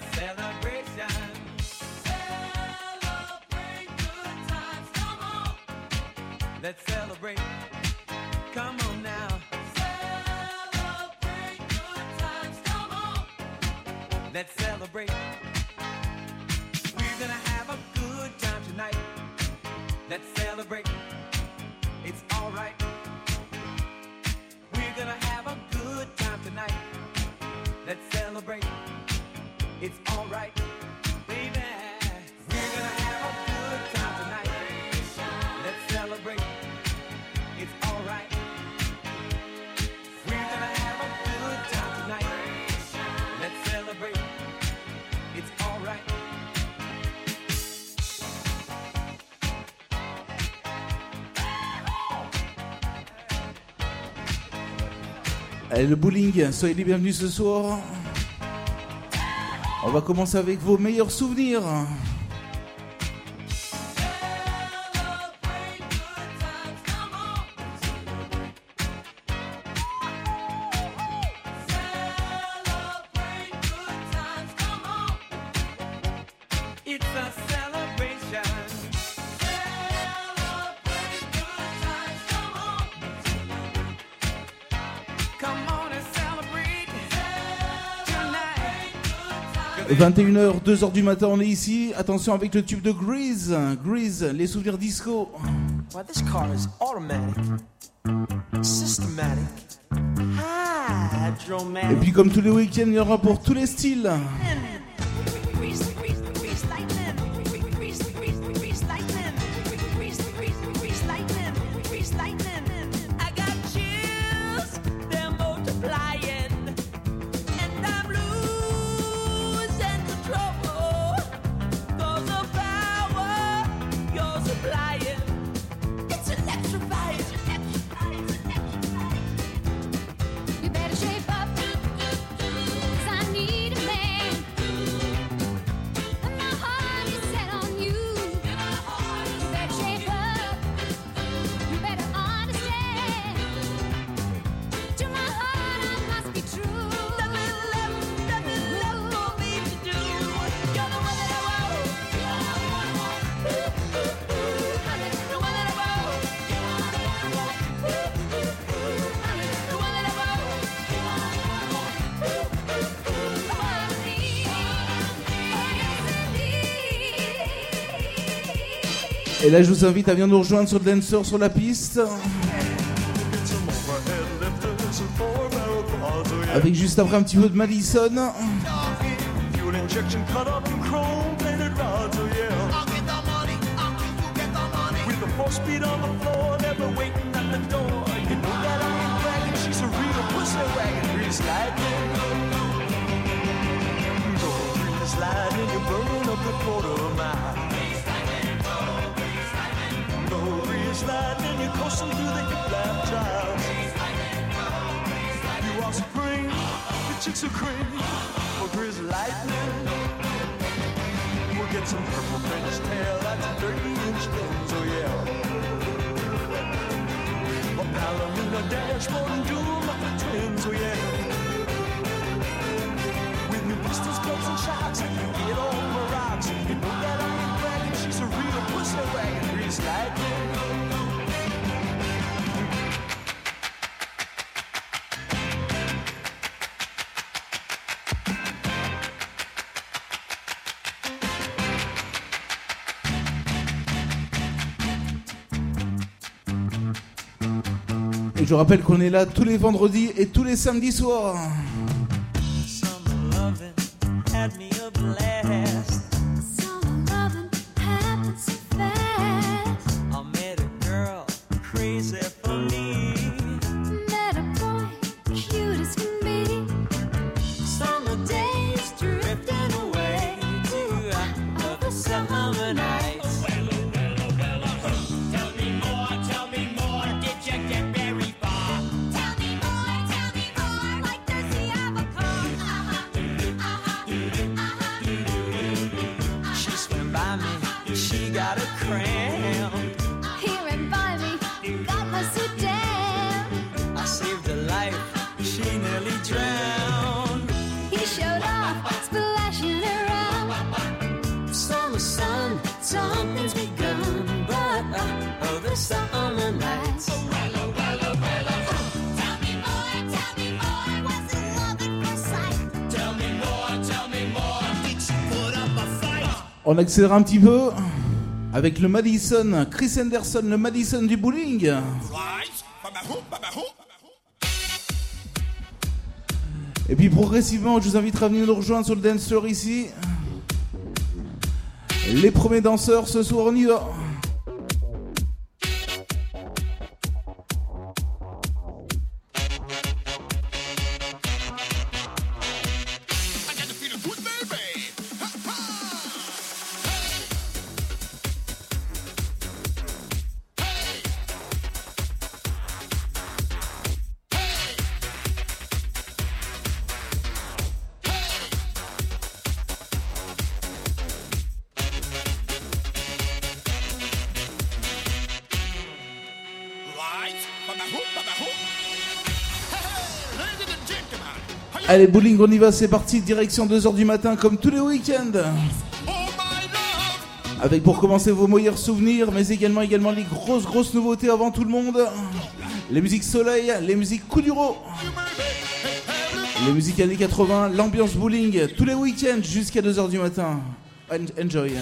Celebrate good times, come on. Let's celebrate. Come on now. Celebrate good times, come on. Let's celebrate. Le bowling, soyez les bienvenus ce soir. On va commencer avec vos meilleurs souvenirs. 21h, 2h du matin, on est ici. Attention avec le tube de Grease. Grease, les souvenirs disco. Well, this car is automatic, systematic, Et puis comme tous les week-ends, il y aura pour tous les styles. Là, je vous invite à venir nous rejoindre sur dancer sur la piste. Avec juste après un petit peu de Madison. sliding, you're coasting through the hip lap drive. You are supreme, your chicks are cream, for grizz lightning. We'll get some purple French tail, that's 30 inch lens, oh yeah. A Palomino dashboard and dual muffler twins, oh yeah. With new pistols, clubs, and shocks, je rappelle qu'on est là tous les vendredis et tous les samedis soirs. On accélère un petit peu avec le Madison, Chris Anderson, le Madison du bowling. Et puis progressivement, je vous invite à venir nous rejoindre sur le dance floor ici. Les premiers danseurs ce soir, on y va. Allez, bowling, on y va, c'est parti, direction 2h du matin, comme tous les week-ends. Avec pour commencer vos meilleurs souvenirs, mais également, également les grosses, grosses nouveautés avant tout le monde. Les musiques soleil, les musiques coup Les musiques années 80, l'ambiance bowling, tous les week-ends jusqu'à 2h du matin. Enjoy.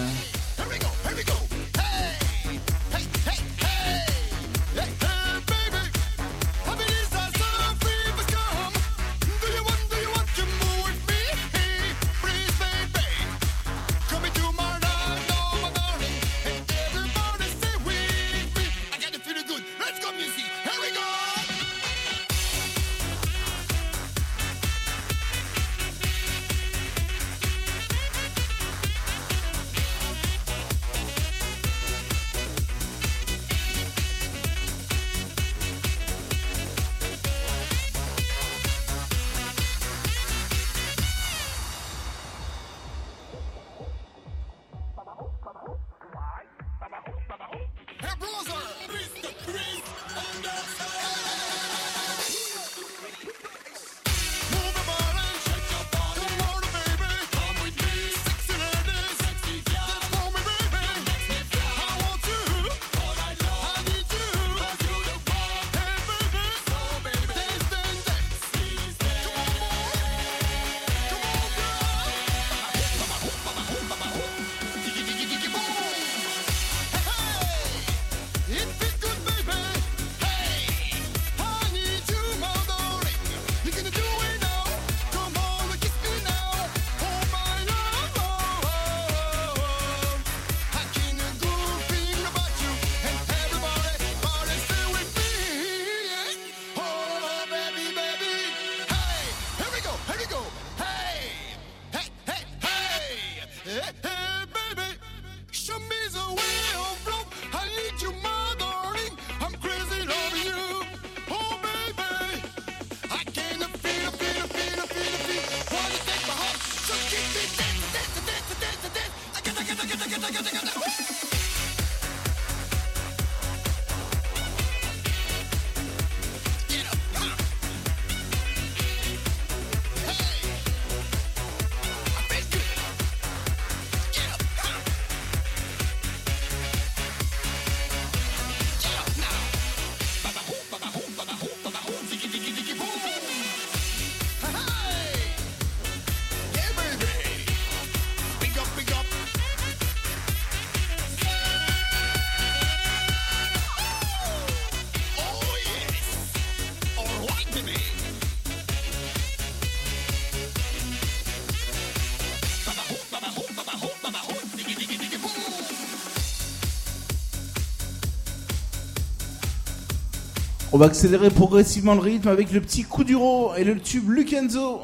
Va accélérer progressivement le rythme avec le petit coup du ro et le tube Lucenzo.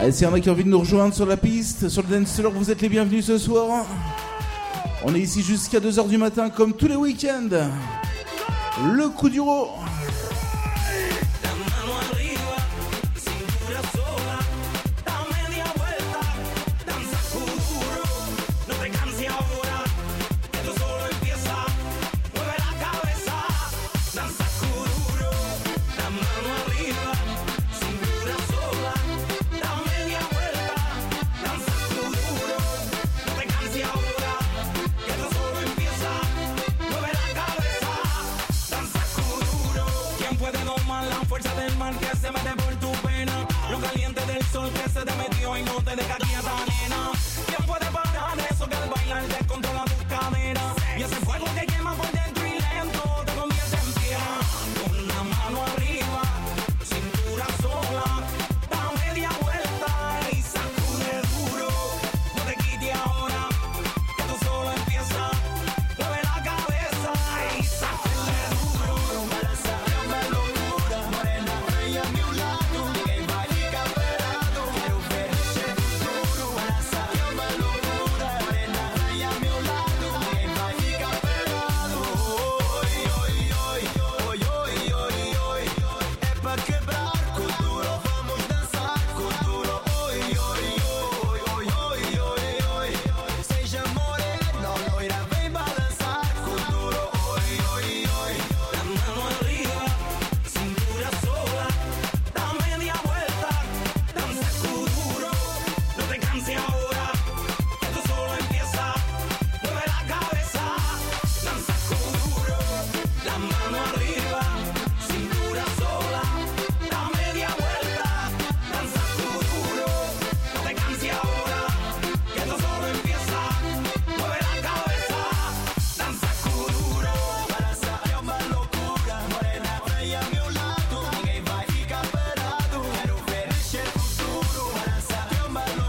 Allez, s'il y en a qui ont envie de nous rejoindre sur la piste, sur le dance vous êtes les bienvenus ce soir. On est ici jusqu'à 2h du matin comme tous les week-ends. Le coup du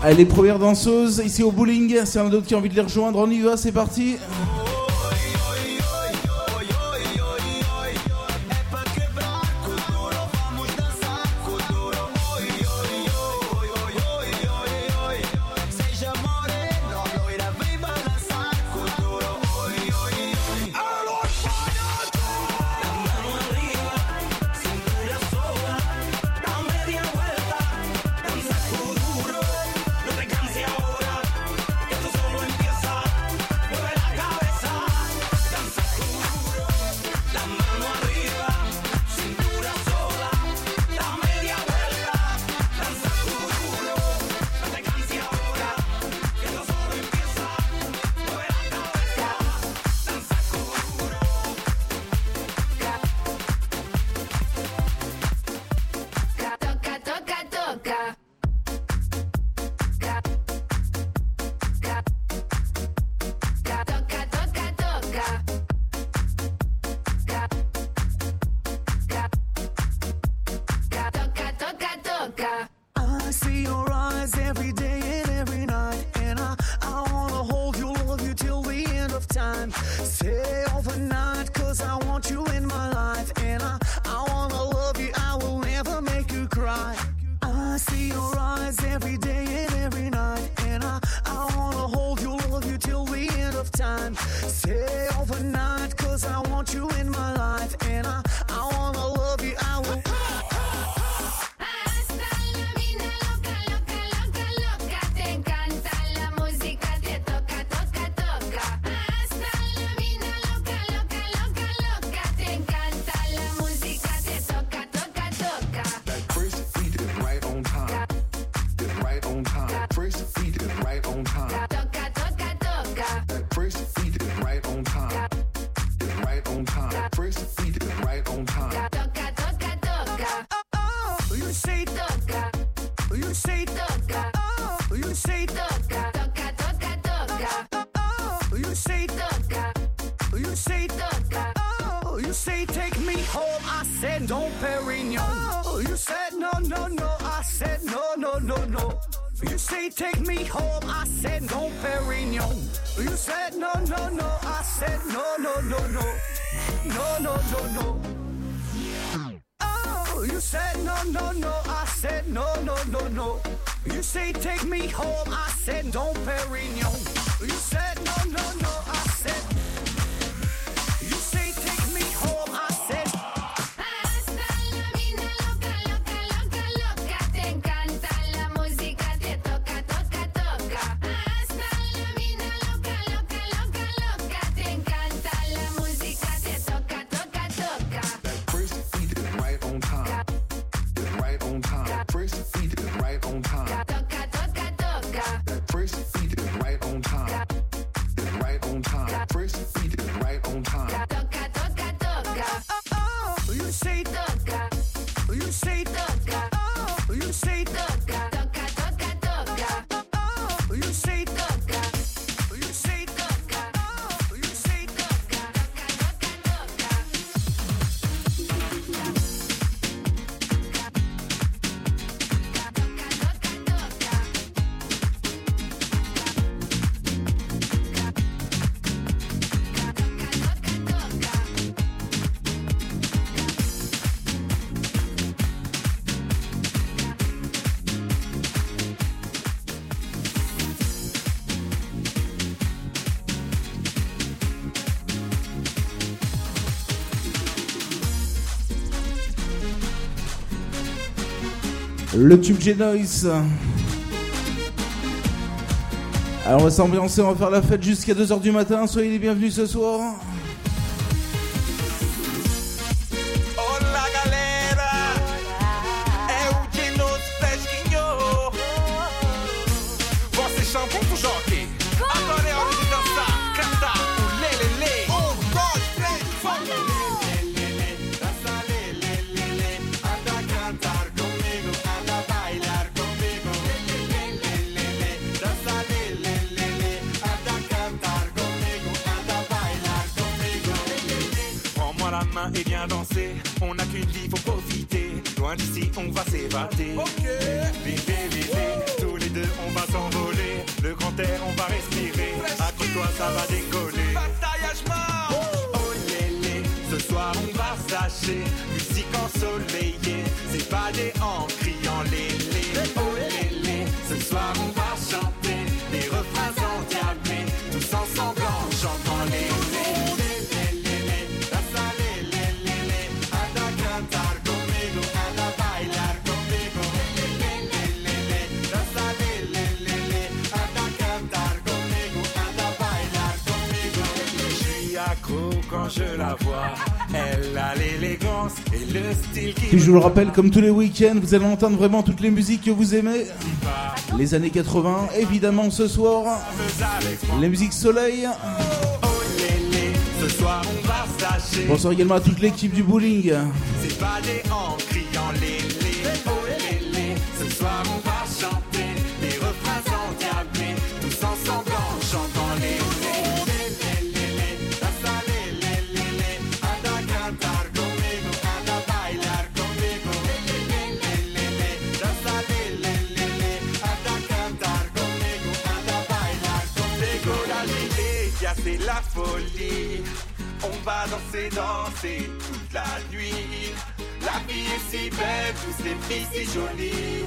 Allez, première danseuse ici au bowling. C'est un d'autre qui a envie de les rejoindre. On y va, c'est parti. Le tube G-Noise. Alors on va s'ambiancer, on va faire la fête jusqu'à 2h du matin. Soyez les bienvenus ce soir. D'ici, on va s'évader. Ok. Vivez, vivez. Tous les deux, on va s'envoler. Le grand air, on va respirer. Accroche-toi, ça va décoller. Oh lélé, ce soir on va sacher. Musique ensoleillée, c'est pas des en criant lélé. Oh lélé, ce soir on va je la vois. Elle a l'élégance et le style qui Puis je vous le rappelle, comme tous les week-ends, vous allez entendre vraiment toutes les musiques que vous aimez. Les années 80, évidemment ce soir. Les musiques soleil. Oh lélé, ce soir on va sacher. Bonsoir également à toute l'équipe du bowling. C'est pas des danser, danser toute la nuit. La vie est si belle, tous les filles si jolies.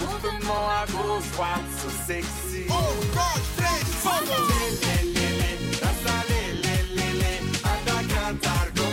Mouvement à gauche, droite, so sexy. Oh, anda cantar conmigo,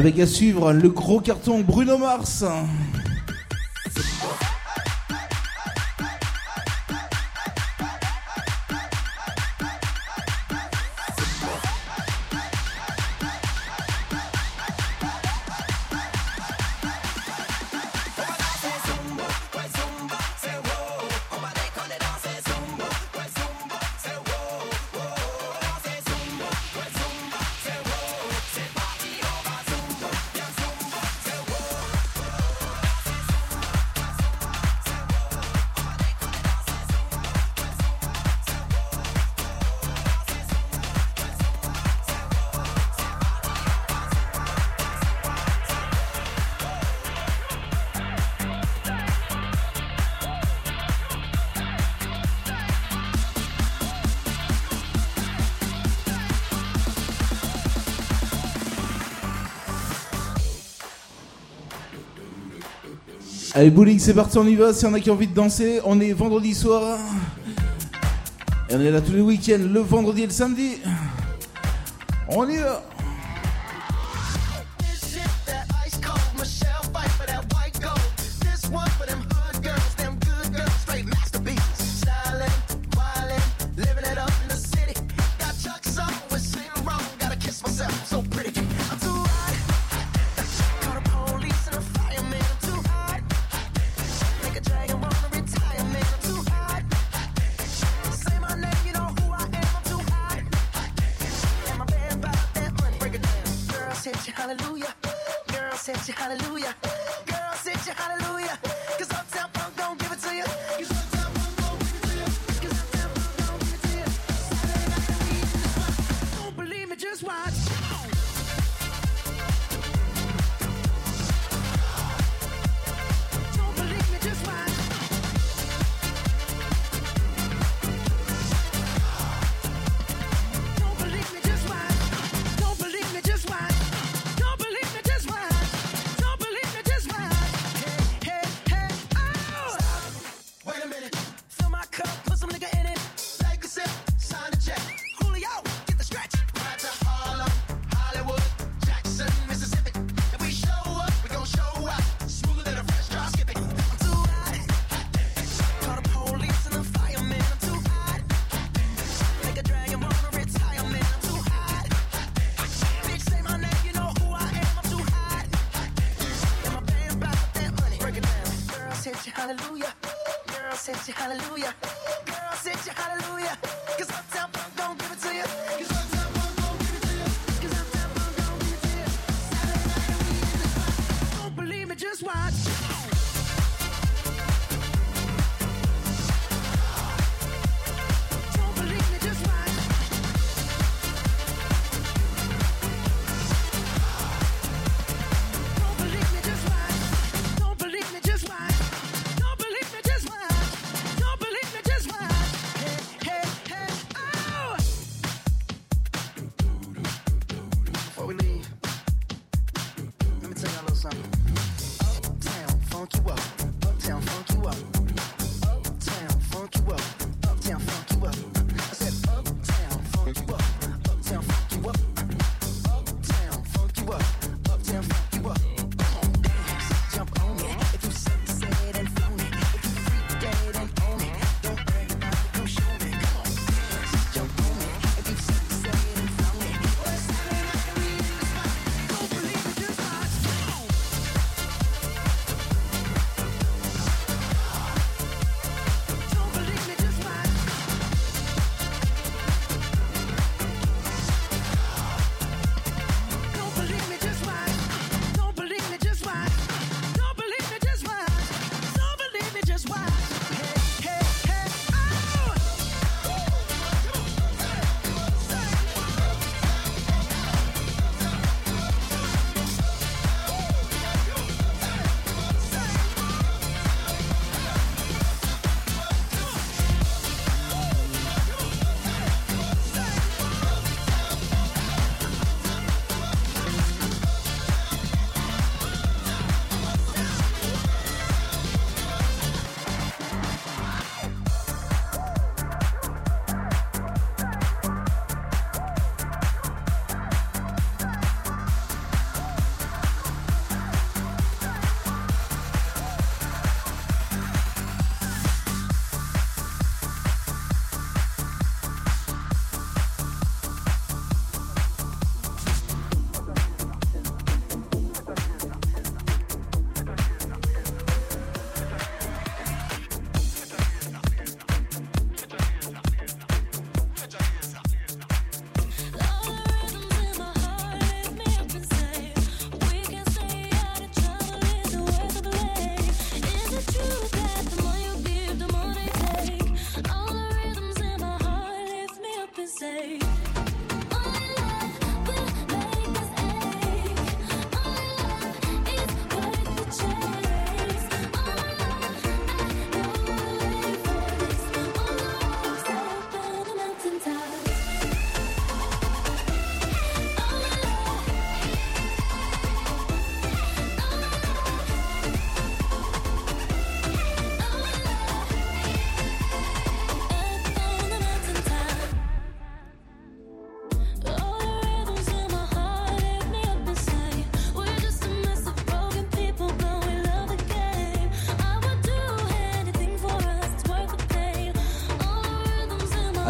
avec à suivre le gros carton Bruno Mars. Allez, bowling, c'est parti, on y va. S'il y a qui ont envie de danser, on est vendredi soir. Et on est là tous les week-ends, le vendredi et le samedi. On y va.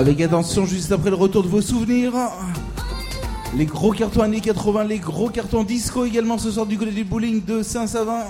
Avec attention, juste après le retour de vos souvenirs. Les gros cartons années 80, les gros cartons disco également ce soir du côté du bowling de Saint-Savin.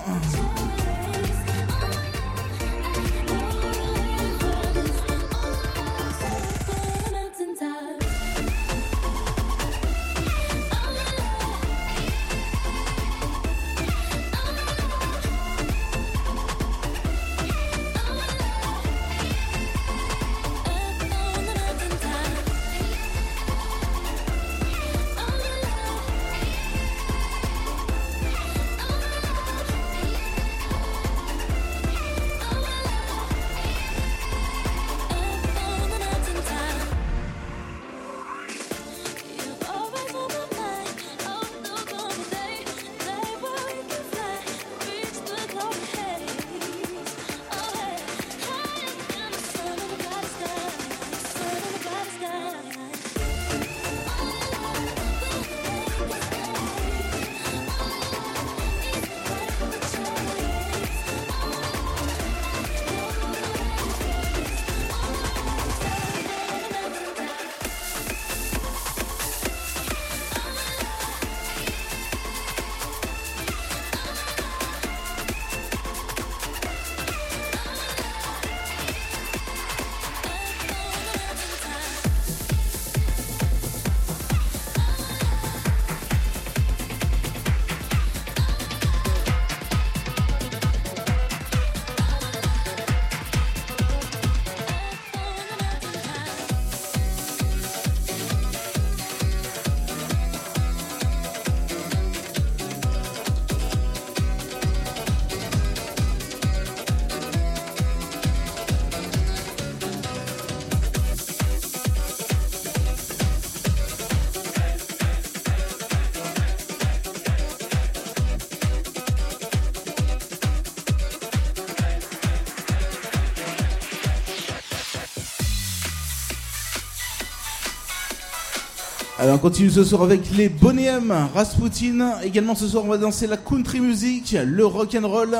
On continue ce soir avec les Bonhème, Rasputin. Également ce soir on va danser la country music, le rock and roll,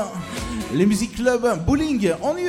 les music club, bowling. On y.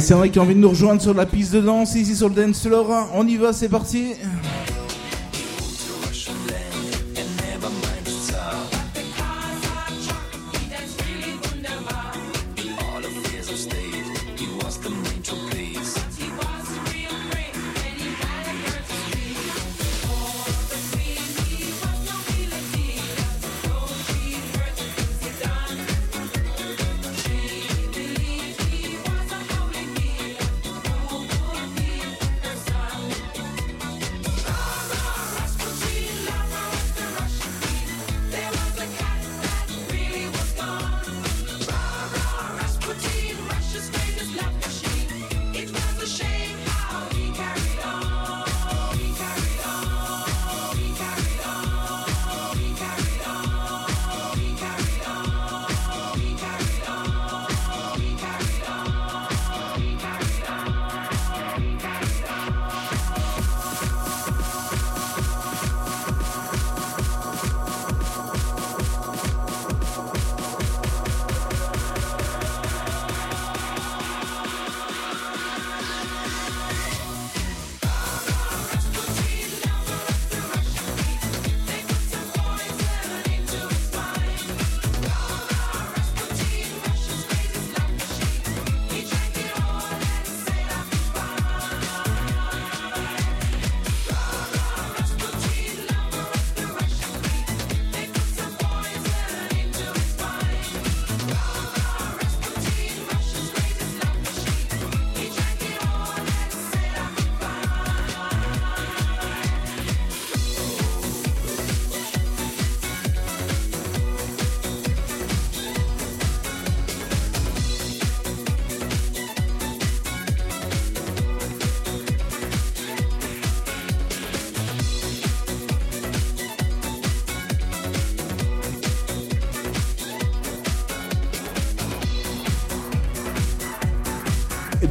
C'est vrai qui a envie de nous rejoindre sur la piste de danse ici sur le dance floor. On y va, c'est parti.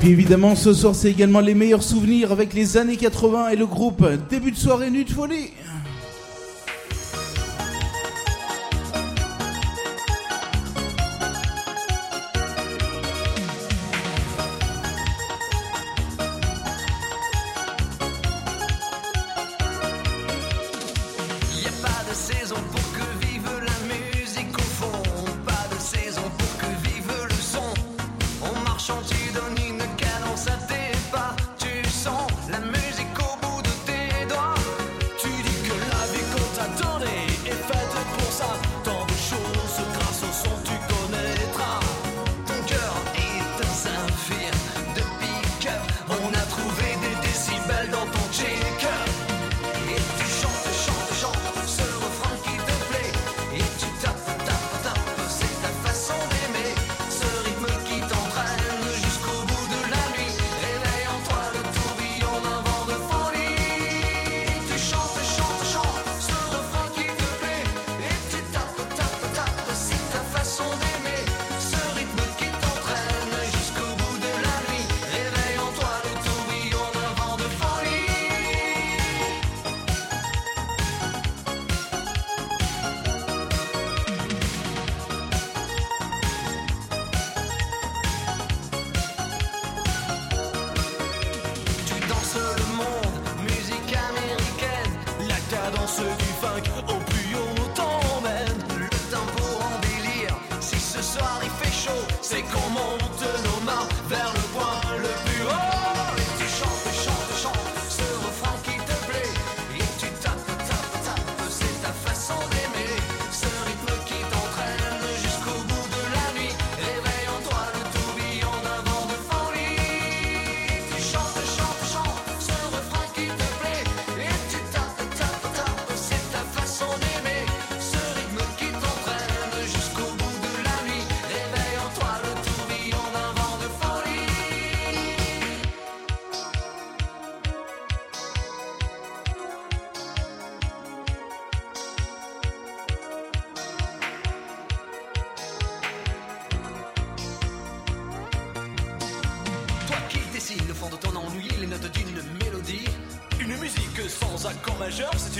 Évidemment, ce soir, c'est également les meilleurs souvenirs avec les années 80 et le groupe Début de soirée, nuit de folie.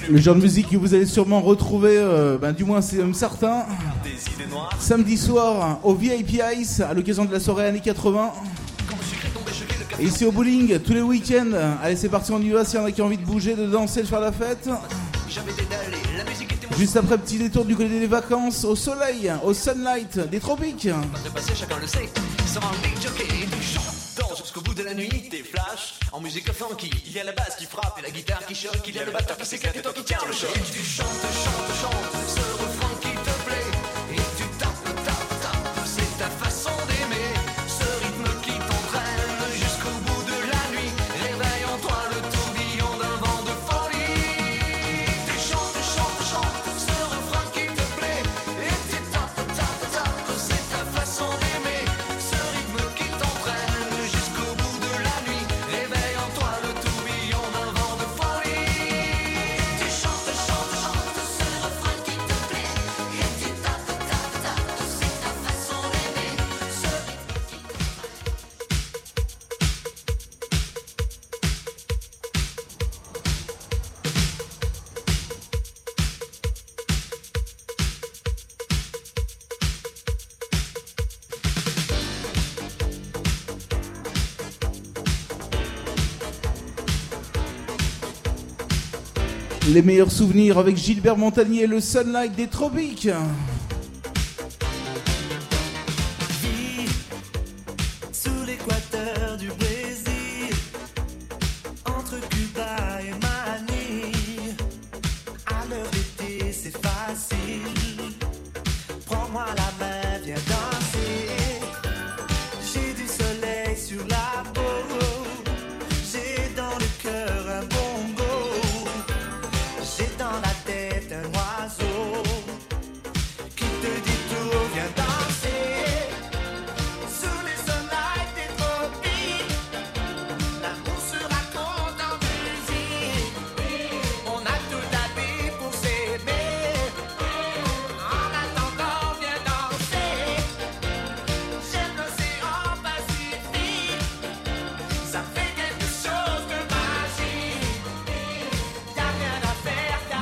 Le genre de musique que vous allez sûrement retrouver, euh, ben, du moins c'est même certain, Des idées noires. samedi soir hein, au VIP Ice à l'occasion de la soirée années 80. Et ici au bowling, tous les week-ends. Allez, c'est parti, on y va. S'il y en a qui ont envie de bouger, de danser, de faire la fête. Juste après, petit détour du côté des vacances, au soleil, au sunlight, des tropiques il y a la basse qui frappe et la guitare qui choque, il y a le batteur qui s'éclate et toi qui tiens le choc. les meilleurs souvenirs avec Gilbert Montagnier et le Sunlight des Tropiques.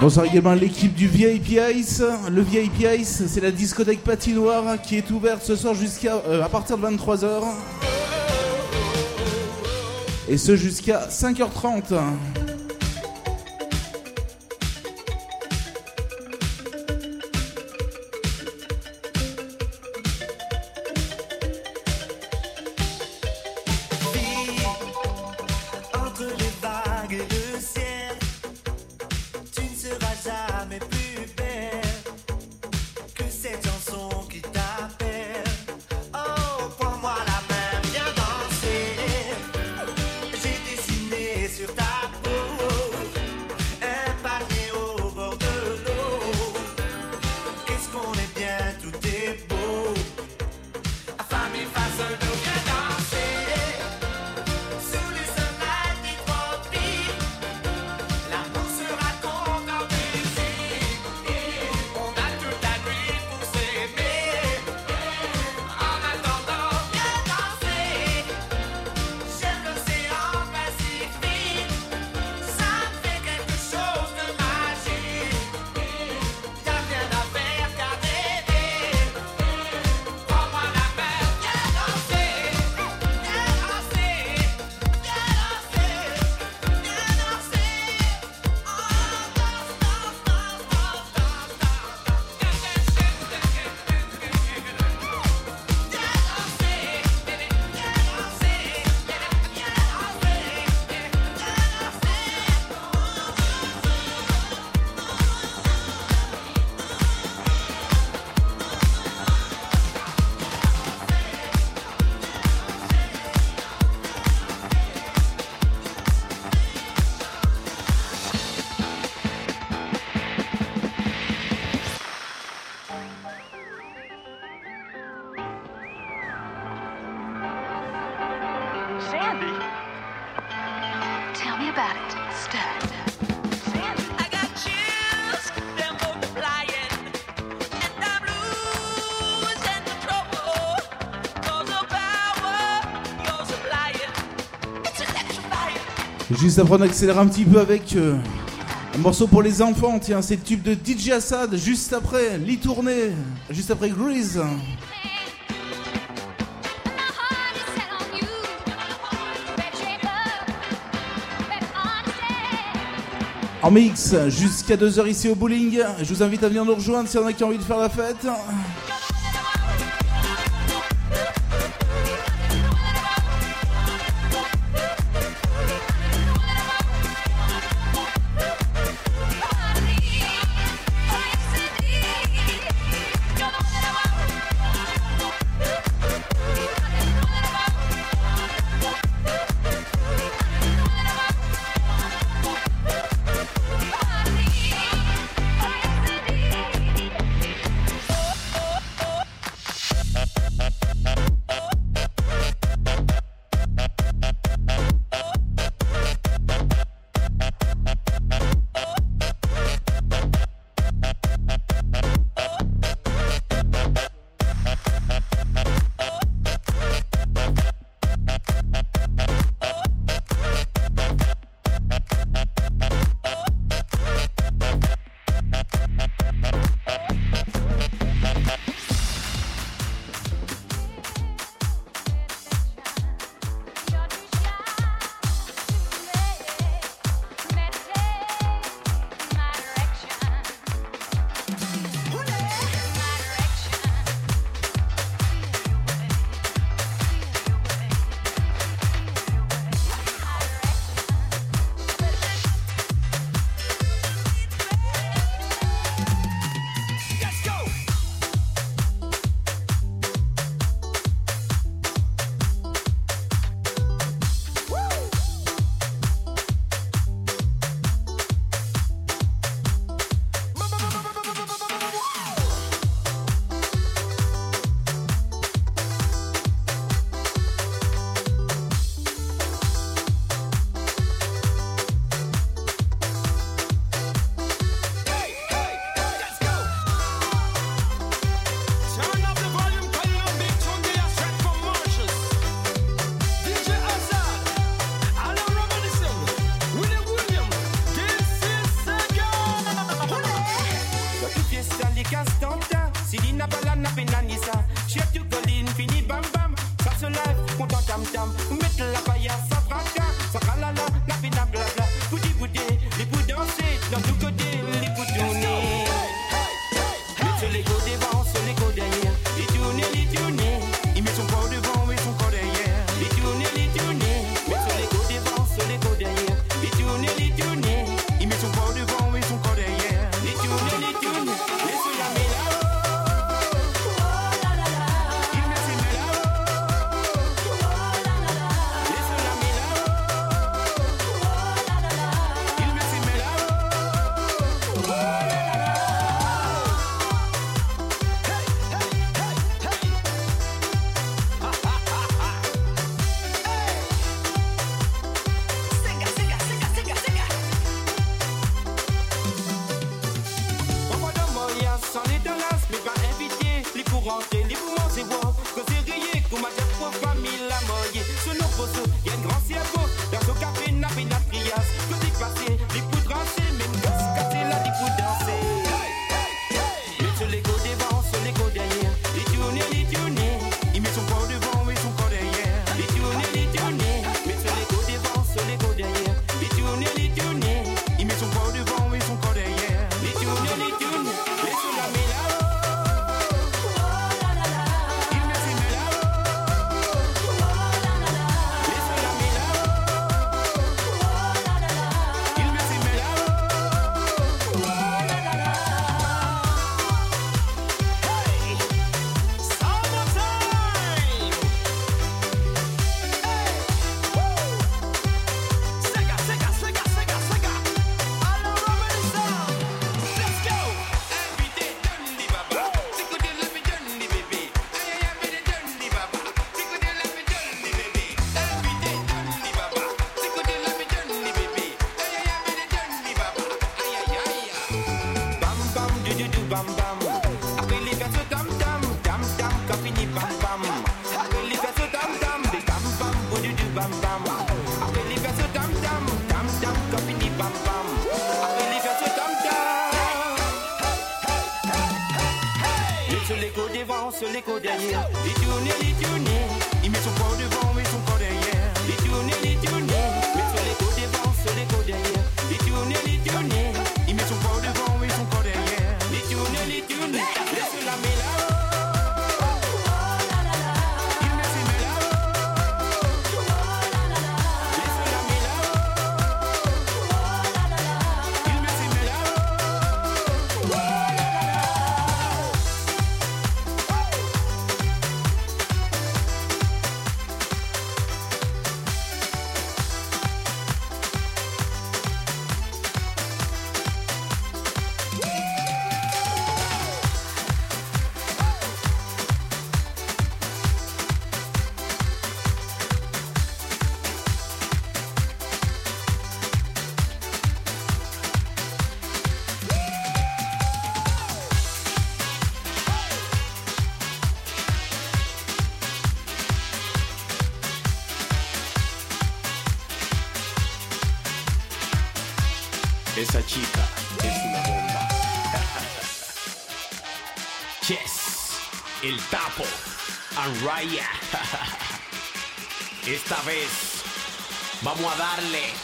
Bonsoir également l'équipe du VIP Ice. Le VIP Ice, c'est la discothèque patinoire qui est ouverte ce soir jusqu'à euh, à partir de 23h. Et ce jusqu'à 5h30. Juste après, on accélère un petit peu avec euh, un morceau pour les enfants. Tiens, c'est le tube de DJ Assad. Juste après, Lee Tournée. Juste après Grease. En mix jusqu'à 2h ici au bowling. Je vous invite à venir nous rejoindre si en a qui ont envie de faire la fête. Raya. Esta vez vamos a darle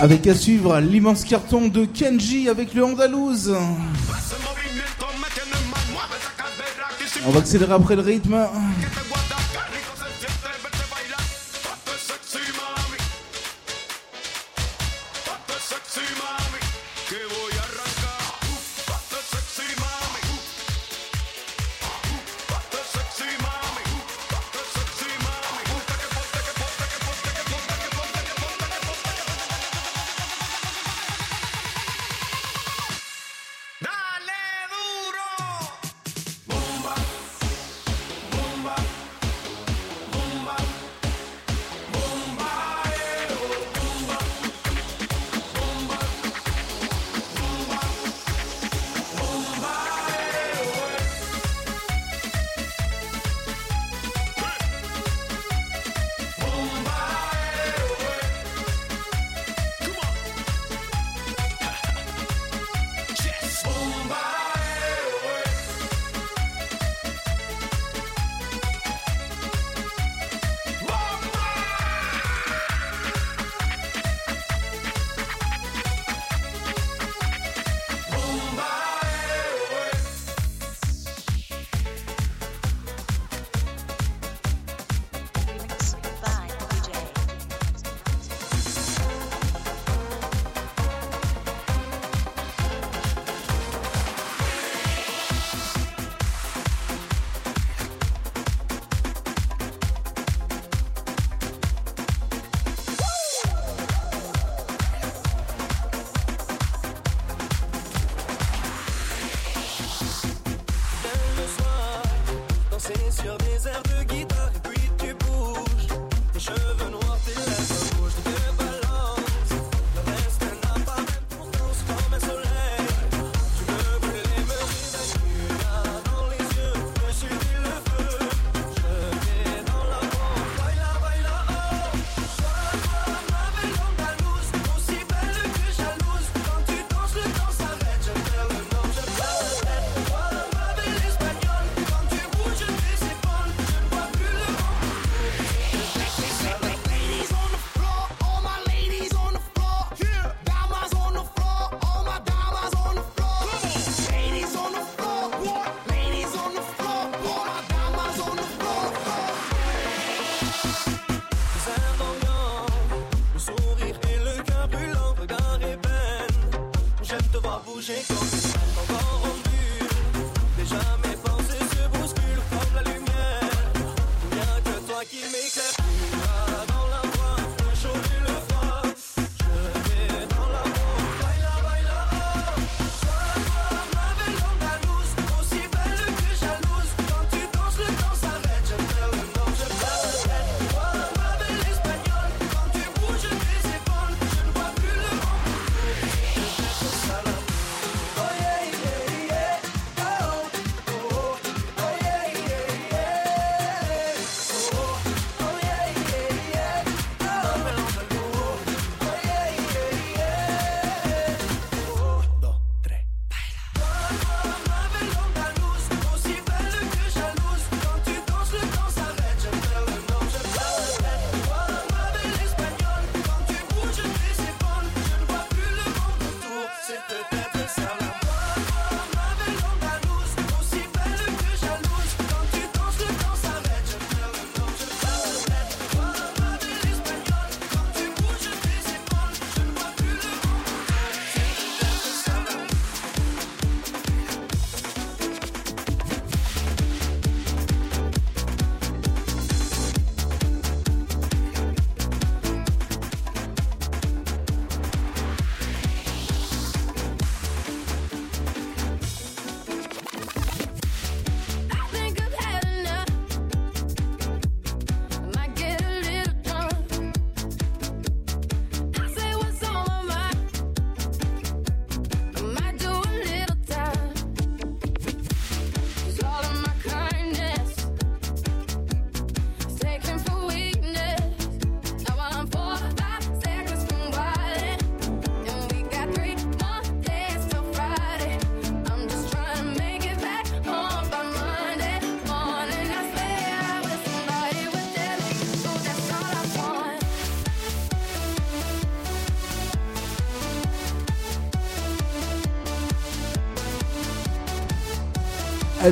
Avec à suivre l'immense carton de Kenji avec le Andalouse. On va accélérer après le rythme.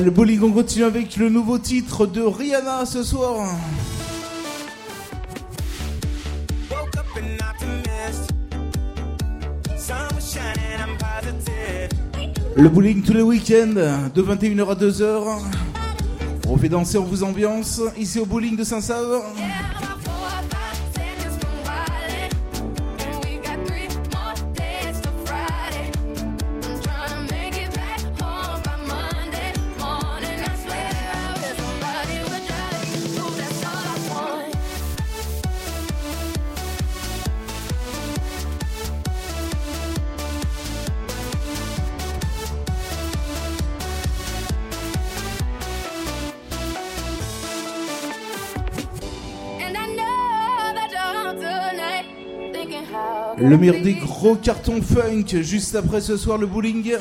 Le bowling on continue avec le nouveau titre de Rihanna ce soir. Le bowling tous les week-ends de 21h à 2h. On fait danser, on vous ambiance ici au bowling de Saint-Sauveur. Le meilleur des gros cartons funk, juste après ce soir le Bowling.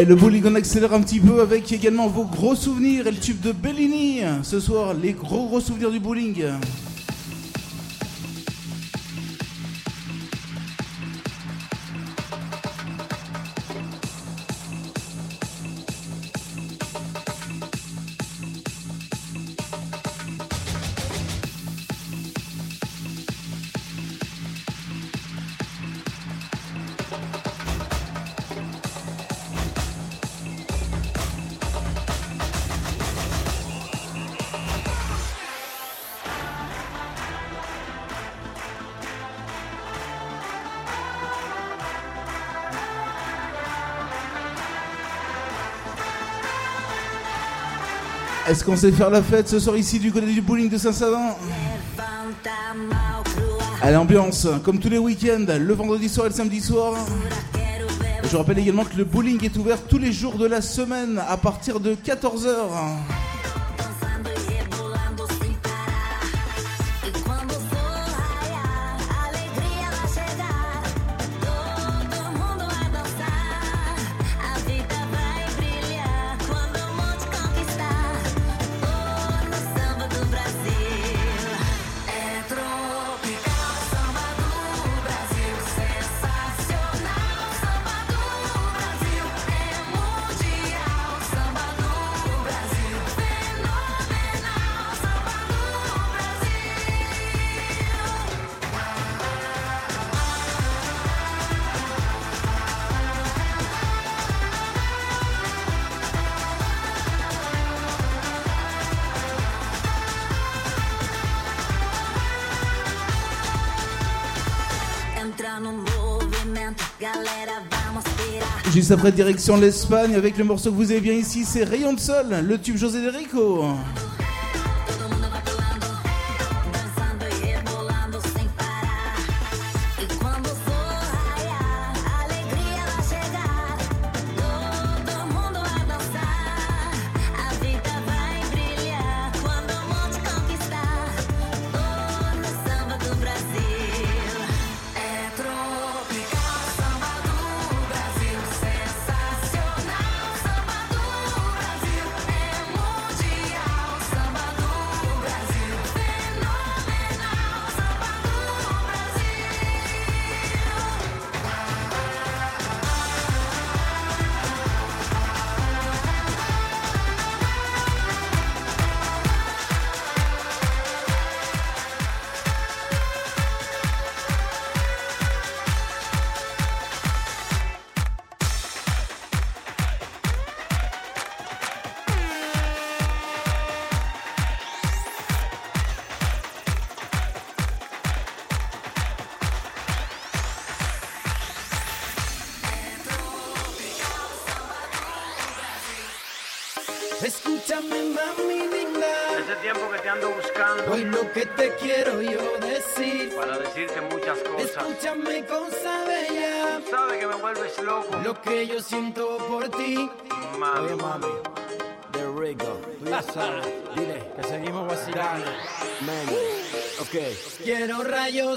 Et le on accélère un petit peu avec également vos gros souvenirs et le tube de Bellini. Ce soir, les gros gros souvenirs du bowling. Est-ce qu'on sait faire la fête ce soir ici du côté du bowling de Saint-Savin Allez, ambiance, comme tous les week-ends, le vendredi soir et le samedi soir. Je rappelle également que le bowling est ouvert tous les jours de la semaine à partir de 14h. Après, direction l'Espagne avec le morceau que vous avez bien ici, c'est Rayon de Sol, le tube José de Rico.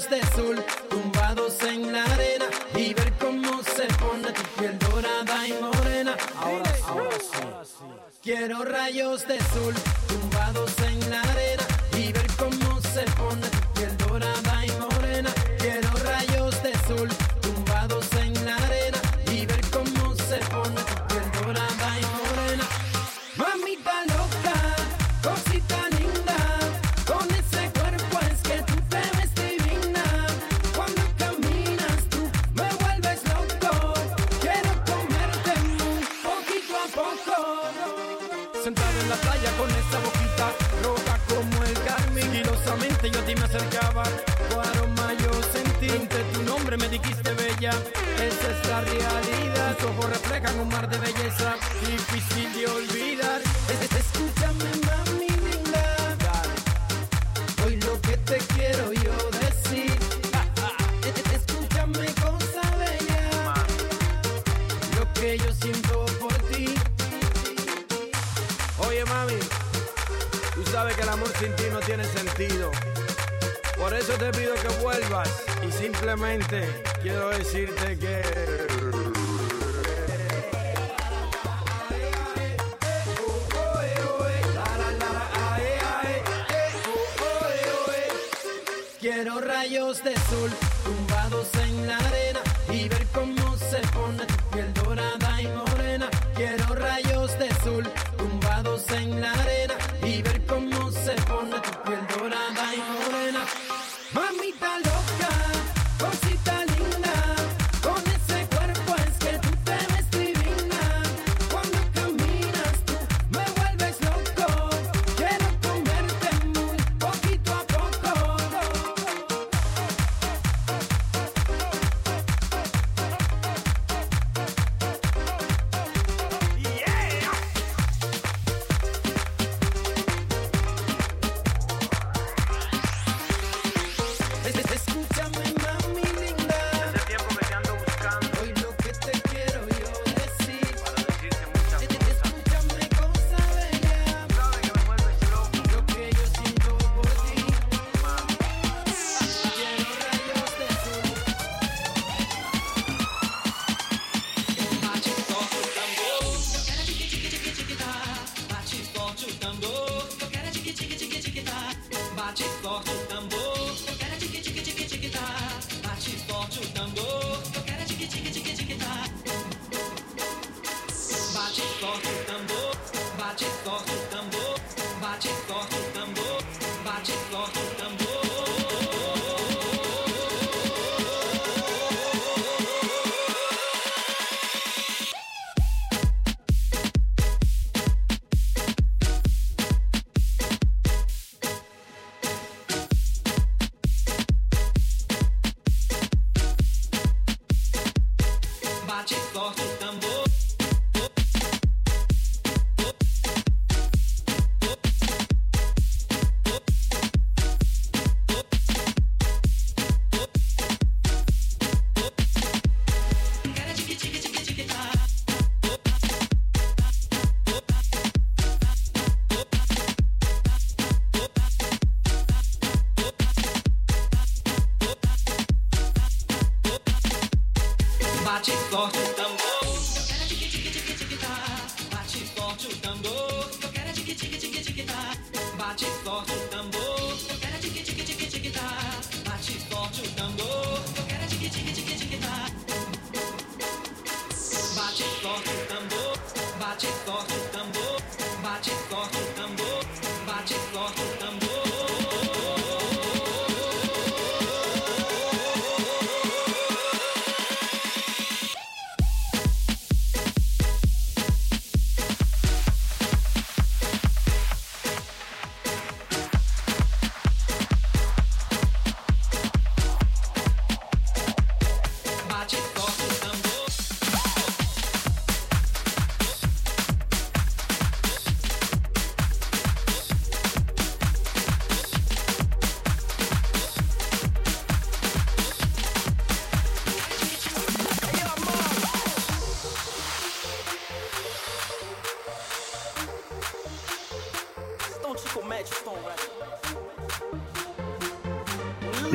de azul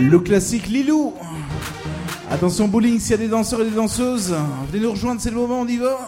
Le classique Lilou. Attention bowling, s'il y a des danseurs et des danseuses, venez nous rejoindre, c'est le moment, on y va.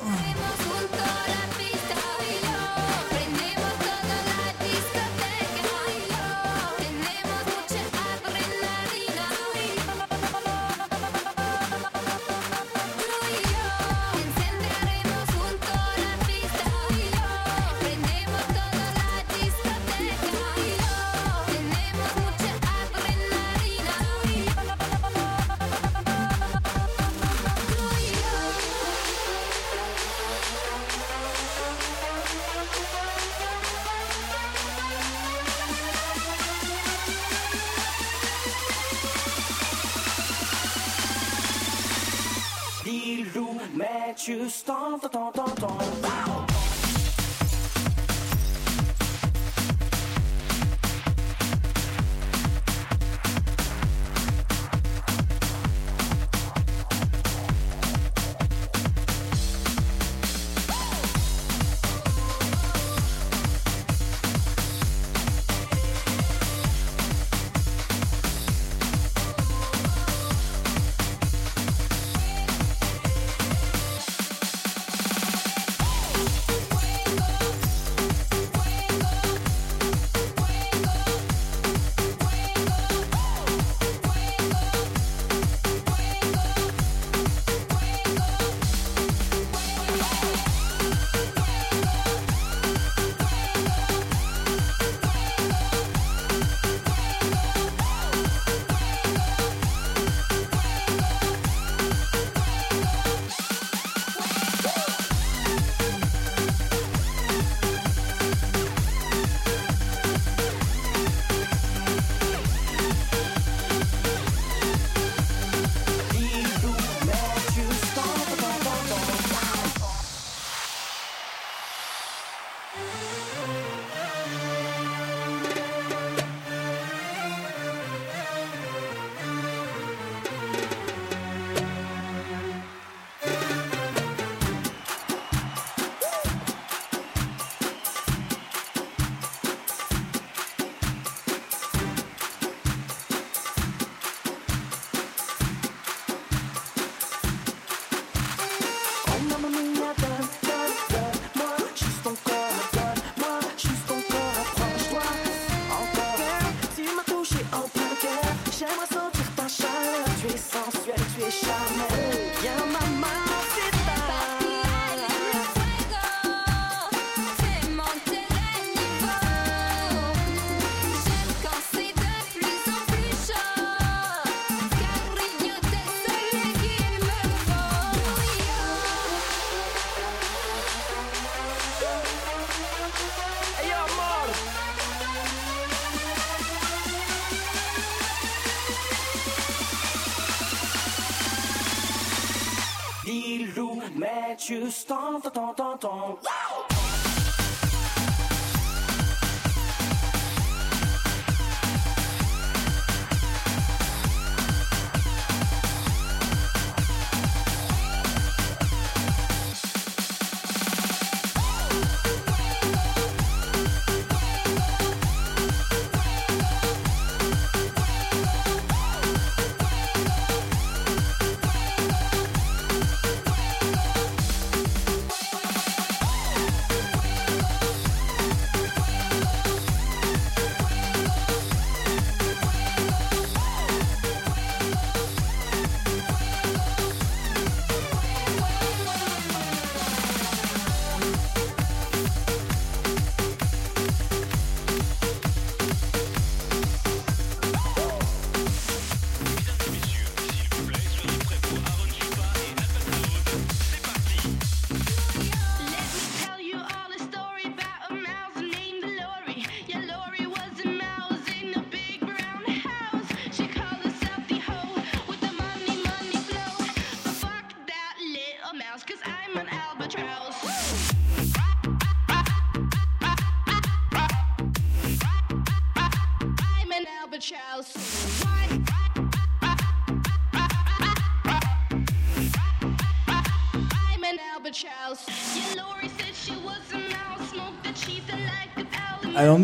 You stomp, stomp, stomp, stomp.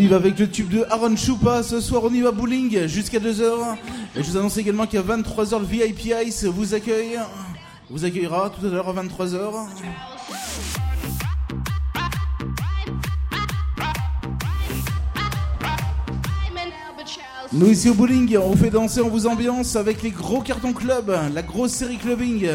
Va avec le tube de Aaron Choupa. Ce soir, on y va bowling jusqu'à 2h. Et je vous annonce également qu'à 23h, le VIP Ice vous accueille. Vous accueillera tout à l'heure à 23h. I'm an albatross. Nous ici au bowling, on vous fait danser, on vous ambiance avec les gros cartons club, la grosse série clubbing.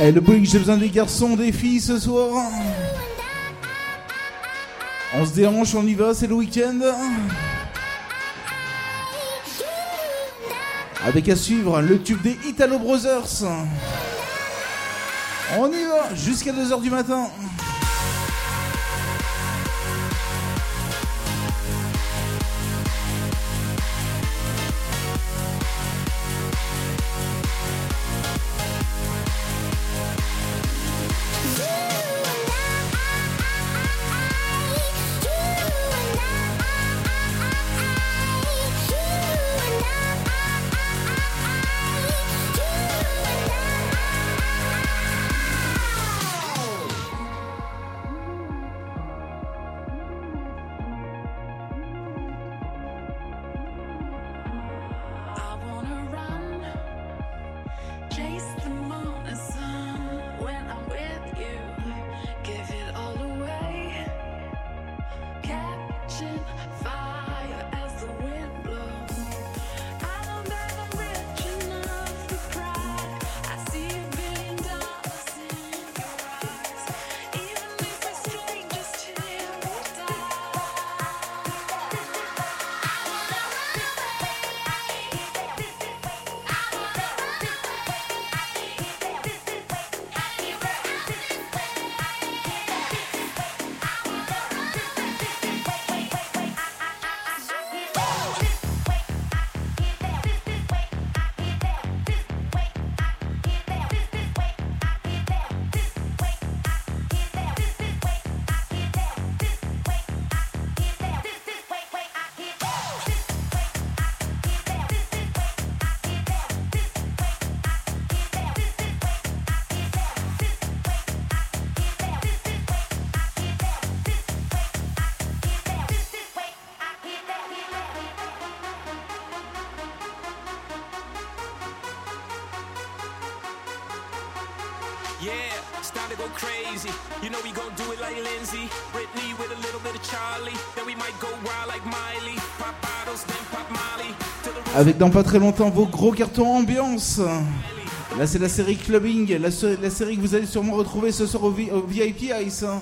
Eh, le bowling, j'ai besoin des garçons, des filles ce soir. On se dérange, on y va, c'est le week-end. Avec à suivre le tube des Italo Brothers. On y va jusqu'à 2h du matin. Avec dans pas très longtemps vos gros cartons ambiance. Là c'est la série clubbing, la, série que vous allez sûrement retrouver ce soir au, au VIP Ice. Hein.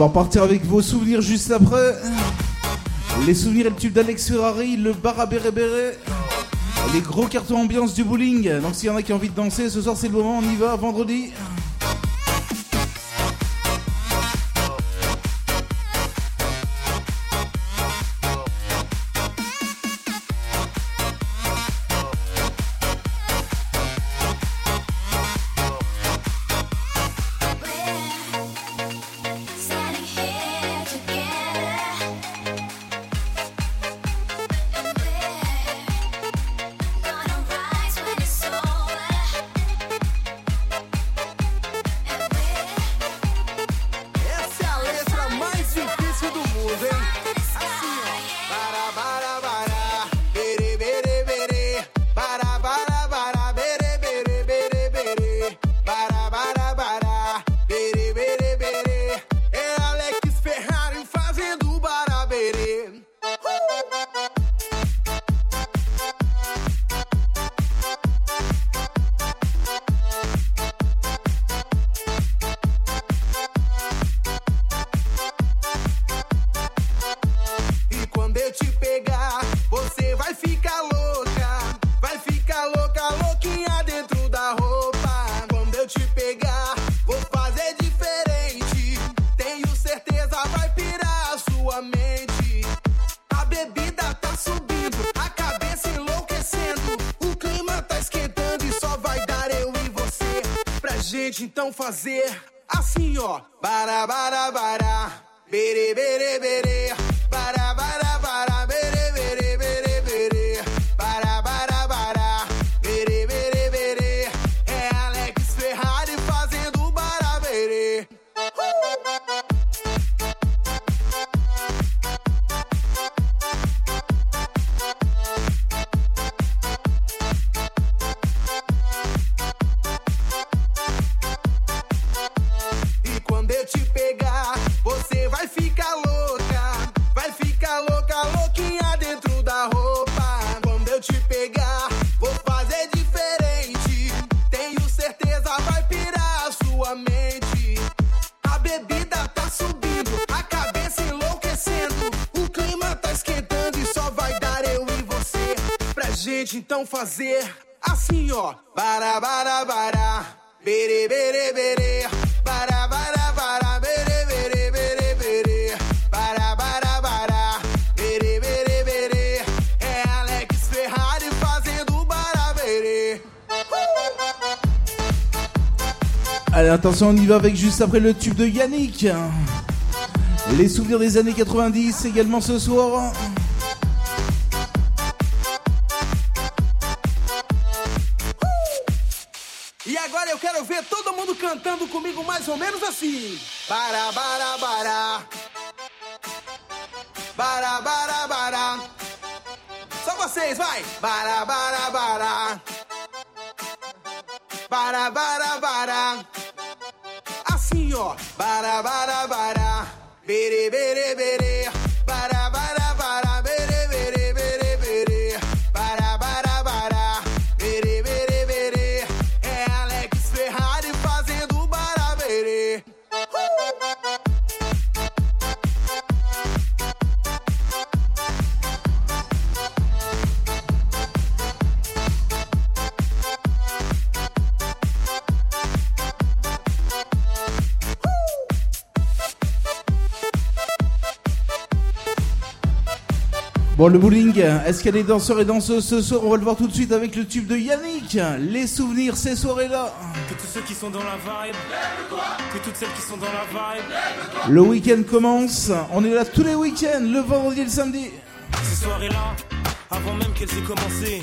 Va repartir avec vos souvenirs juste après. Les souvenirs et le tube d'Alex Ferrari, le bar à béré béré. Les gros cartons ambiance du bowling. Donc s'il y en a qui ont envie de danser, ce soir c'est le moment, on y va, vendredi. Fazer on y va avec juste après le tube de Yannick. Les souvenirs des années 90 également ce soir. E agora eu quero ver todo mundo cantando comigo mais ou menos assim. Bara, bara. Só vocês, vai. Le bowling, est-ce qu'il y a des danseurs et danseuses ce soir? On va le voir tout de suite avec le tube de Yannick. Les souvenirs, ces soirées-là. Que tous ceux qui sont dans la vibe, que toutes celles qui sont dans la vibe, Le week-end commence. On est là tous les week-ends, le vendredi et le samedi. ces soirées-là, avant même qu'elles aient commencé.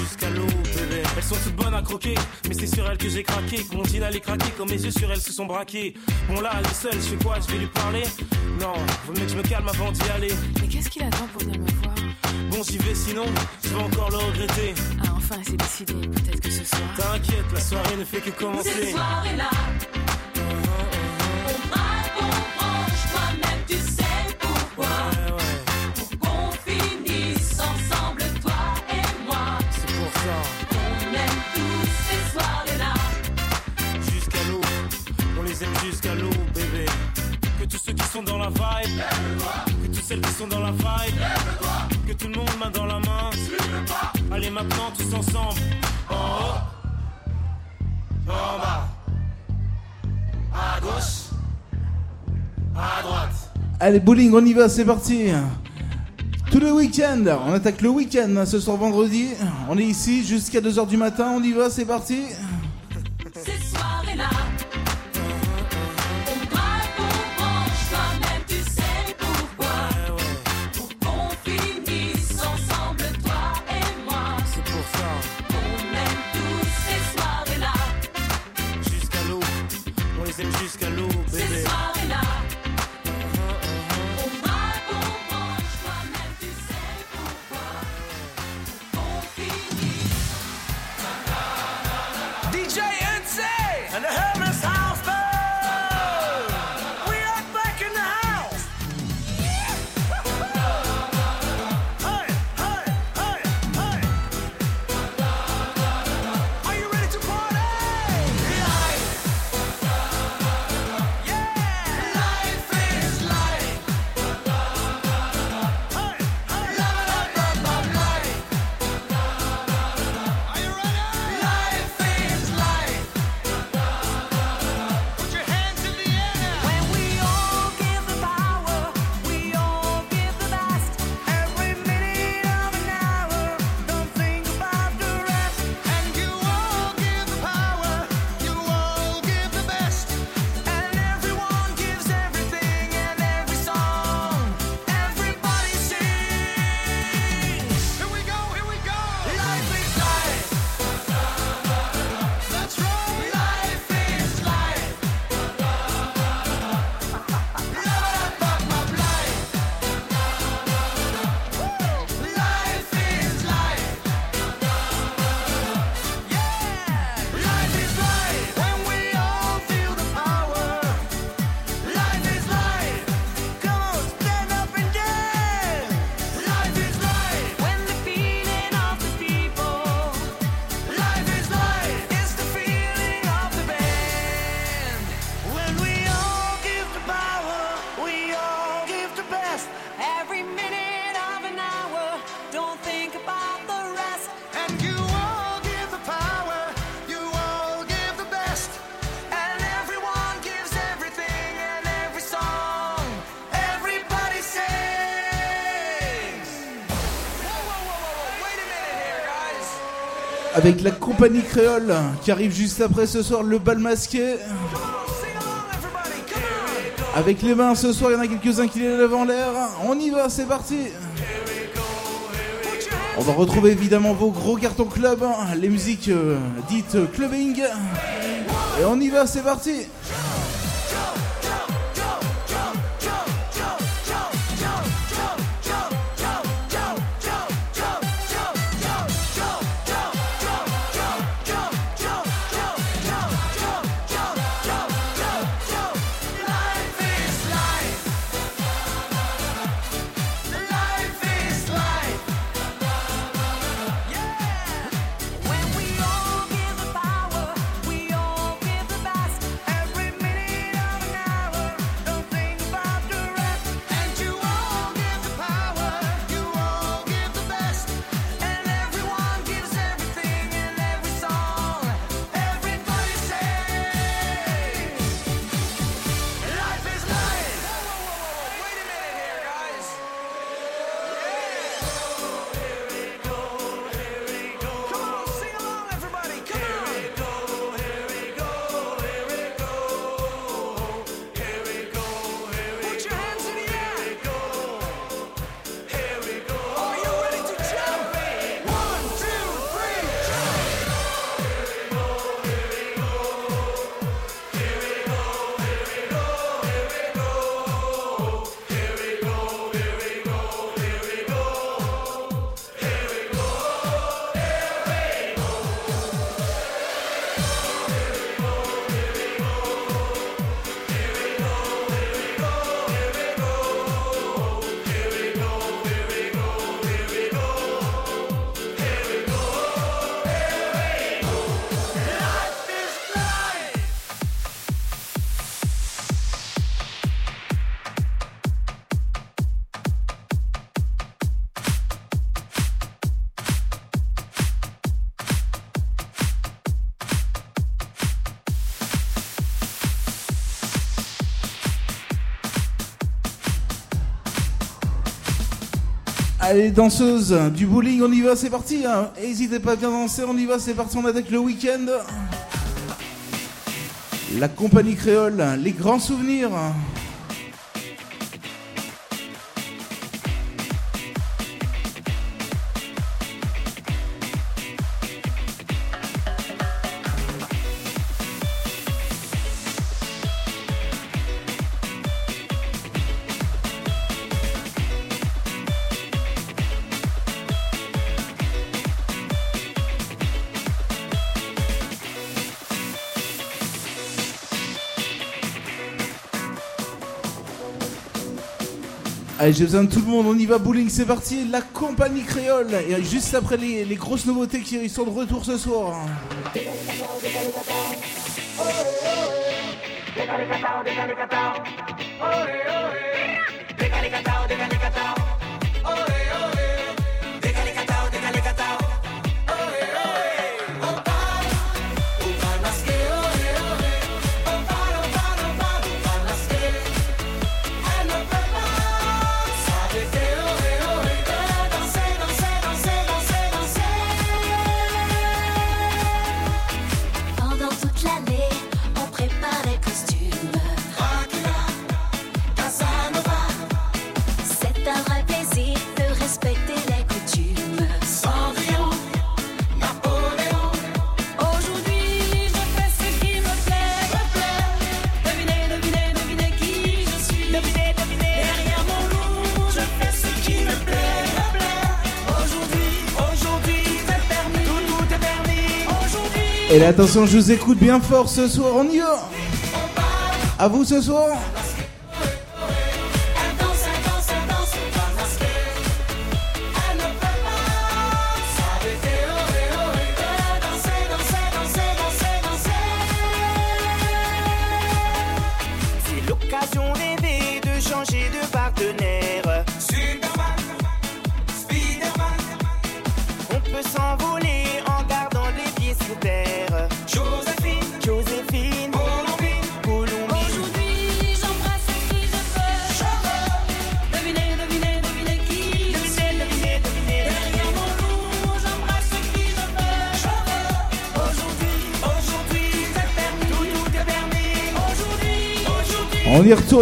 jusqu'à l'eau, bébé. Elles sont toutes bonnes à croquer, mais c'est sur elles que j'ai craqué. Que mon jean allait craquer, quand mes yeux sur elles se sont braqués. Bon là, elle est seule, je fais quoi? Je vais lui parler? Non, vaut mieux que je me calme avant d'y aller. Mais qu'est-ce qu'il attend pour venir me voir? Bon, j'y vais sinon, je vais encore le regretter. Ah, enfin, c'est décidé. Peut-être que ce soir. T'inquiète, la soirée ne fait que commencer. soirées-là, on dans la vibe, que toutes celles qui sont dans la vibe, que tout le monde main dans la main. Allez maintenant tous ensemble, en haut, en bas, à gauche, à droite. Allez, bowling, on y va, c'est parti. Tout le week-end, on attaque le week-end ce soir vendredi. On est ici jusqu'à 2h du matin, on y va, c'est parti. Avec la compagnie créole qui arrive juste après ce soir, le bal masqué. Avec les mains ce soir, il y en a quelques-uns qui les lèvent en l'air. On y va, c'est parti. On va retrouver évidemment vos gros cartons club, hein, les musiques euh, dites clubbing. Et on y va, c'est parti. Allez, danseuse du bowling, on y va, c'est parti. hein. N'hésitez pas à bien danser, on y va, c'est parti, on attaque le week-end. La compagnie créole, les grands souvenirs. Allez, j'ai besoin de tout le monde, on y va, bowling, c'est parti, la compagnie créole. Et juste après les, les grosses nouveautés qui sont de retour ce soir. Attention, je vous écoute bien fort ce soir, on y va. À vous ce soir.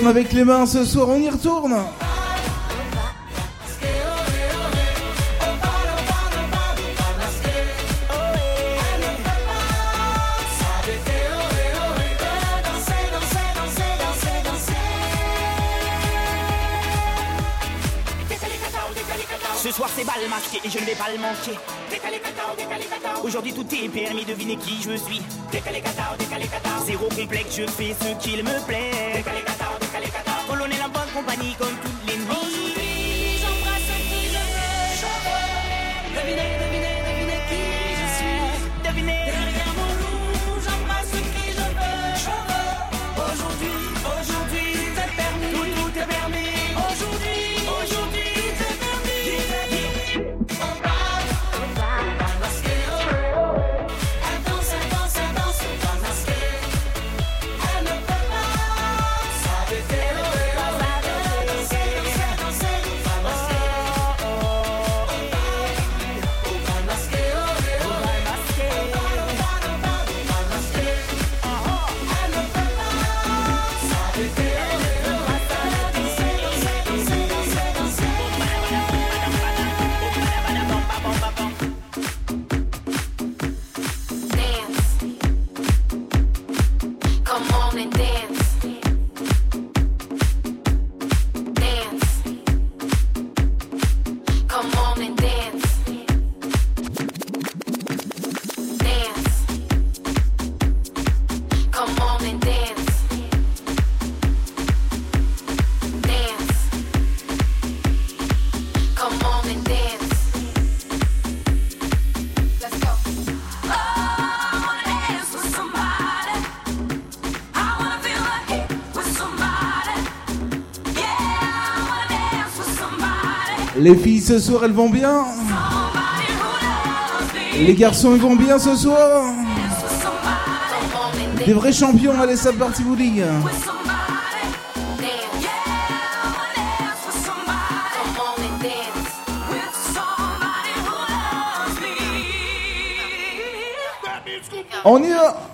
Retourne avec les mains ce soir, on y retourne. Ce soir c'est bal masqué et je ne vais pas le manquer. Aujourd'hui tout est permis, devinez qui je suis. Zéro complexe, je fais ce qu'il me plaît. Les filles ce soir, elles vont bien. Les garçons, ils vont bien ce soir. Des vrais champions, allez, ça parti, vous dites On y va.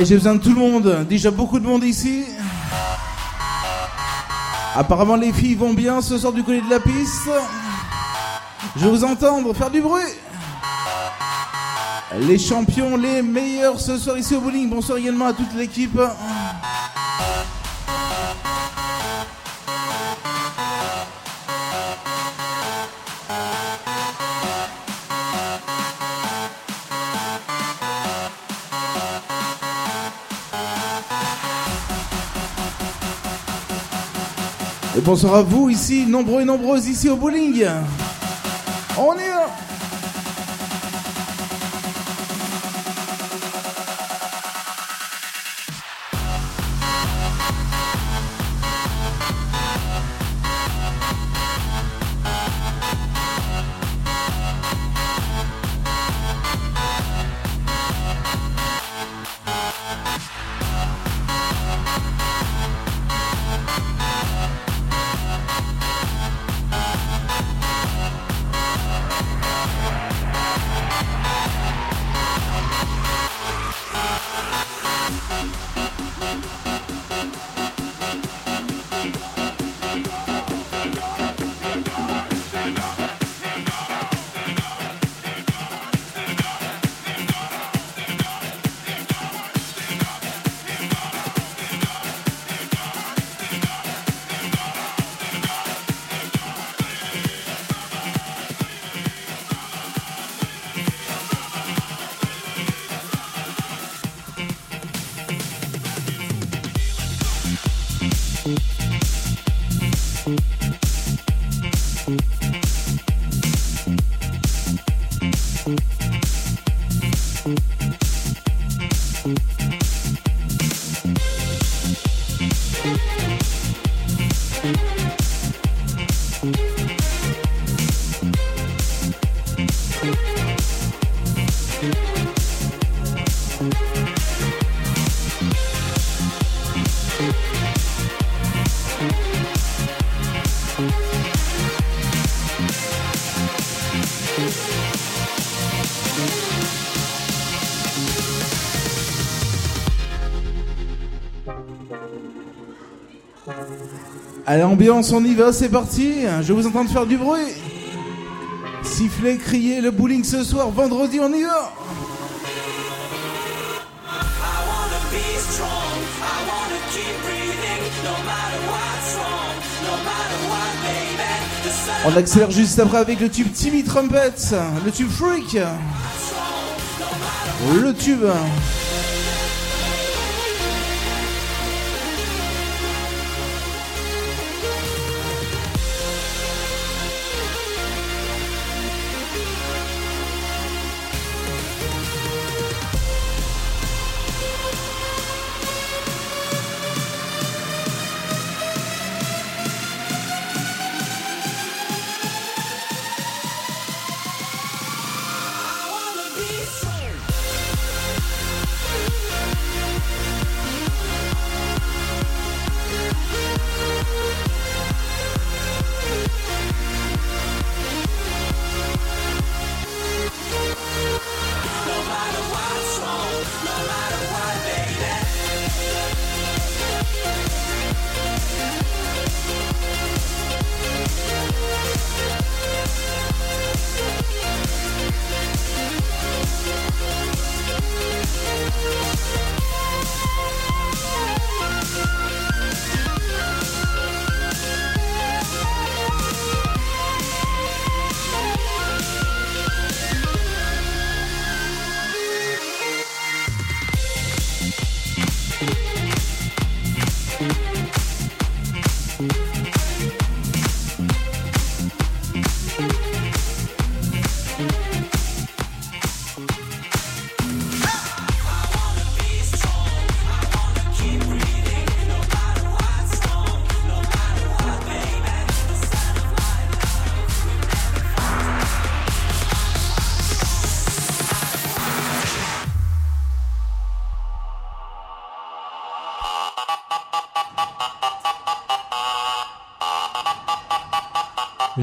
J'ai besoin de tout le monde. Déjà beaucoup de monde ici. Apparemment, les filles vont bien ce soir du côté de la piste. Je vous entendre faire du bruit. Les champions, les meilleurs ce soir ici au bowling. Bonsoir également à toute l'équipe. Bonsoir à vous ici, nombreux et nombreuses ici au bowling. Allez, ambiance, on y va, c'est parti. Je vous entends faire du bruit. Siffler, crier, le bowling ce soir, vendredi, on y va. On accélère juste après avec le tube Timmy Trumpet, le tube Freak, le tube.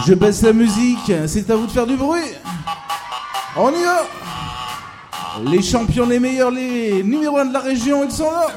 Je baisse la musique, c'est à vous de faire du bruit. On y va. Les champions, les meilleurs, les numéro 1 de la région, ils sont là.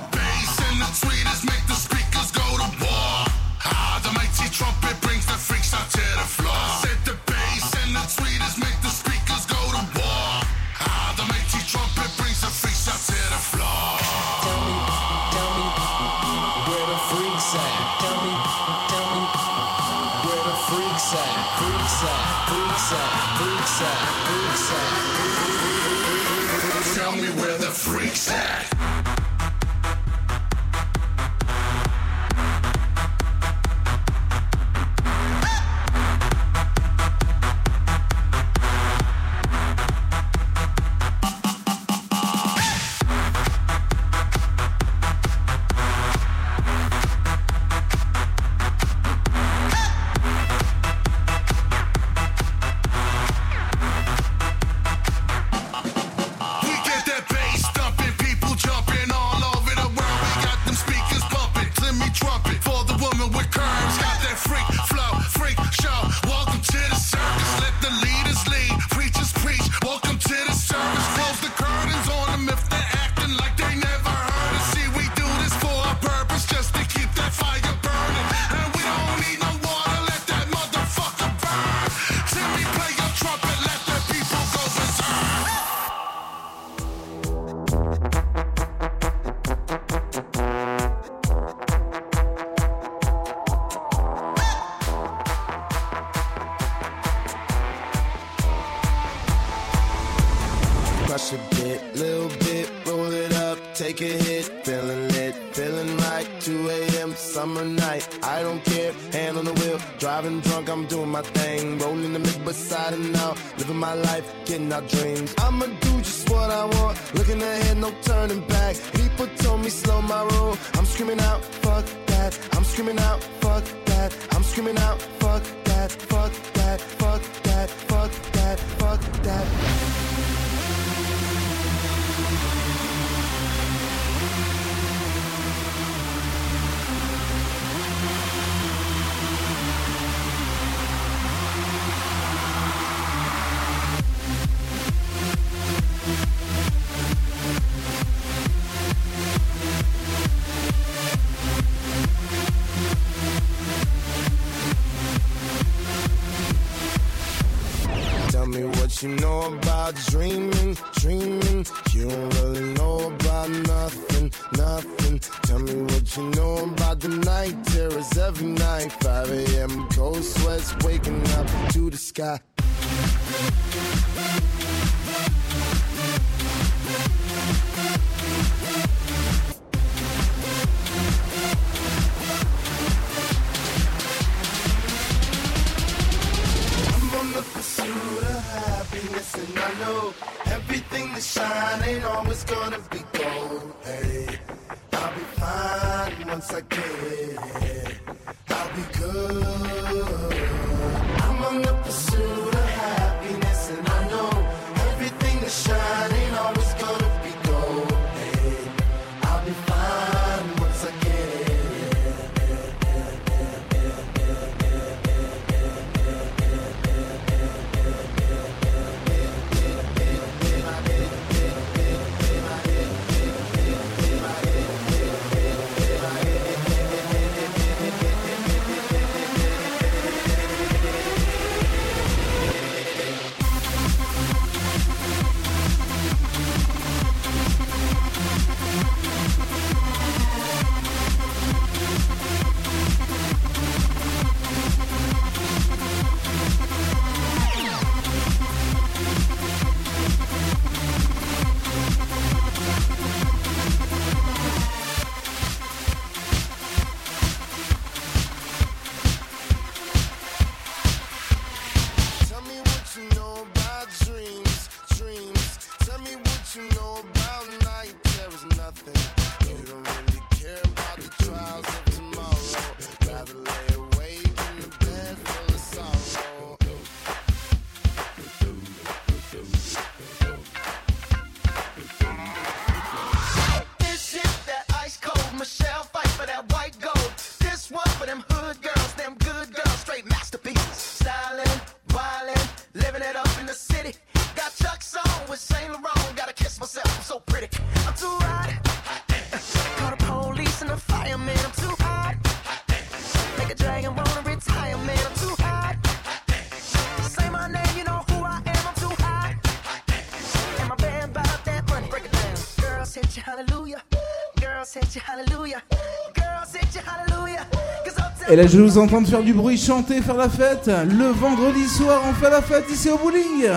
Et là, je vais vous entendre faire du bruit, chanter, faire la fête. Le vendredi soir, on fait la fête ici au bowling.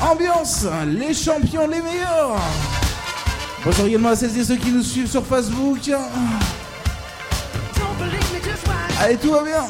Ambiance, les champions, les meilleurs. Bonjour également à celles et ceux qui nous suivent sur Facebook. Allez, tout va bien.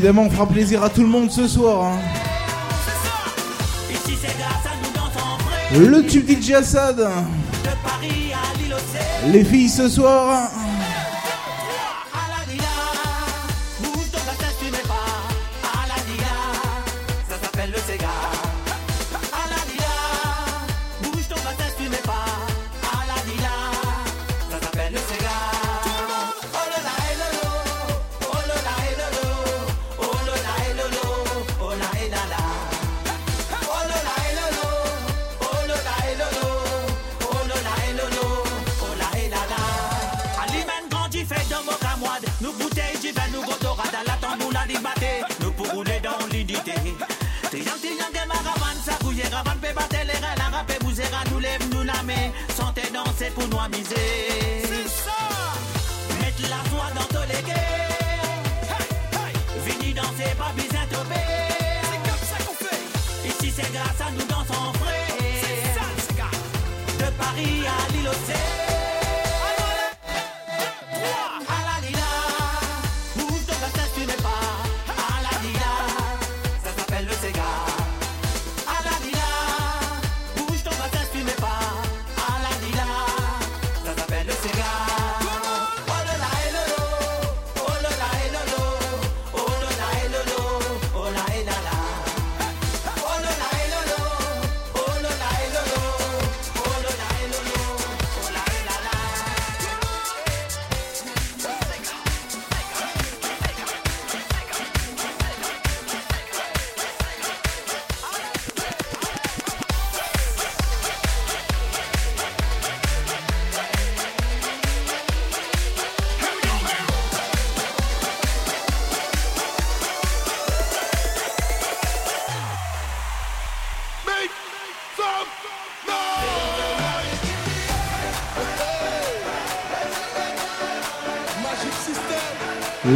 évidemment, on fera plaisir à tout le monde ce soir. Hein. Le tube DJ Assad. Les filles ce soir.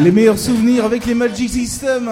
Les meilleurs souvenirs avec les Magic Systems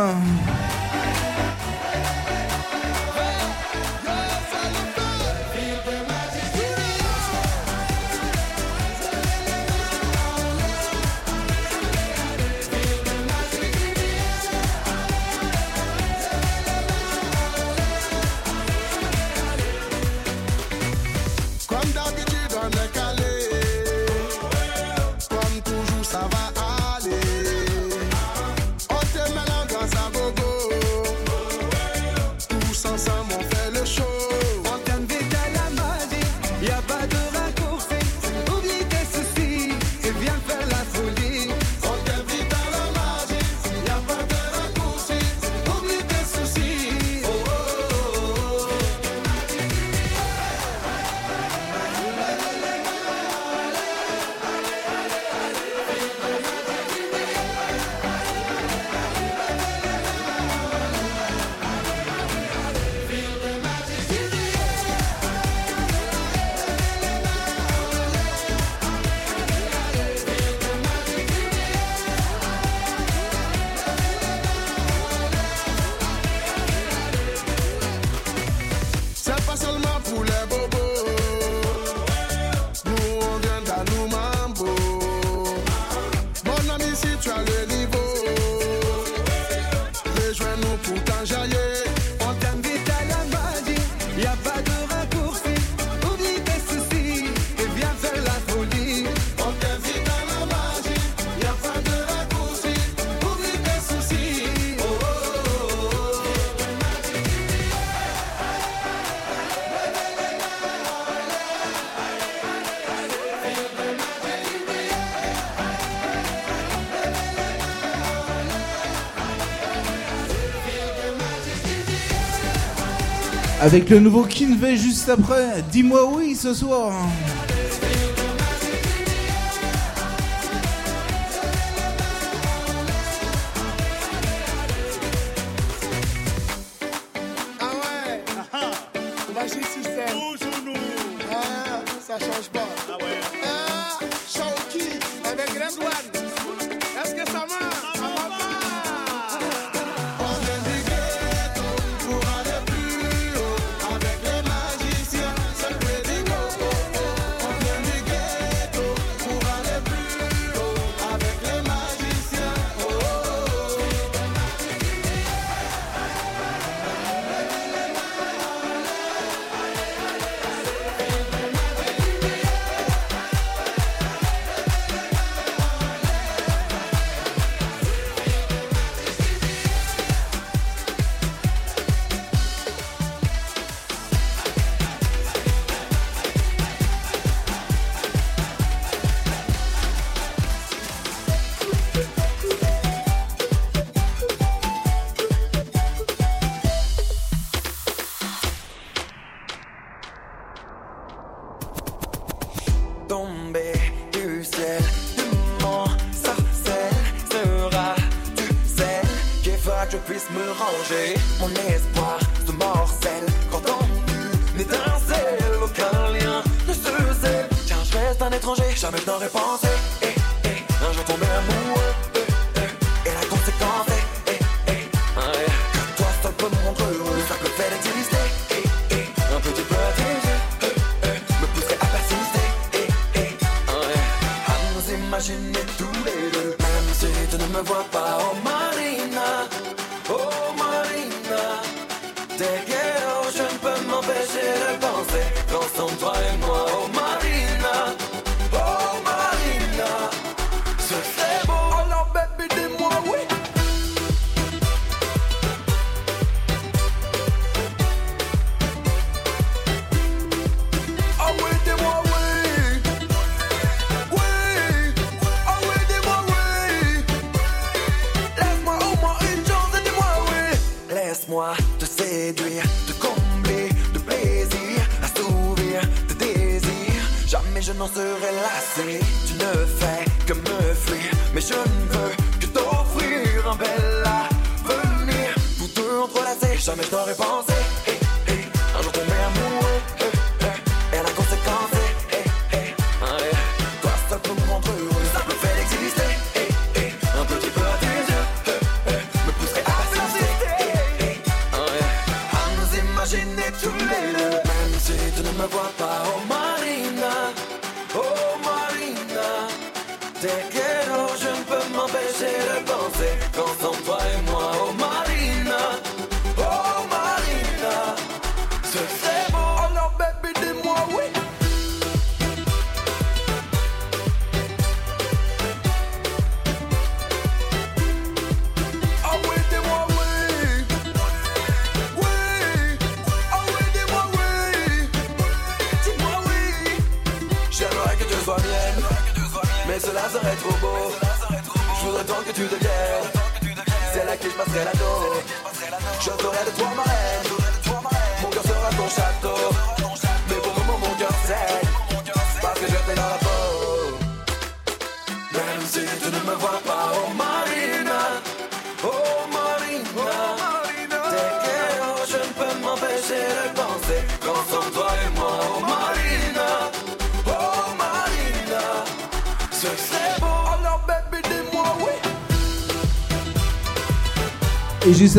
Avec le nouveau Kinvey juste après, dis-moi oui ce soir.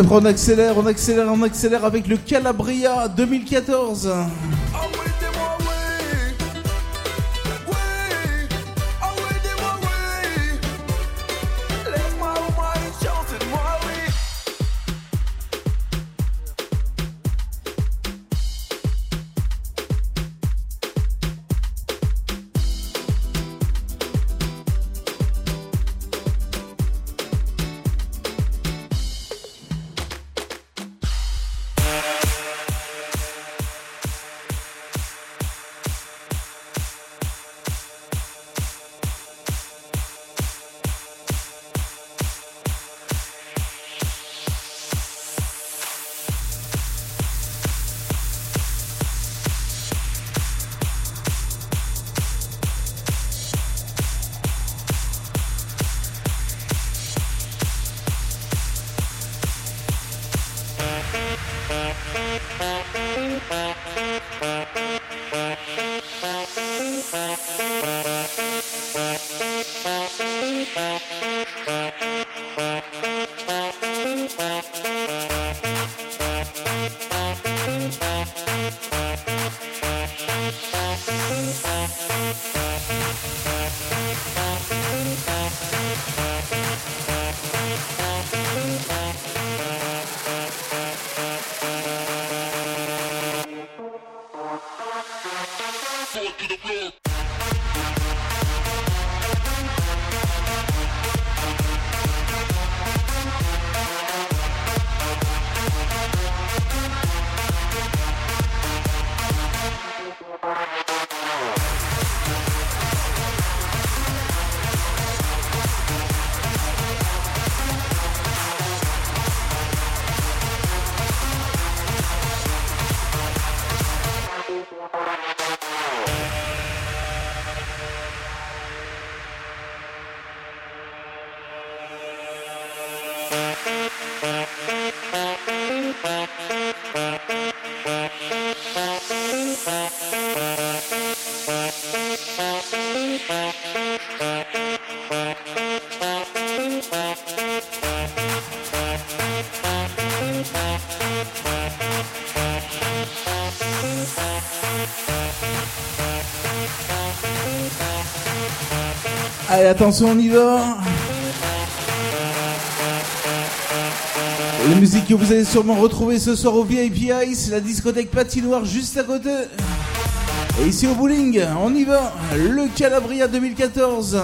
on accélère, on accélère, on accélère avec le Calabria 2014. attention, on y va. La musique que vous allez sûrement retrouver ce soir au VIP Ice, la discothèque patinoire juste à côté. Et ici au bowling, on y va. Le Calabria 2014.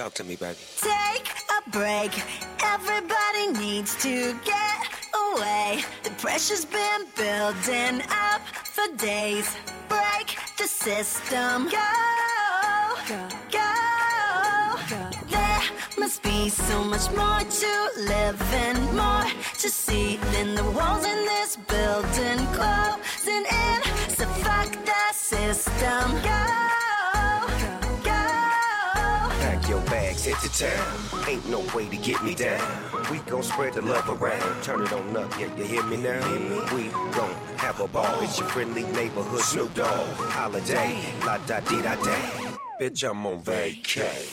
Talk to me, baby. Take a break. Everybody needs to get away. The pressure's been building up for days. Break the system. Go, go. There must be so much more to live and more to see than the walls in this building closing bags, town. Ain't no way to get me down. We gon' spread the love around. Turn it on up, yeah, you hear me now? We gon' have a ball. It's your friendly neighborhood Snoop Dogg. Holiday, la da di da da. Bitch, I'm on vacay.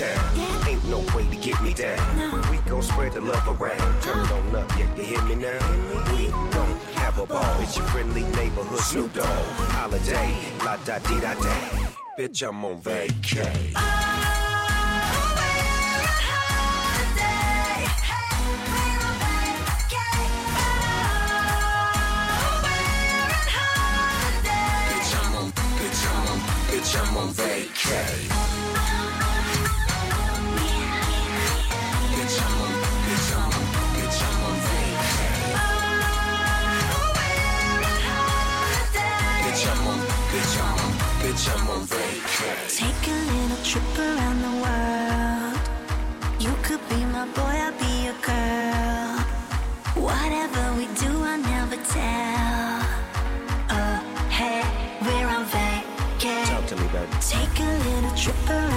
Town. Ain't no way to get me down. We gon' spread the love around. Turn it on up, yeah, you hear me now? We gon' have a ball. It's your friendly neighborhood Snoop Dogg. Holiday, la da di da da. Bitch, I'm on vacay. On, bitch, I'm on, bitch, I'm on vacay. I'm on vacation. Take a little trip around the world. You could be my boy, I'll be your girl. Whatever we do, I never tell. Oh, hey, we're on vacation. Talk to me, baby. Take a little trip around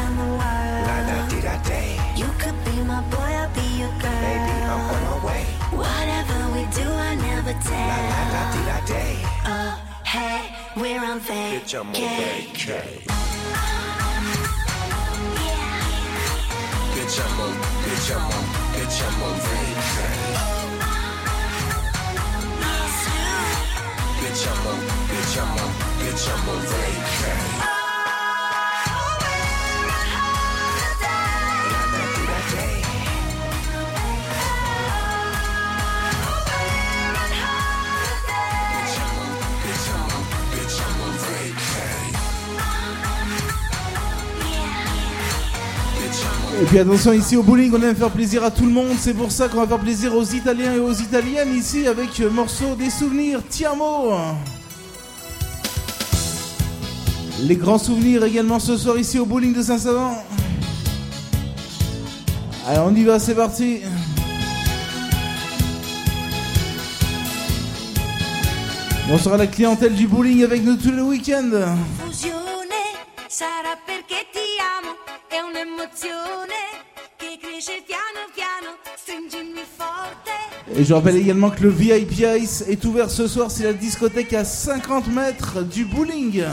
we're on Bitch, I'm on vacation. Bitch, I'm on, bitch, I'm on, bitch, I'm on vacation. Bitch, I'm on, bitch, I'm on, bitch, I'm on vacation. Et puis attention, ici au bowling, on aime faire plaisir à tout le monde. C'est pour ça qu'on va faire plaisir aux Italiens et aux Italiennes ici avec morceau des souvenirs Tiamo. Les grands souvenirs également ce soir ici au bowling de Saint-Savant. Allez, on y va, c'est parti. Bonsoir à la clientèle du bowling avec nous tous les week-ends. È un'emozione che cresce piano piano, stringimi forte. Et je rappelle également que le VIP Ice est ouvert ce soir, c'est la discothèque à 50 mètres du bowling.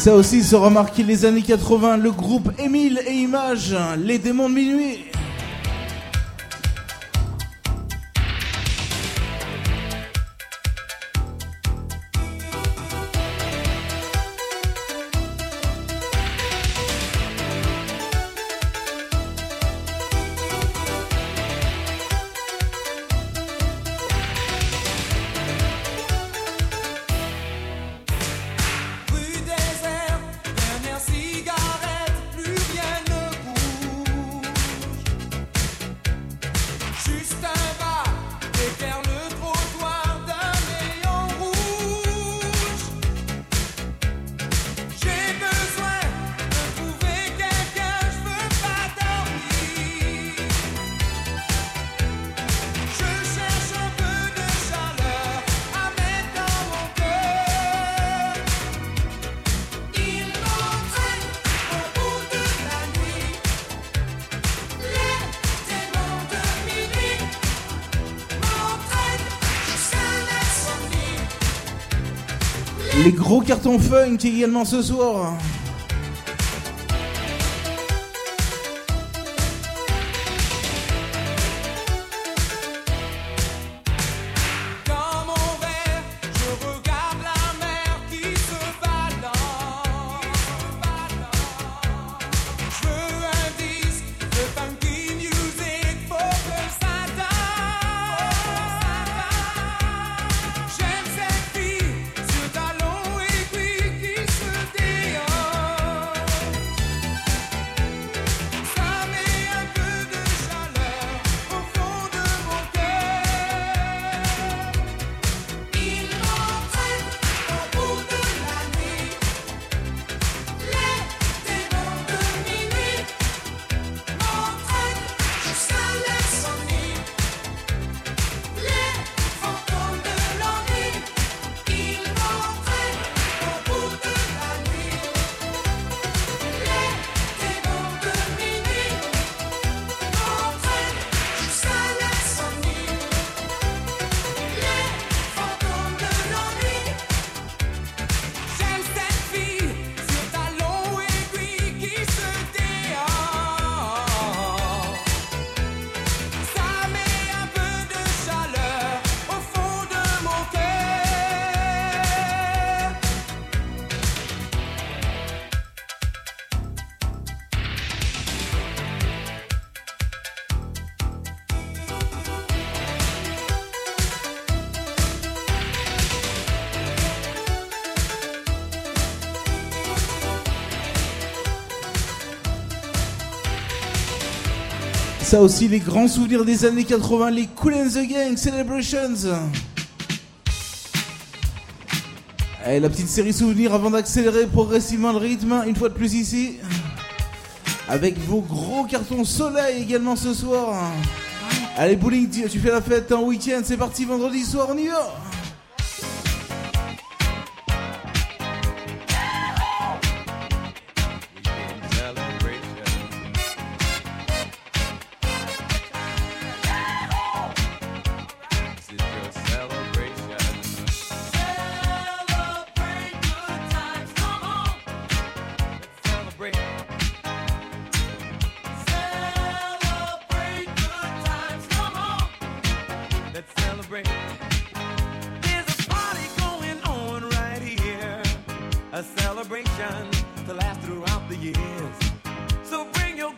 Ça aussi se remarquer les années 80, le groupe Émile et Images, les démons de minuit. carton funk également ce soir. aussi les grands souvenirs des années 80, les Cool and the Gang Celebrations. Et la petite série souvenirs avant d'accélérer progressivement le rythme, une fois de plus ici. Avec vos gros cartons soleil également ce soir. Allez, bowling, tu fais la fête en week-end, c'est parti vendredi soir, on y! a celebration to last throughout the years. So bring your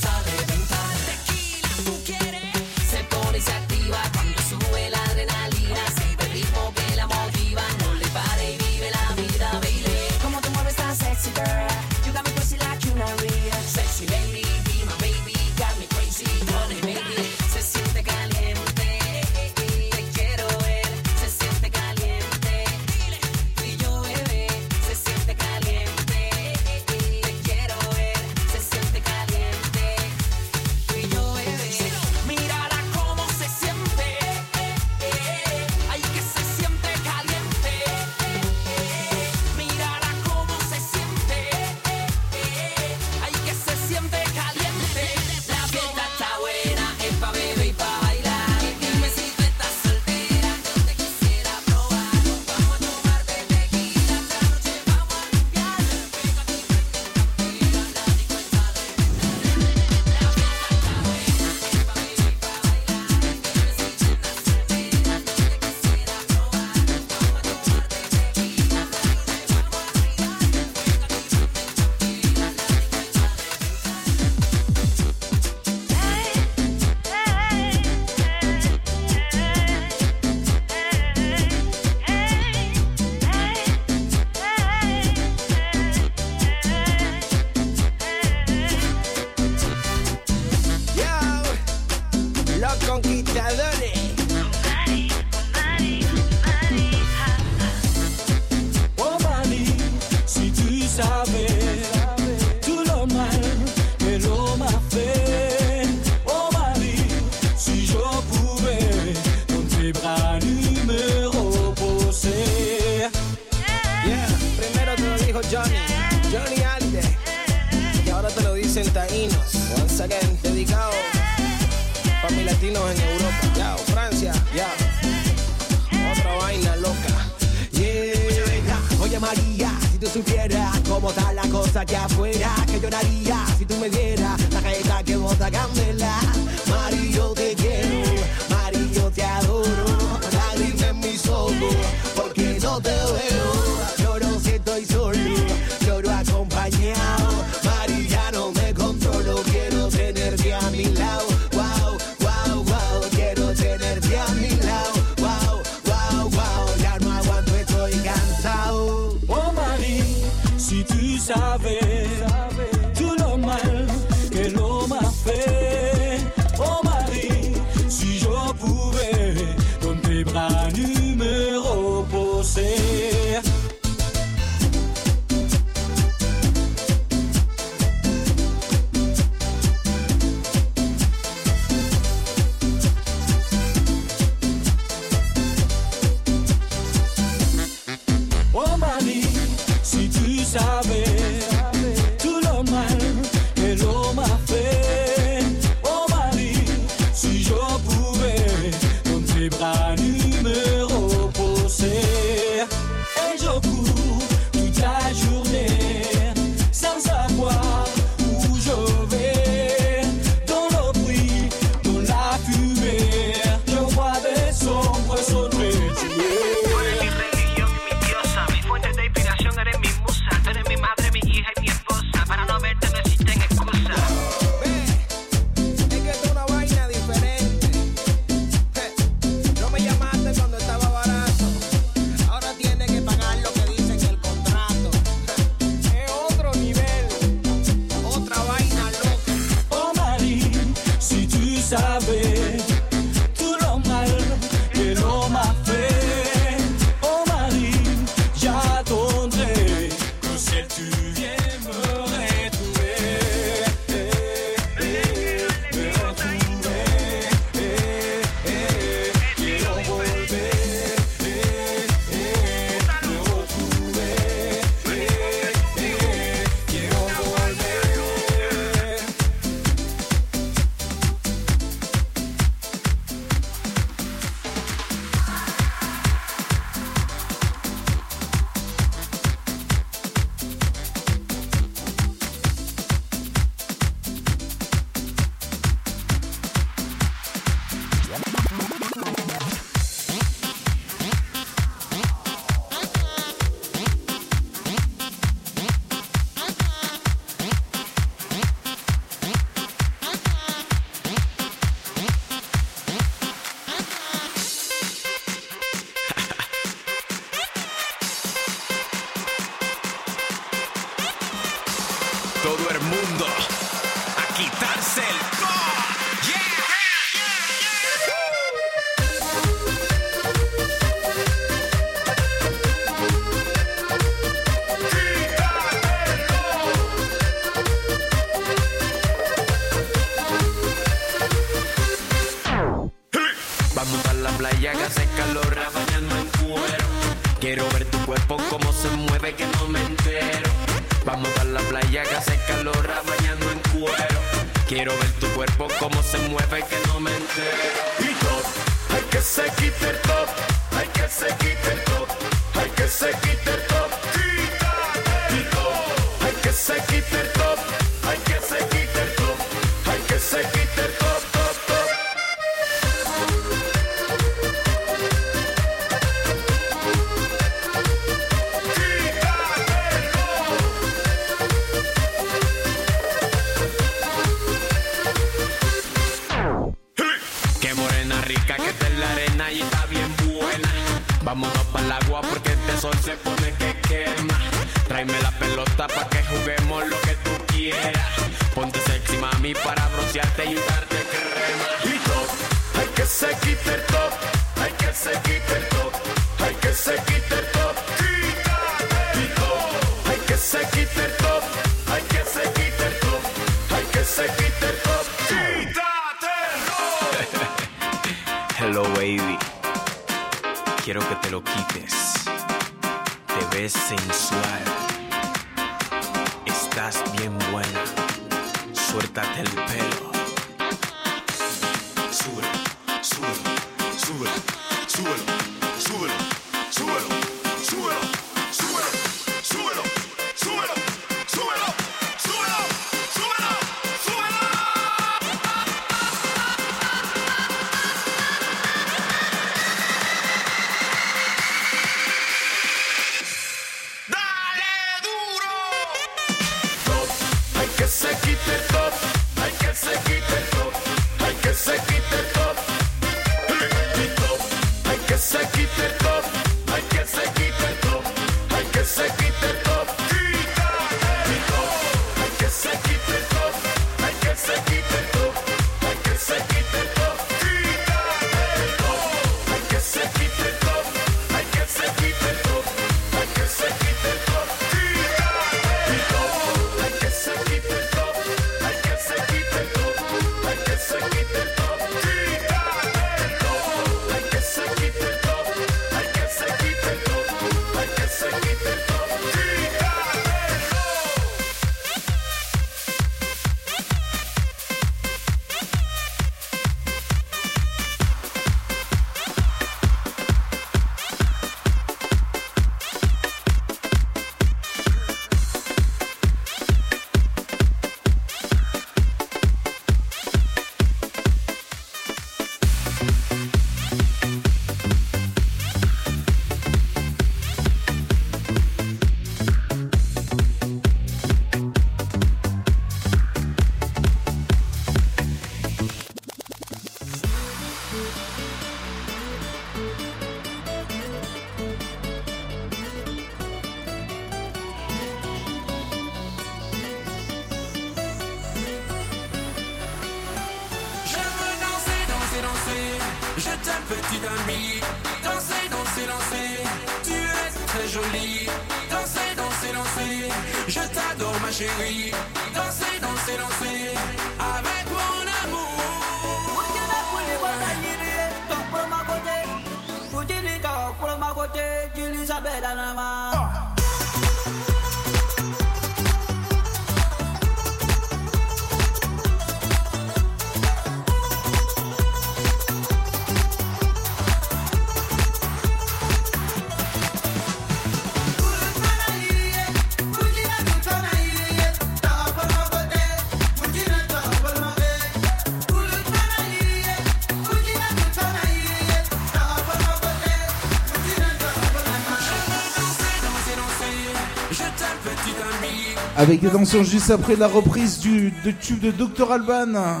Avec des juste après la reprise du tube de Dr Alban.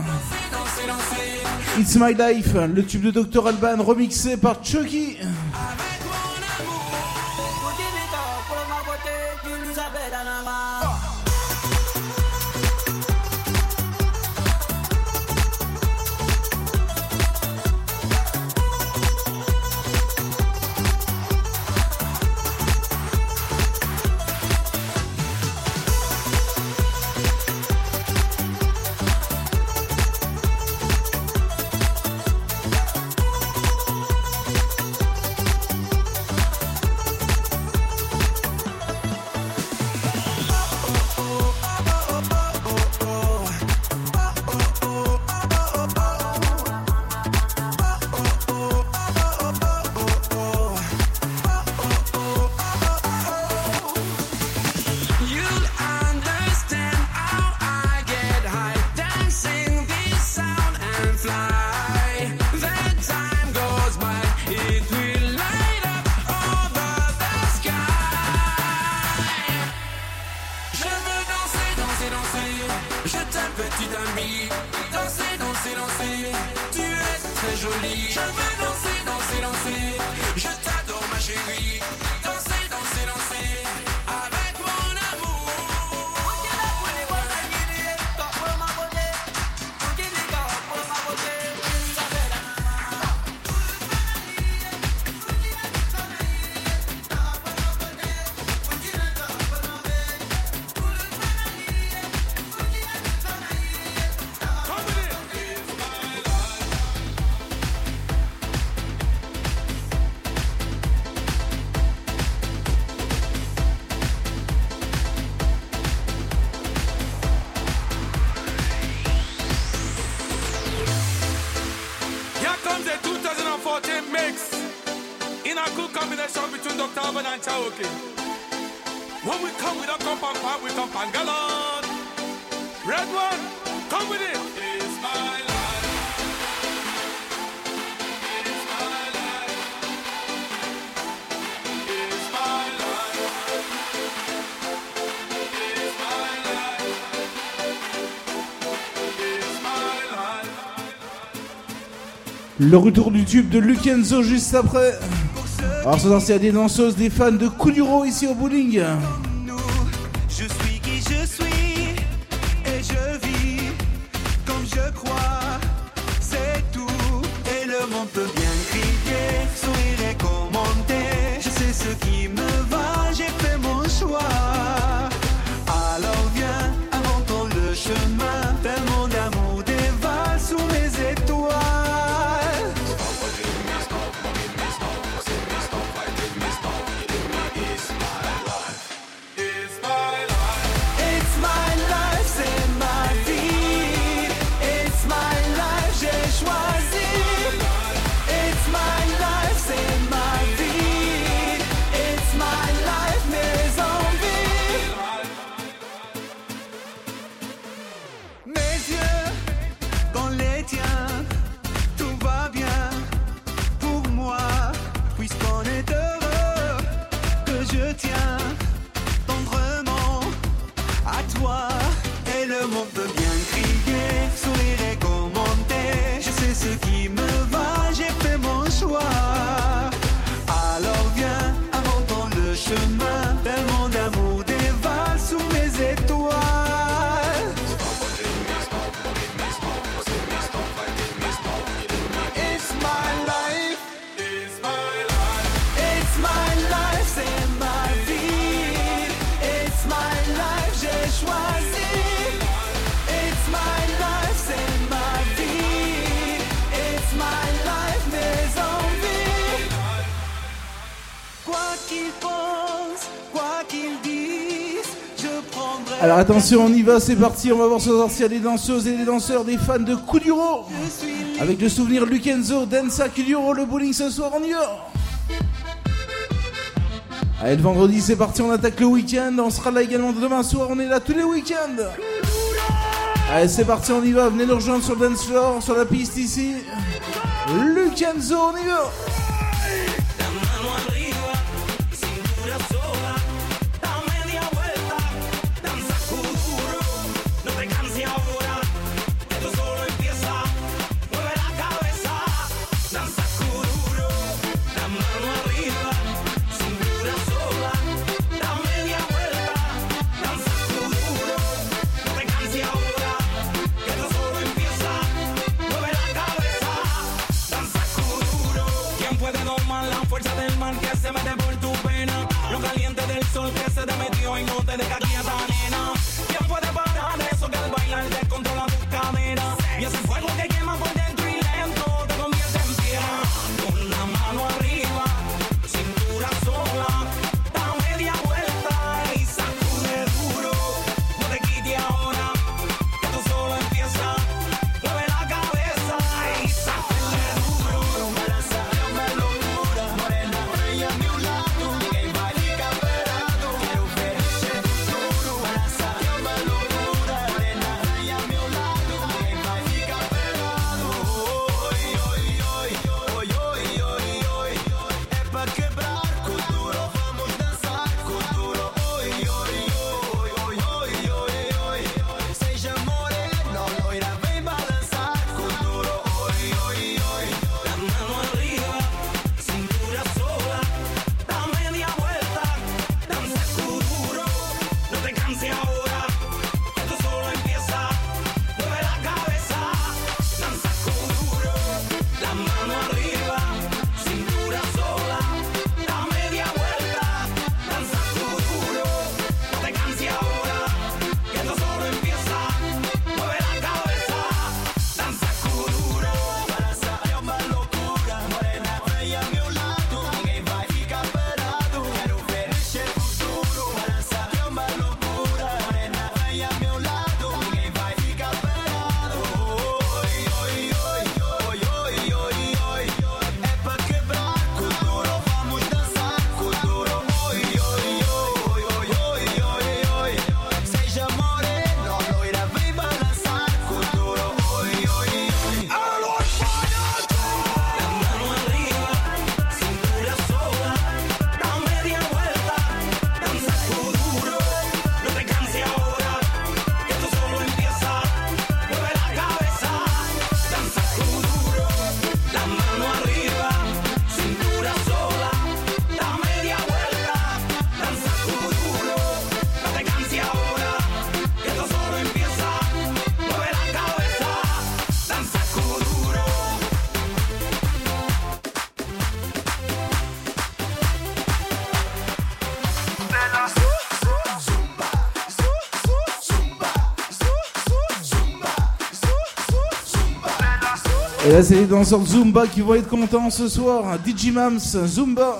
It's My Life, le tube de Dr Alban remixé par Chucky. Le retour du tube de Lukenzo juste après. Alors, ce danser à des danseuses, des fans de Kuduro ici au bowling. On peut bien crier, sourire et commenter. Je sais ce qui me va. Attention, on y va, c'est parti. On va voir ce soir y a des danseuses et des danseurs, des fans de Kuduro. Avec le souvenir Lukenzo, Densa, Kuduro, le bowling ce soir, on y va. Allez, le vendredi, c'est parti, on attaque le week-end. On sera là également demain soir, on est là tous les week-ends. Allez, c'est parti, on y va. Venez nous rejoindre sur le dance floor, sur la piste ici. Lukenzo, on y va. c'est les danseurs Zumba qui vont être contents ce soir. Hein, DJ Mams, Zumba.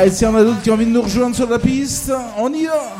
Allez, s'il y en a d'autres qui ont envie de nous rejoindre sur la piste, on y va.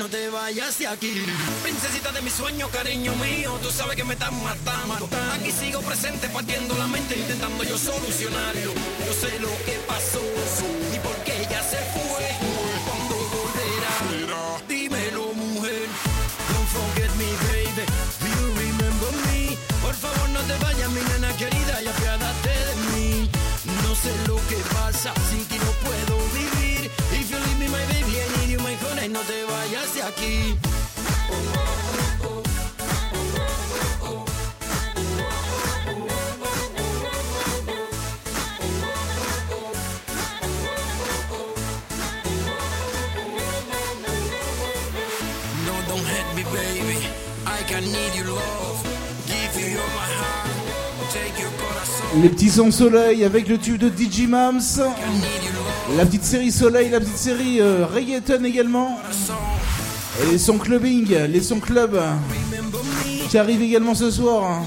no te vayas de aquí. Princesita de mi sueño, cariño mío, tú sabes que me estás matando. Aquí sigo presente, partiendo la mente, intentando yo solucionarlo. Yo sé lo que pasó y por qué ella se fue. Cuando volverá, dímelo, mujer. Don't forget me, baby. Do you remember me? Por favor, no te vayas, mi nena querida, y apiádate de mí. No sé lo que pasa, si Les petits sons soleil avec le tube de DJ Mams. La petite série soleil, la petite série euh, reggaeton également. Et les sons clubbing, les sons club hein, qui arrivent également ce soir. Hein.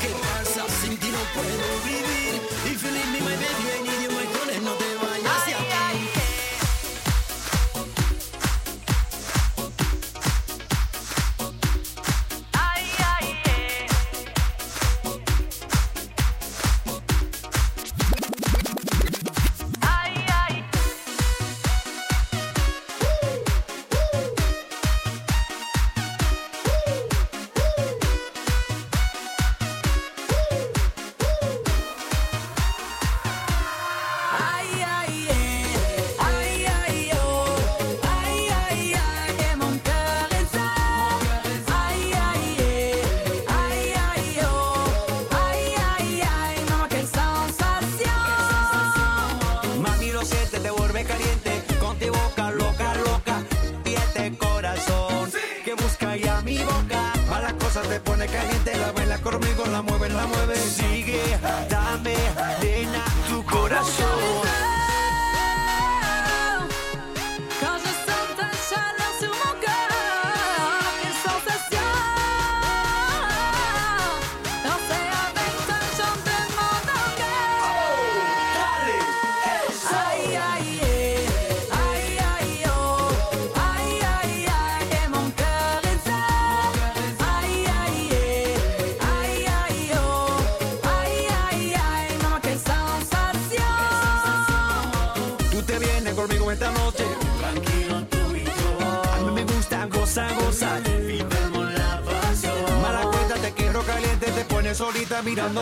¿Qué pasa? Sin ti no puedo vivir.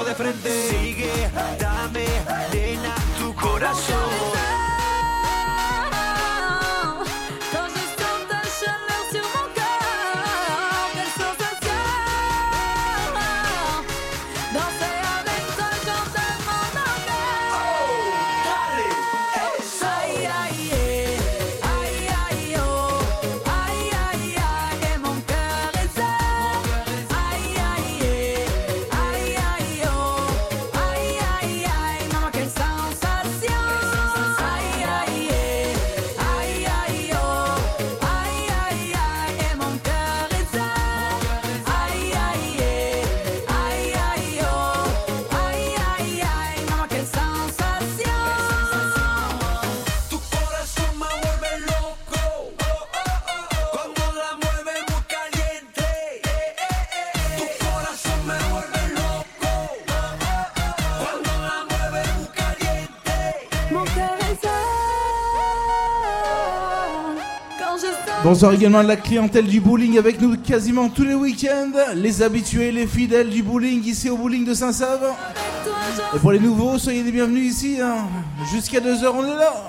de frente. On sort également de la clientèle du bowling avec nous quasiment tous les week-ends. Les habitués, les fidèles du bowling ici au bowling de Saint-Save. Et pour les nouveaux, soyez les bienvenus ici. Hein. Jusqu'à 2h, on est là.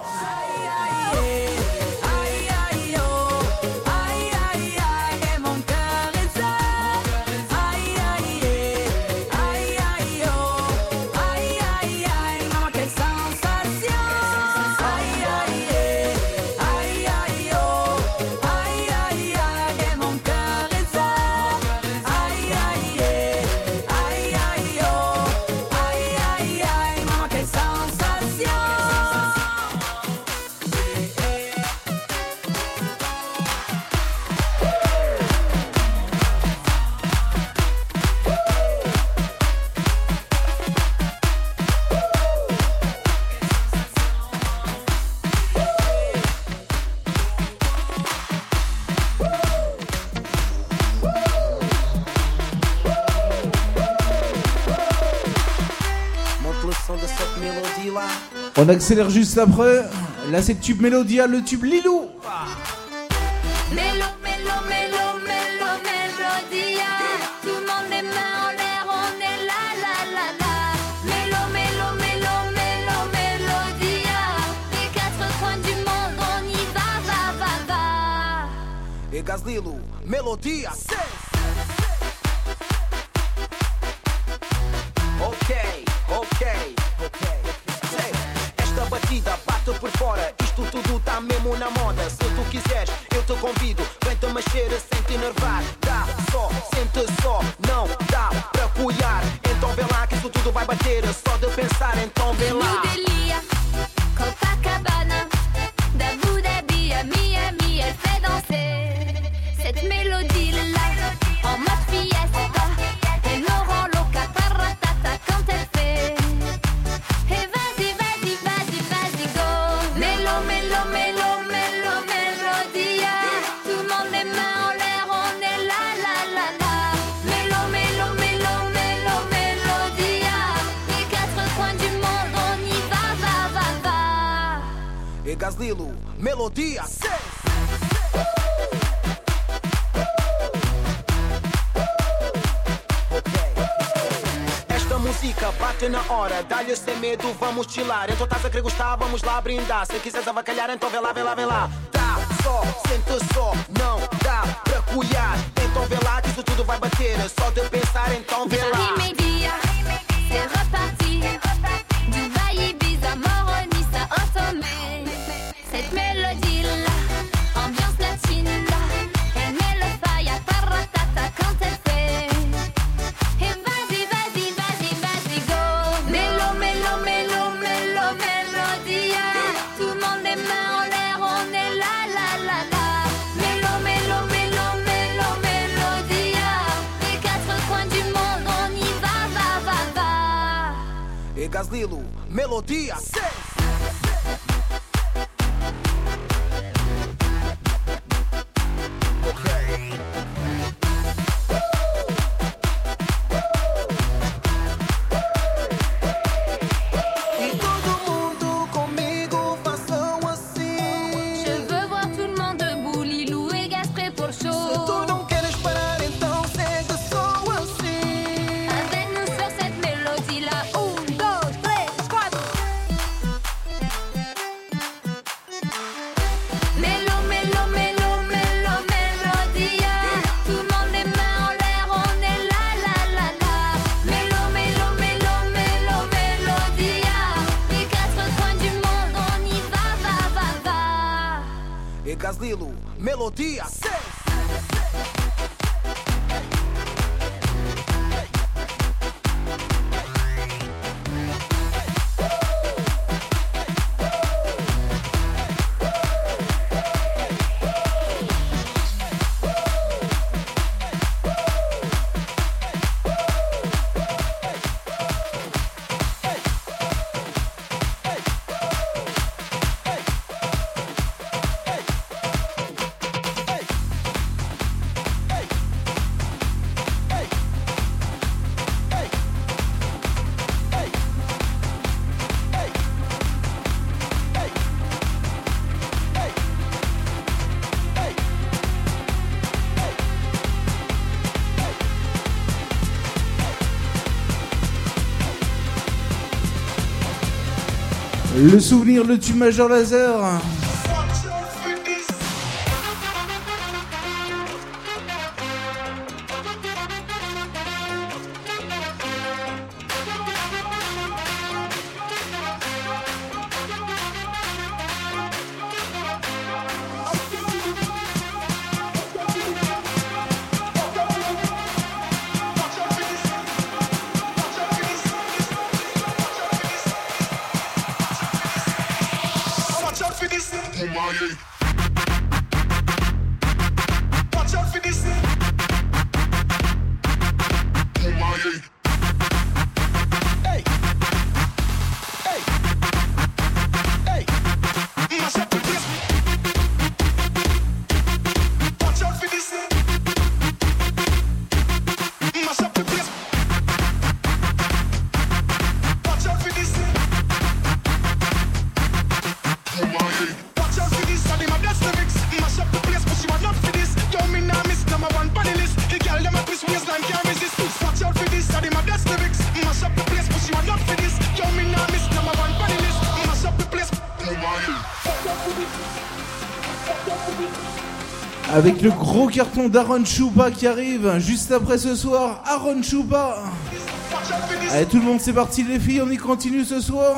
On accélère juste après. Là, c'est le tube Mélodia, le tube Lilou. Mélo, mélo, mélo, mélo, mélodia. Tout le monde est main en l'air, on est là, là, là, là. Mélo, mélo, mélo, mélo, mélodia. Les quatre coins du monde, on y va, va, va, va. Et Gaz Lilou, Mélodia. músicas, Lilo, melodia, seis. música bate na hora, dá-lhe sem medo, vamos tilar, Então estás a gostar, vamos lá brindar. Se quiseres avacalhar, então vê lá, vê lá, vê lá. Tá só, sente só, não dá pra cuidar. Então vê lá que isso tudo vai bater. É só de pensar, então vê lá. Rime dia, se é repartir. melodía. Sí. Le souvenir, le tue Major Laser. Avec le gros carton d'Aaron Choupa qui arrive juste après ce soir. Aaron Choupa. Allez, tout le monde, c'est parti les filles, on y continue ce soir.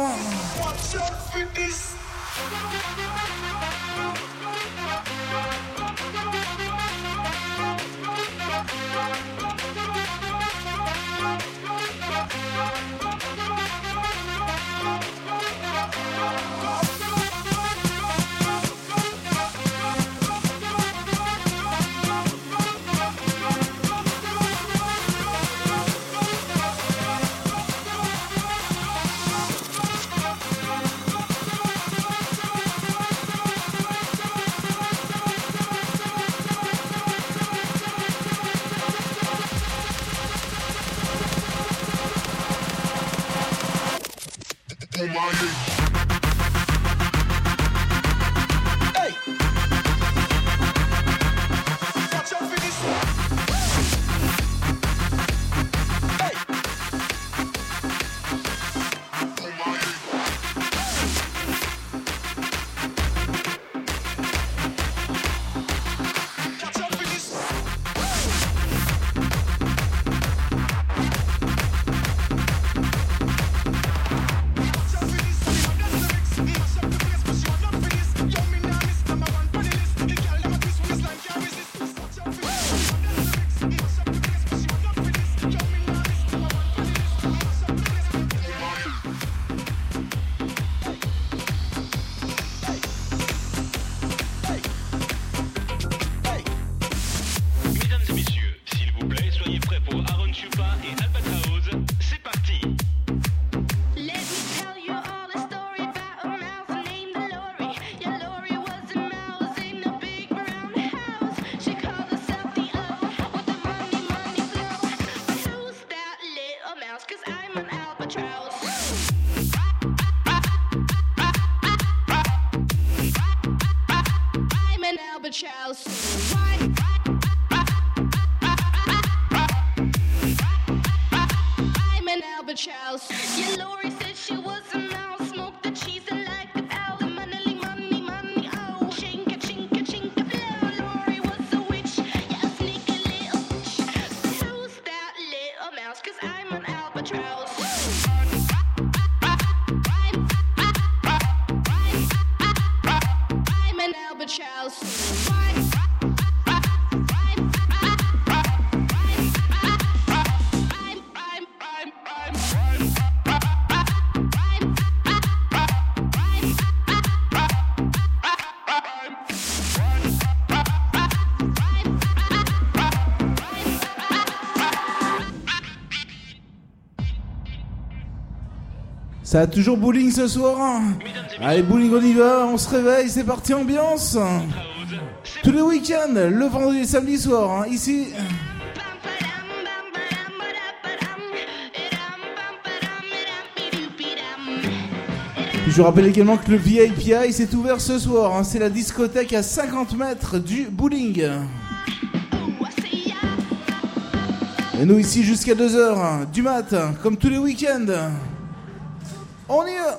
Toujours bowling ce soir Allez, bowling, on y va, on se réveille, c'est parti, ambiance Tous les week-ends, le vendredi et samedi soir, hein, ici. Je vous rappelle également que le VIPI s'est ouvert ce soir, hein, c'est la discothèque à 50 mètres du bowling. Et nous ici jusqu'à 2h du mat, comme tous les week-ends. On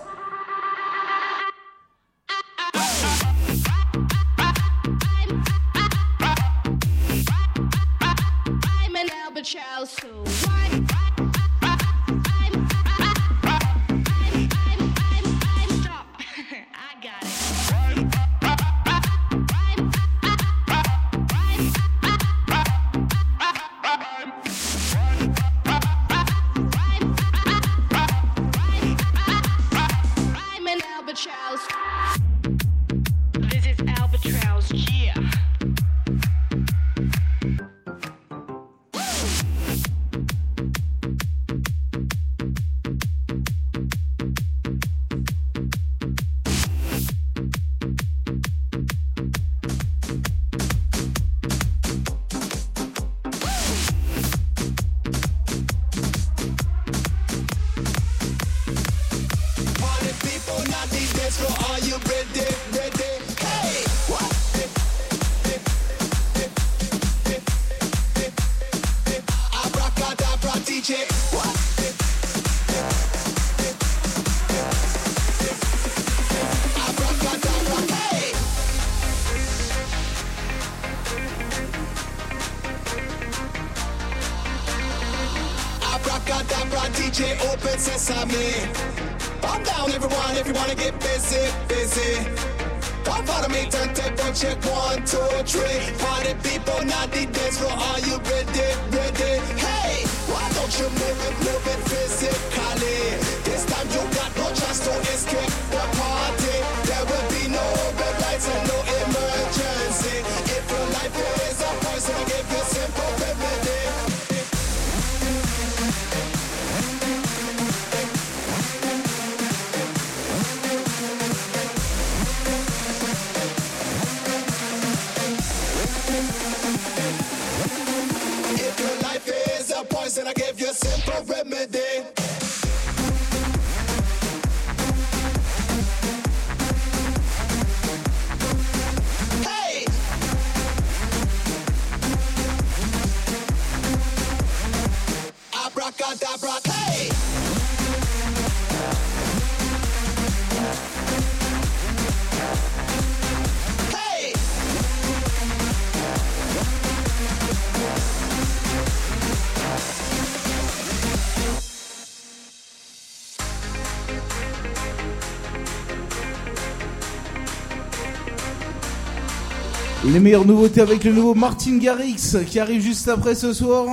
Les meilleures nouveautés avec le nouveau Martin Garrix qui arrive juste après ce soir.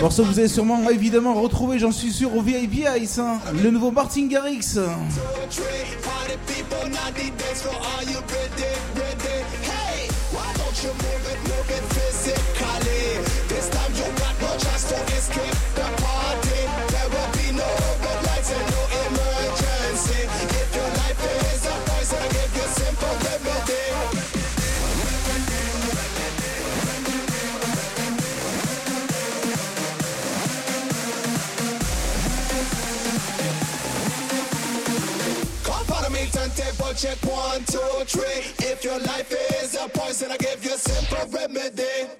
Morceau que vous avez sûrement évidemment retrouvé, j'en suis sûr, au VIP Ice. Hein. Le nouveau Martin Garrix. One, two, three. If your life is a poison, I give you a simple remedy.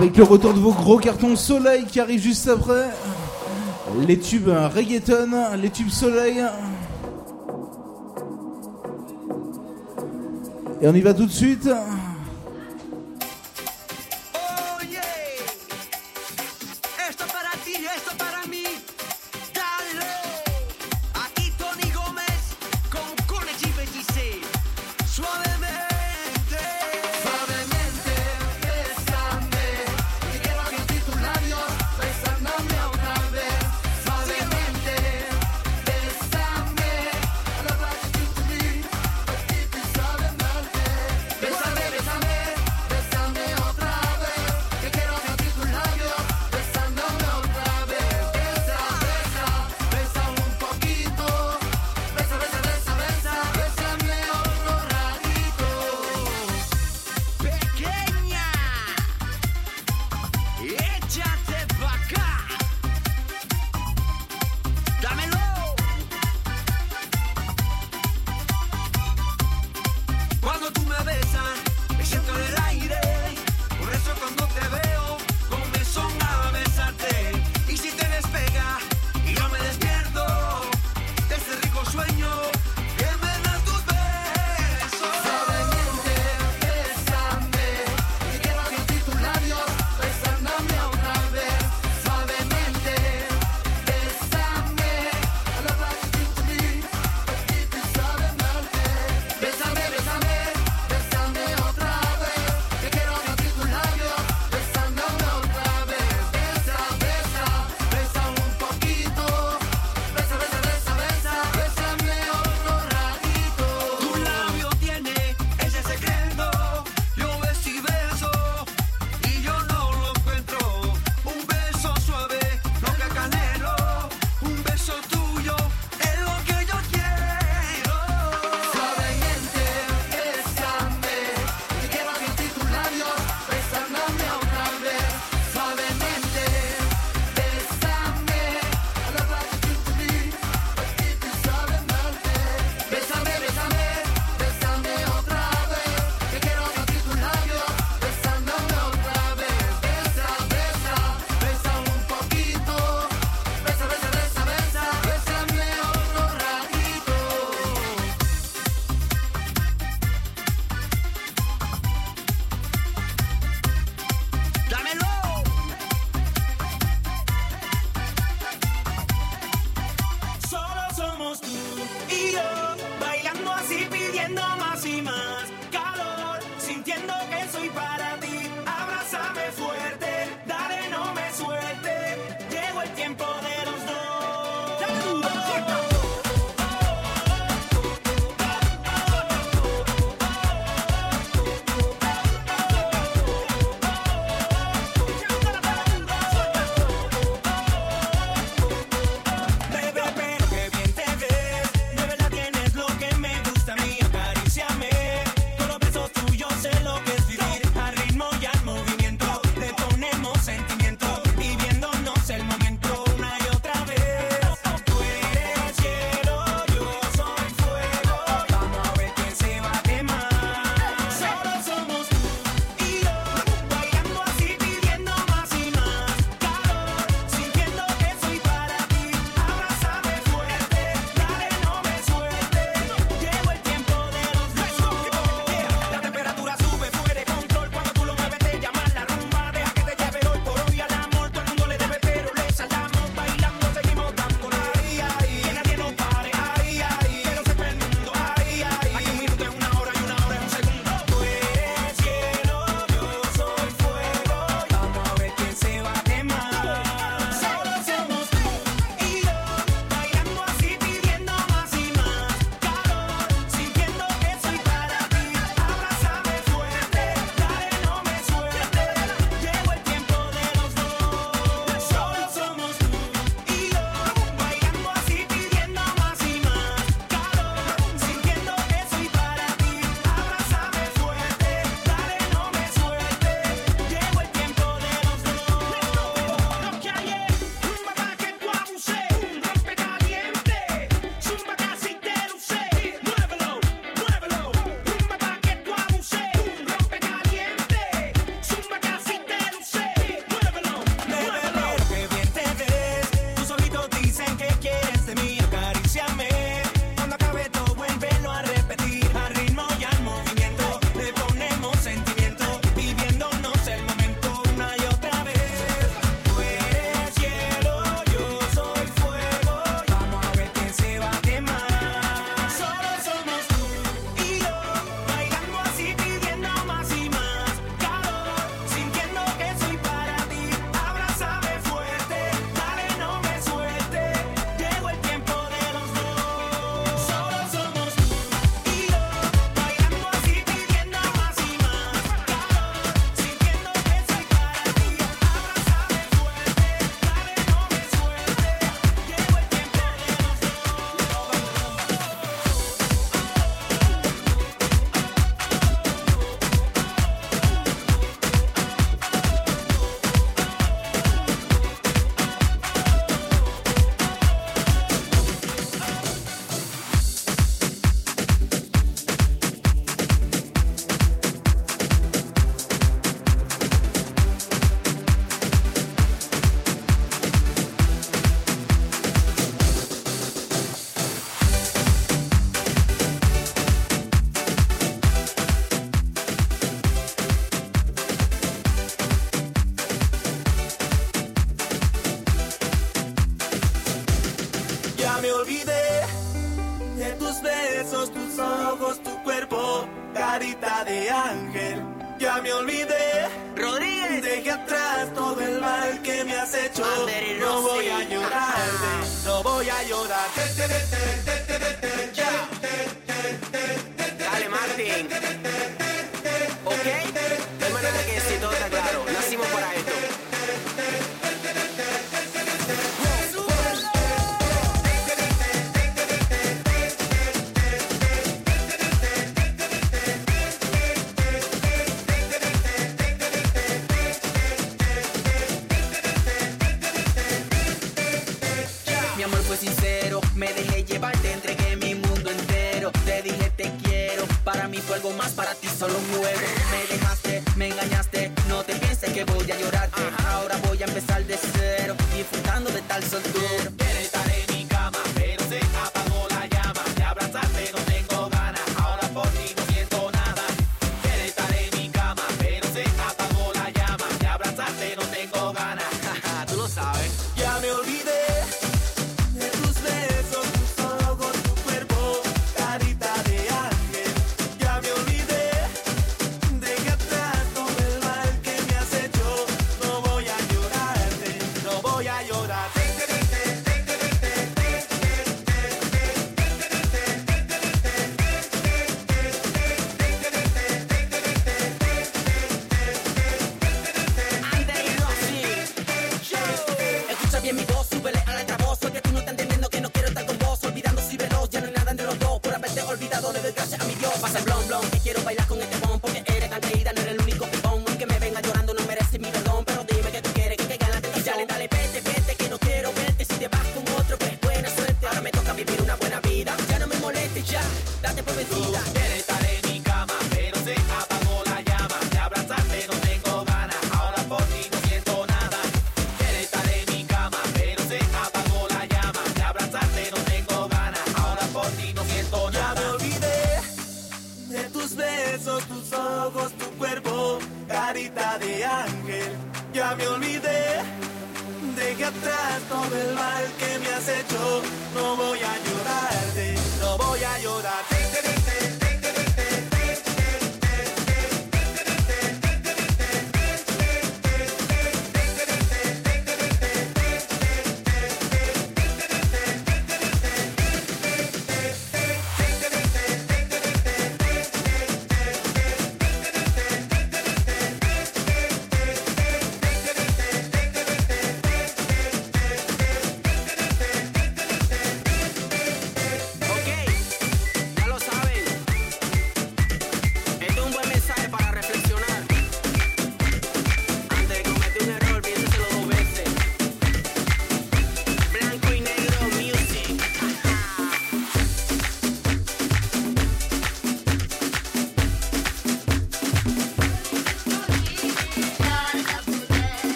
avec le retour de vos gros cartons soleil qui arrive juste après. Les tubes reggaeton, les tubes soleil. Et on y va tout de suite.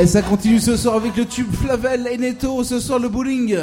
Et ça continue ce soir avec le tube Flavel et Neto, ce soir le bowling.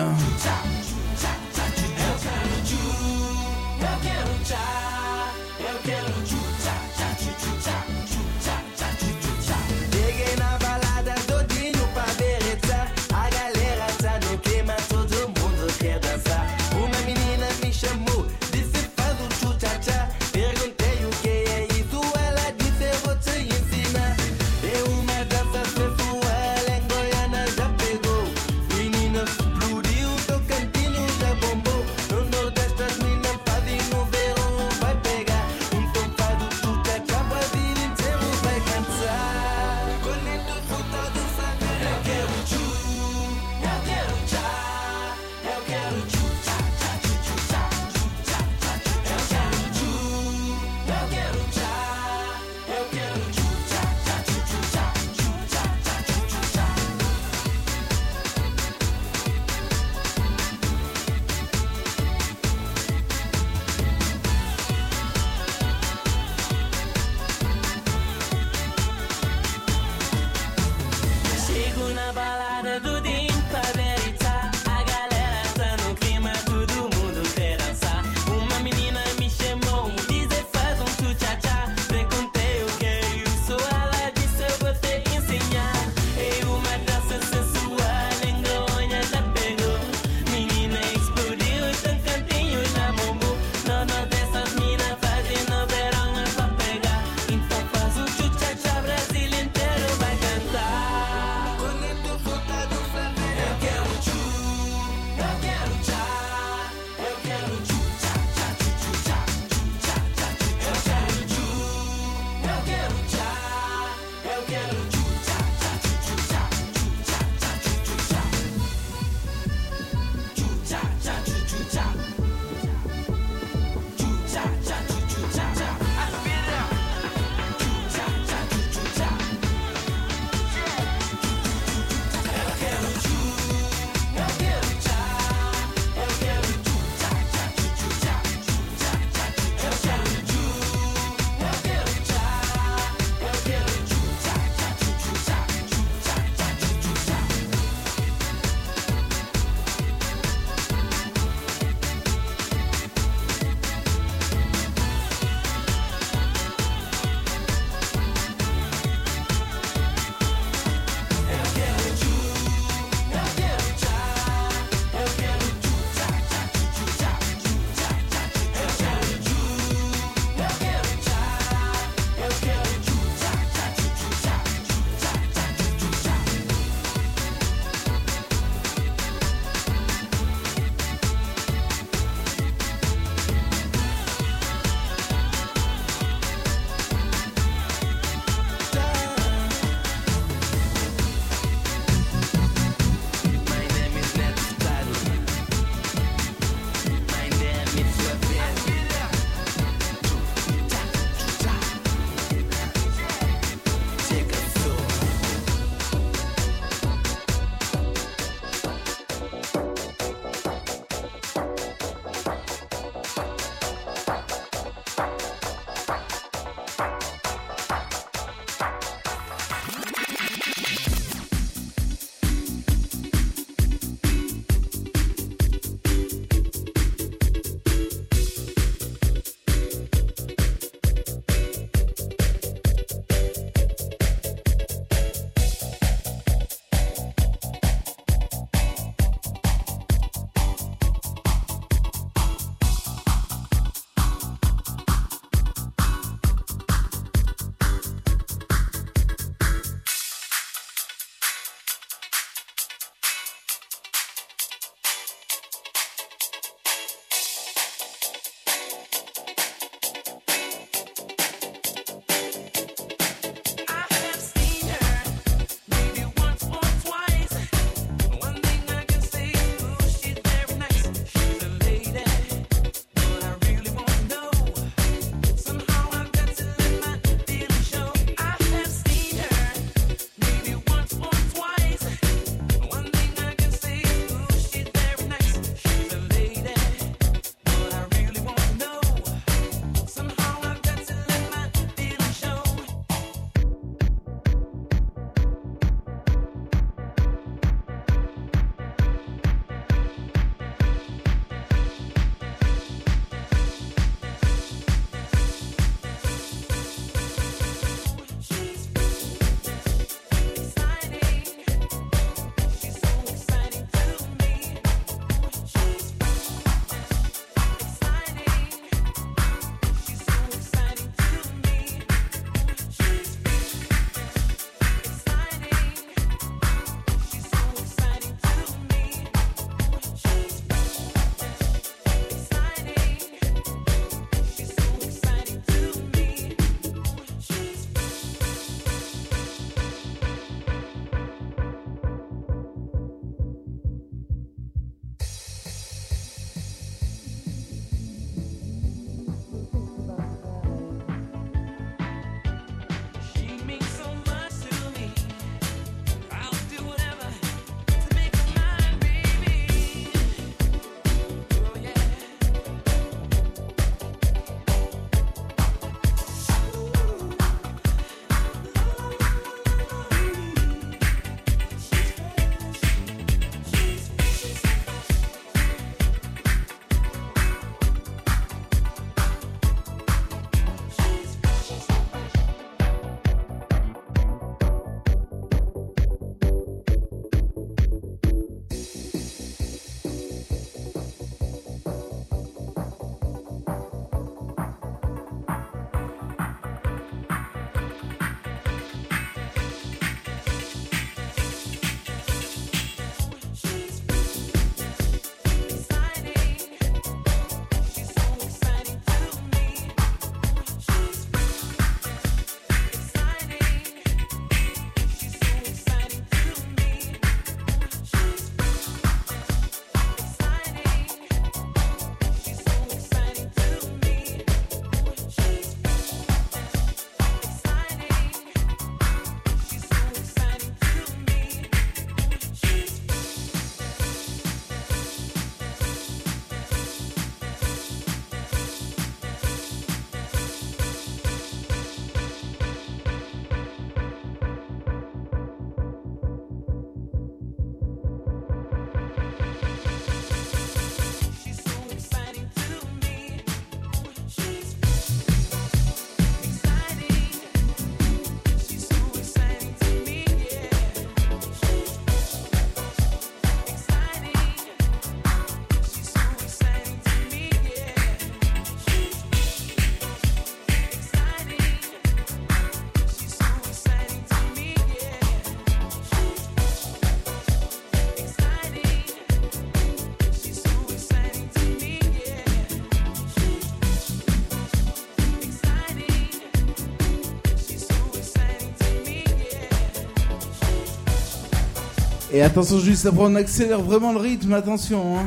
Et attention juste après on accélère vraiment le rythme, attention. Hein.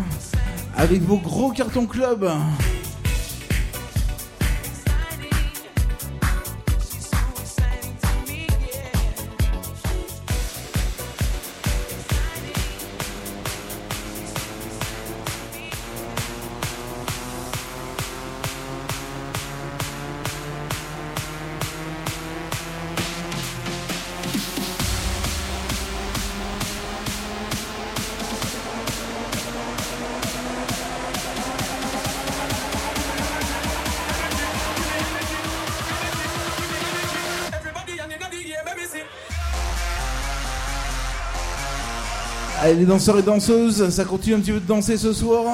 Avec vos gros cartons club. les danseurs et danseuses, ça continue un petit peu de danser ce soir.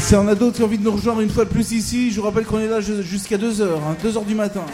Si on a d'autres qui ont envie de nous rejoindre une fois de plus ici, je vous rappelle qu'on est là jusqu'à 2h, 2h hein, du matin.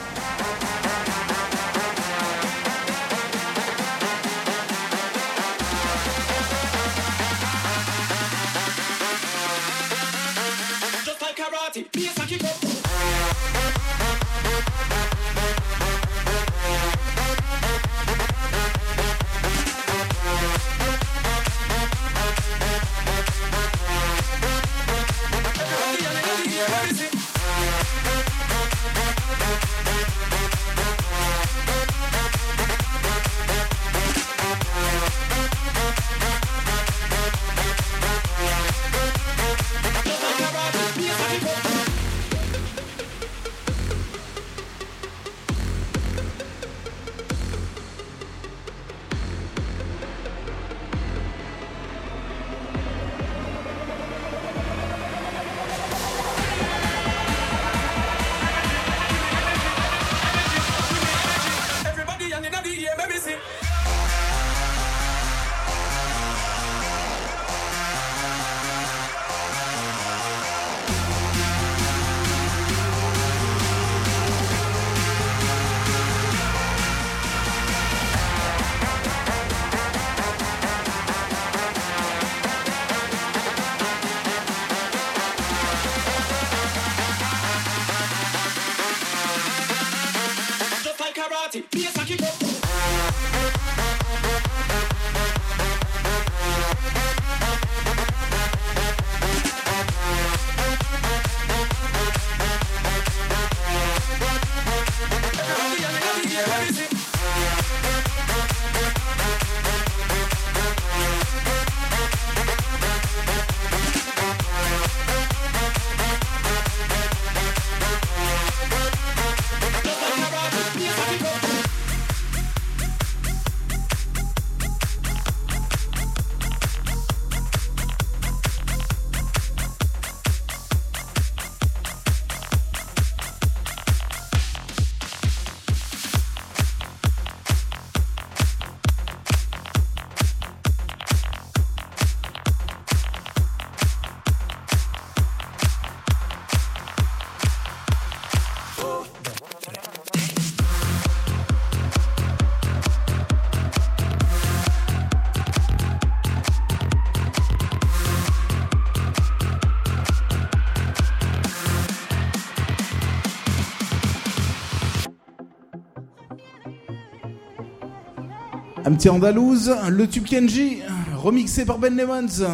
variété andalouse, le tube Kenji, remixé par Ben Lemons.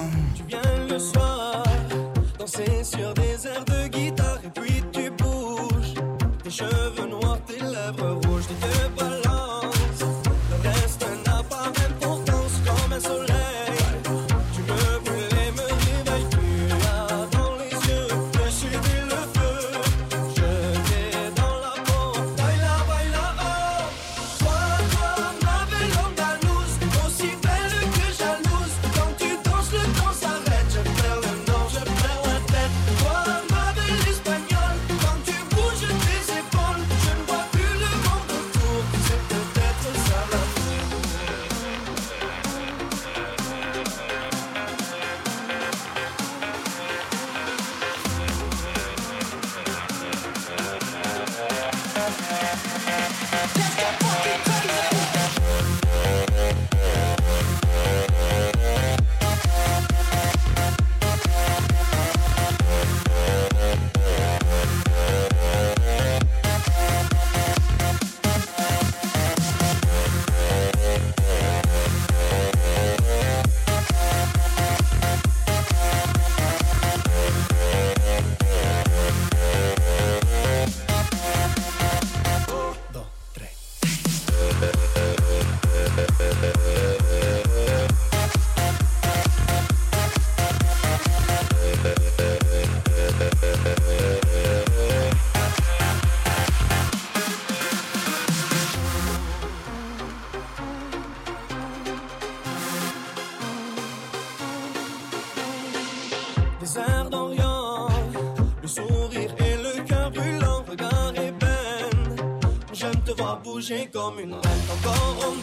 Shake om min mand, der går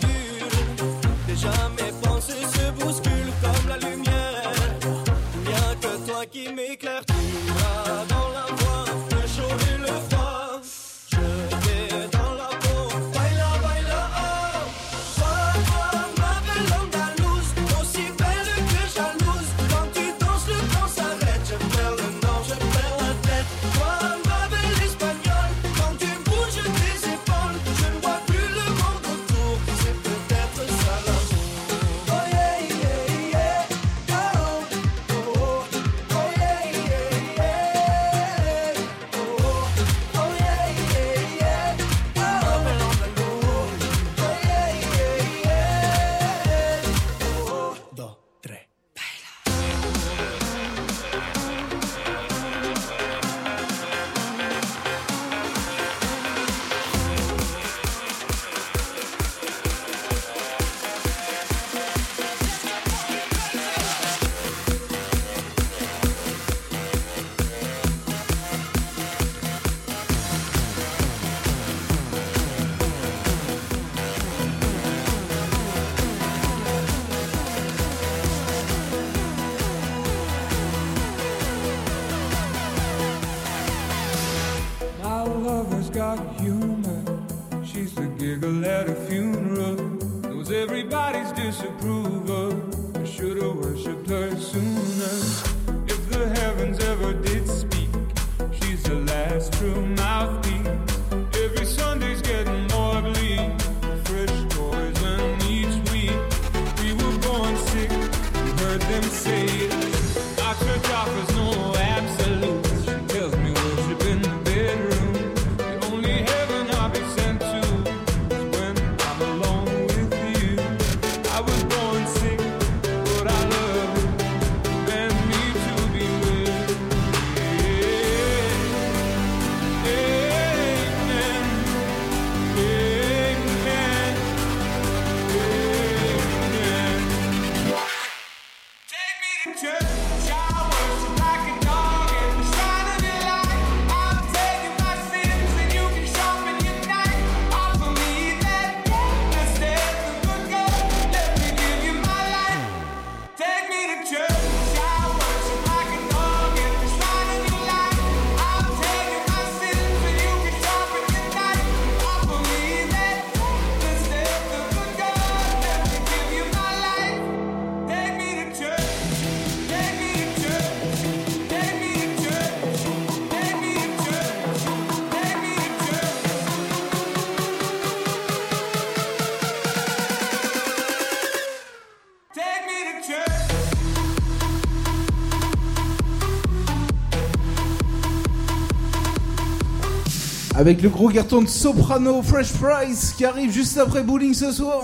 avec le gros carton de Soprano Fresh Fries qui arrive juste après Bowling ce soir.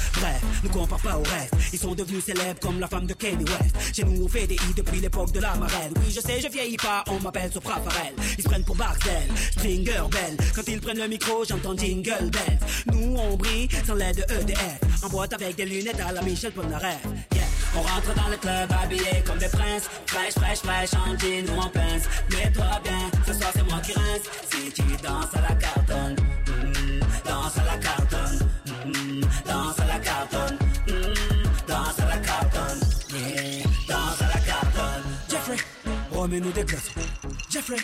Bref, ne compare pas au reste. Ils sont devenus célèbres comme la femme de Kanye West. Chez nous, on fait des hits depuis l'époque de la marelle. Oui, je sais, je vieillis pas, on m'appelle Sopra Farel. Ils se prennent pour Barcel, Stringer Bell. Quand ils prennent le micro, j'entends Jingle Bells. Nous, on brille sans l'aide de EDF. En boîte avec des lunettes à la Michel Polnareff. Yeah. On rentre dans le club habillé comme des princes. Fraîche, fraîche, fraîche, en jean ou en pince. Mets-toi bien, ce soir c'est moi qui rince. Si tu danses à la cartonne, Jeffrey,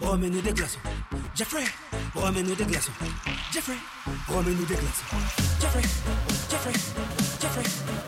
remets-nous des glaçons. Jeffrey, remets-nous des glaçons. Jeffrey, remets-nous des glaçons. Jeffrey, Jeffrey, Jeffrey,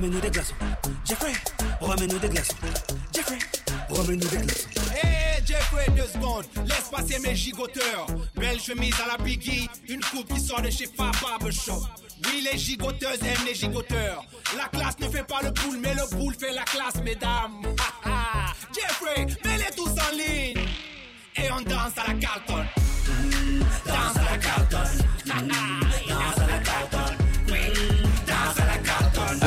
remets-nous des glaçons. Jeffrey, remets-nous des glaçons. Jeffrey, remets-nous des glaçons. Hey Jeffrey, deux secondes, laisse passer mes gigoteurs. Belle chemise à la Biggie, une coupe qui sort de chez Fab Barbershop. Oui, les gigoteuses aiment les gigoteurs.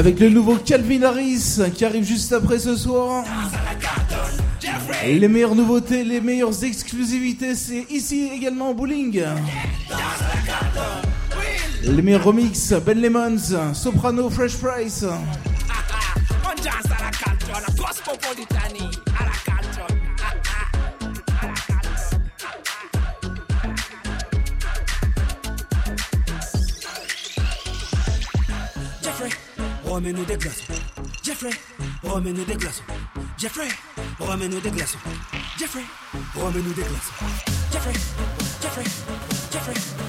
Avec le nouveau Calvin Harris qui arrive juste après ce soir. Les meilleures nouveautés, les meilleures exclusivités, c'est ici également au bowling. Les meilleurs remix, Ben Lemons, Soprano, Fresh Price. Remets-nous des glaçons. Jeffrey, oh, remets-nous des glaçons. Jeffrey, oh, remets-nous des glaçons. Jeffrey, oh, remets-nous des glaçons. Jeffrey, Jeffrey, Jeffrey,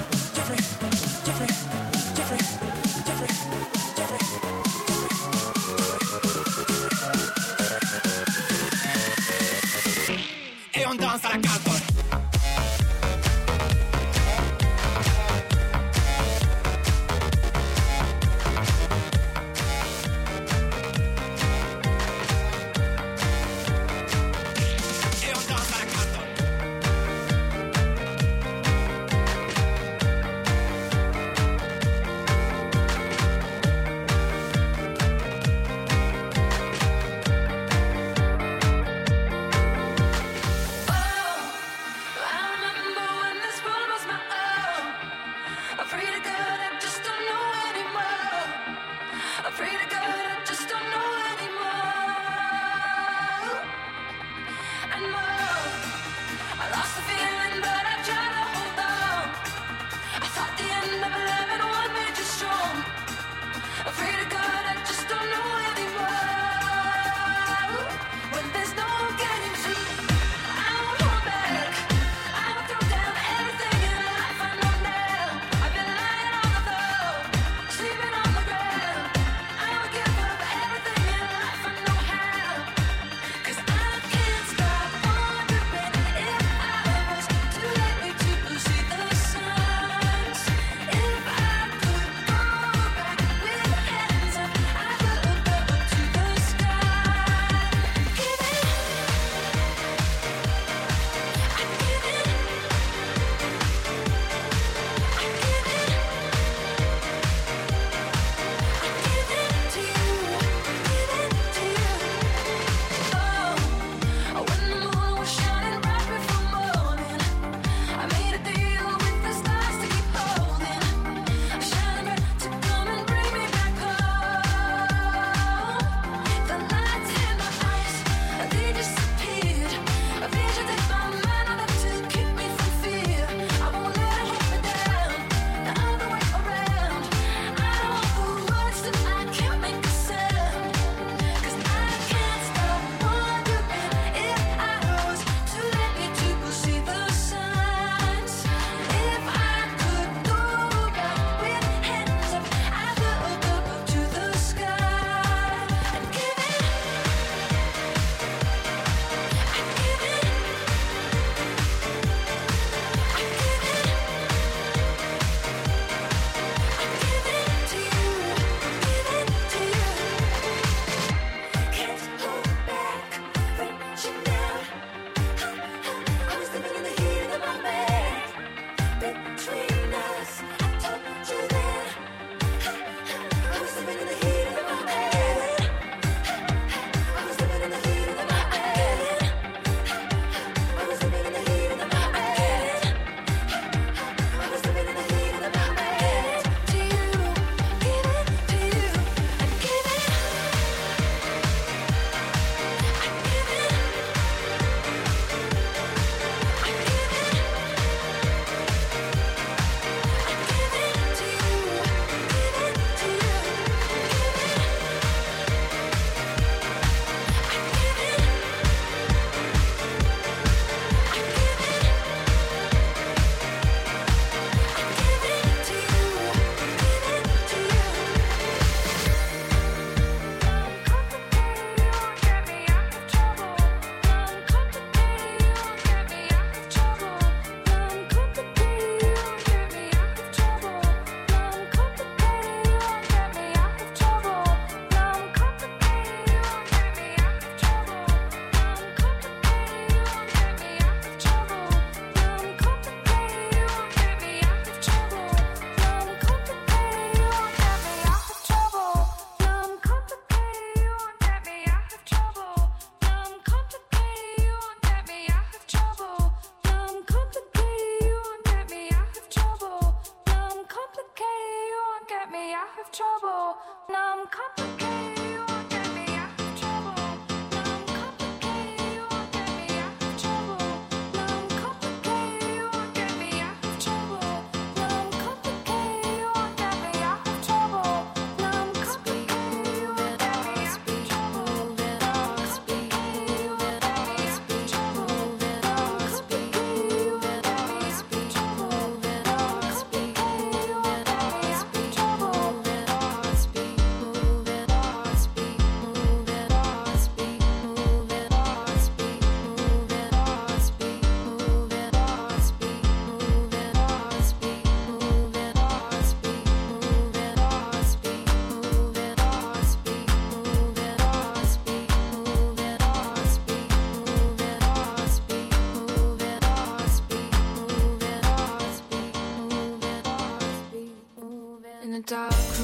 dark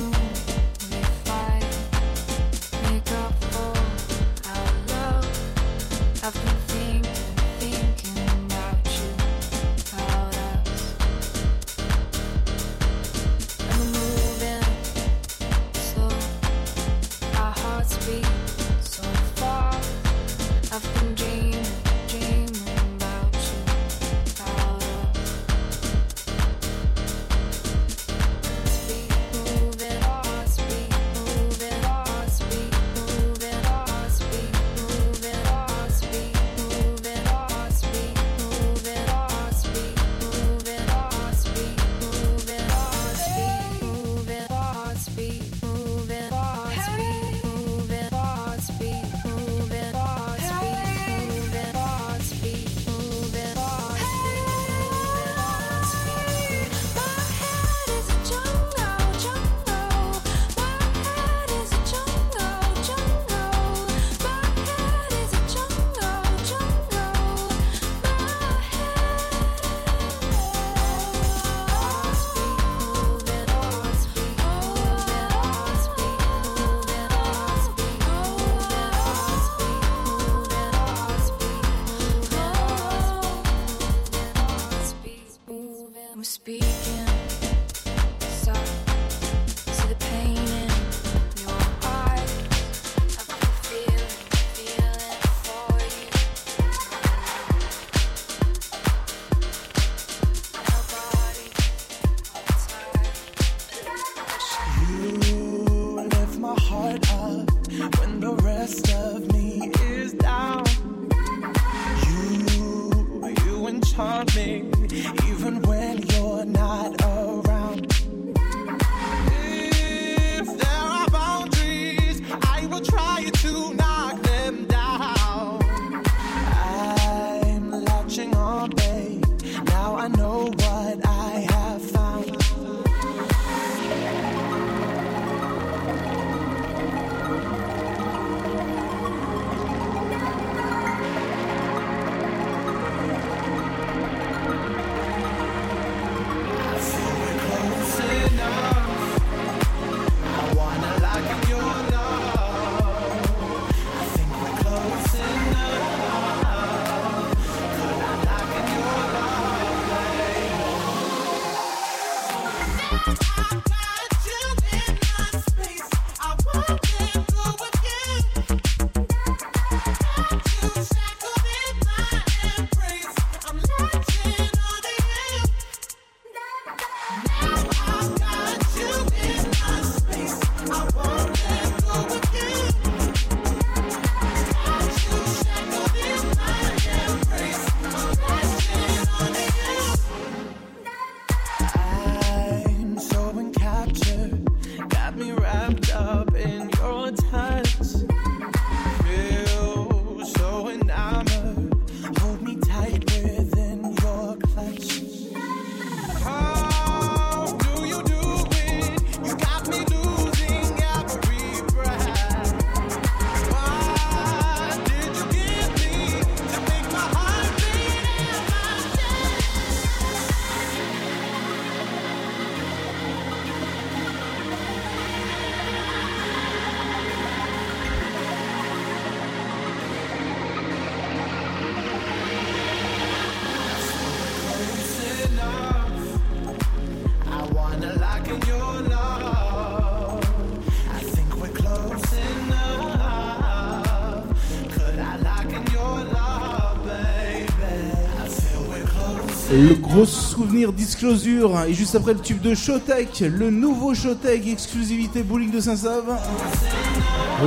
Disclosure et juste après le tube de Showtech, le nouveau Showtech exclusivité bowling de Saint-Save.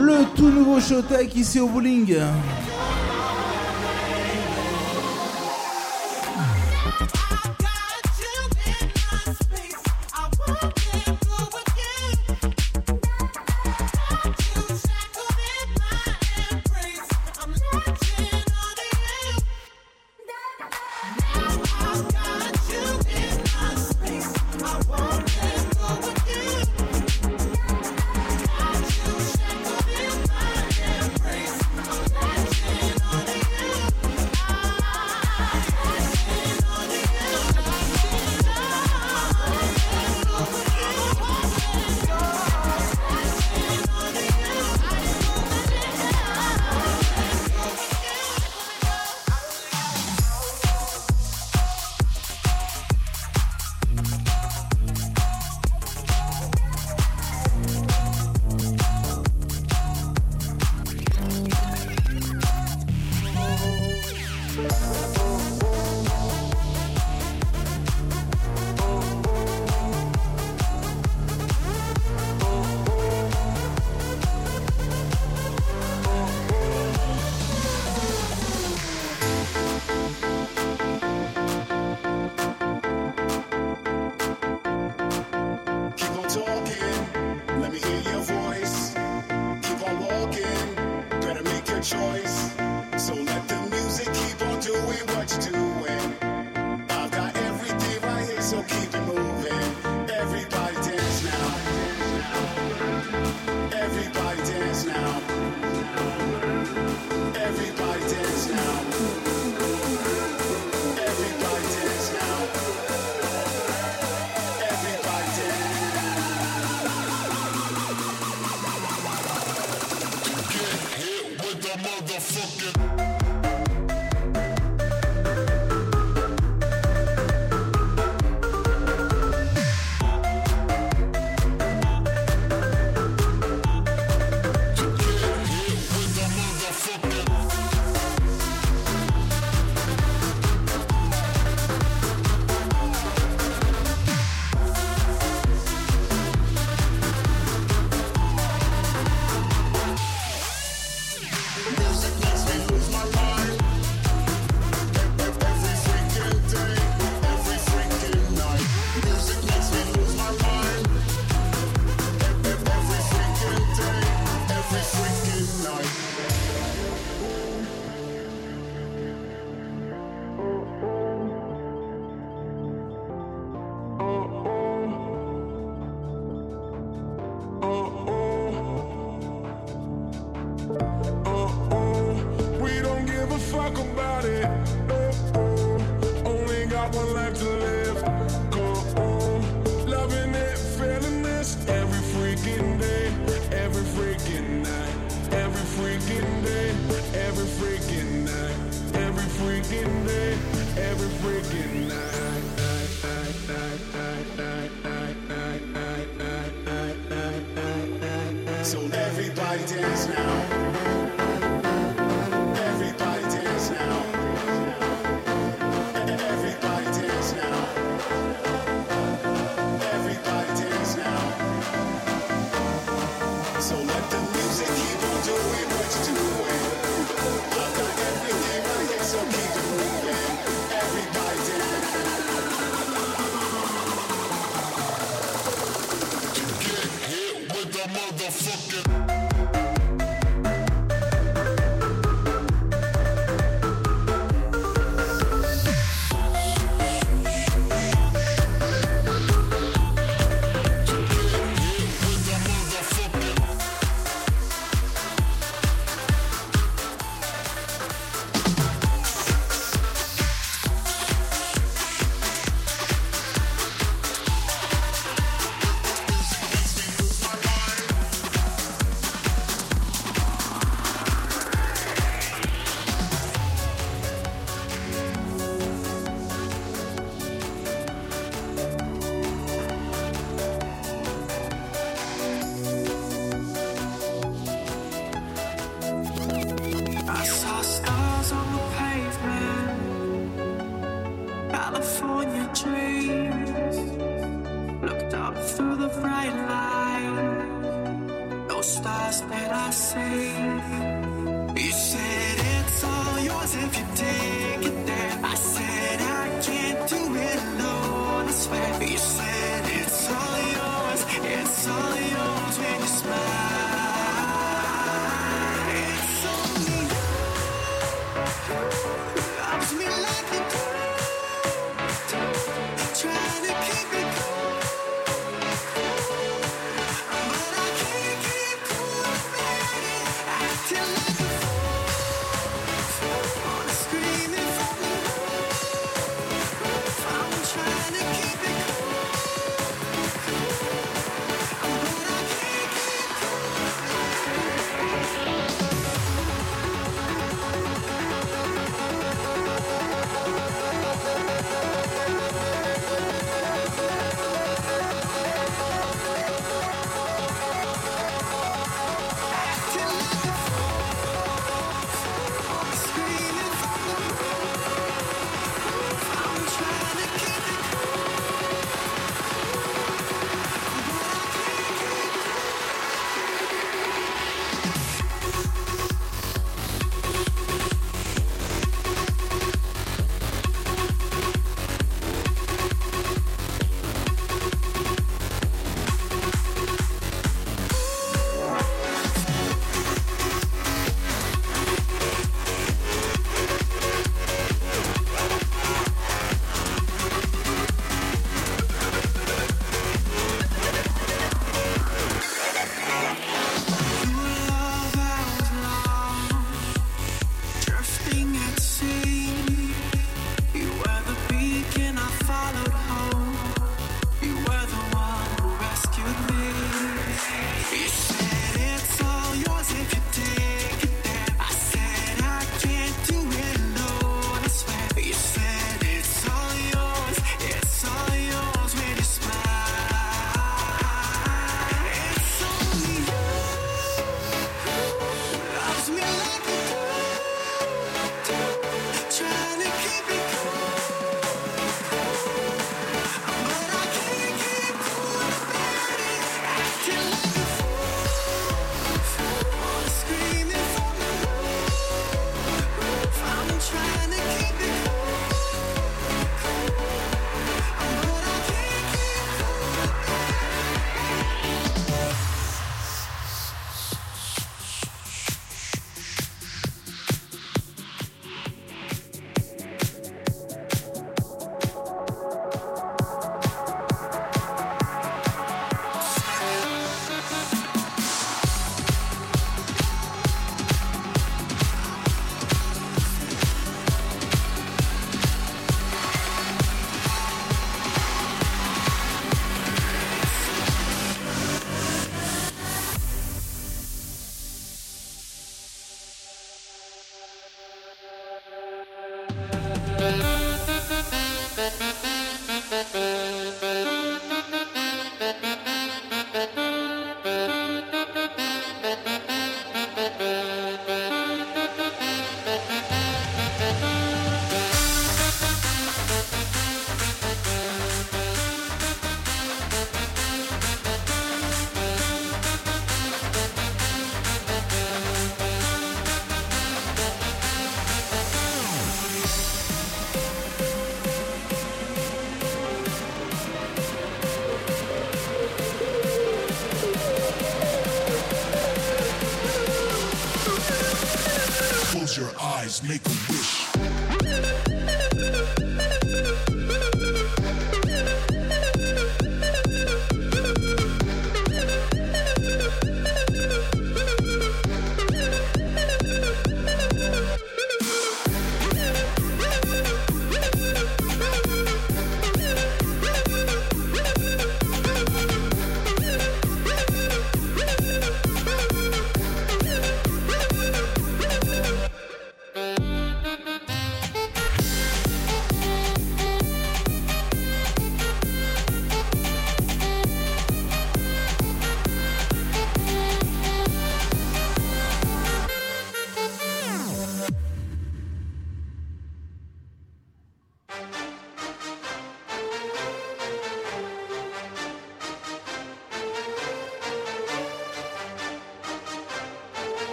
Le tout nouveau Showtech ici au bowling.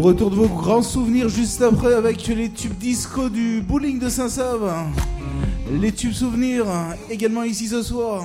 retour de vos grands souvenirs juste après avec les tubes disco du bowling de Saint-Save. Les tubes souvenirs hein, également ici ce soir.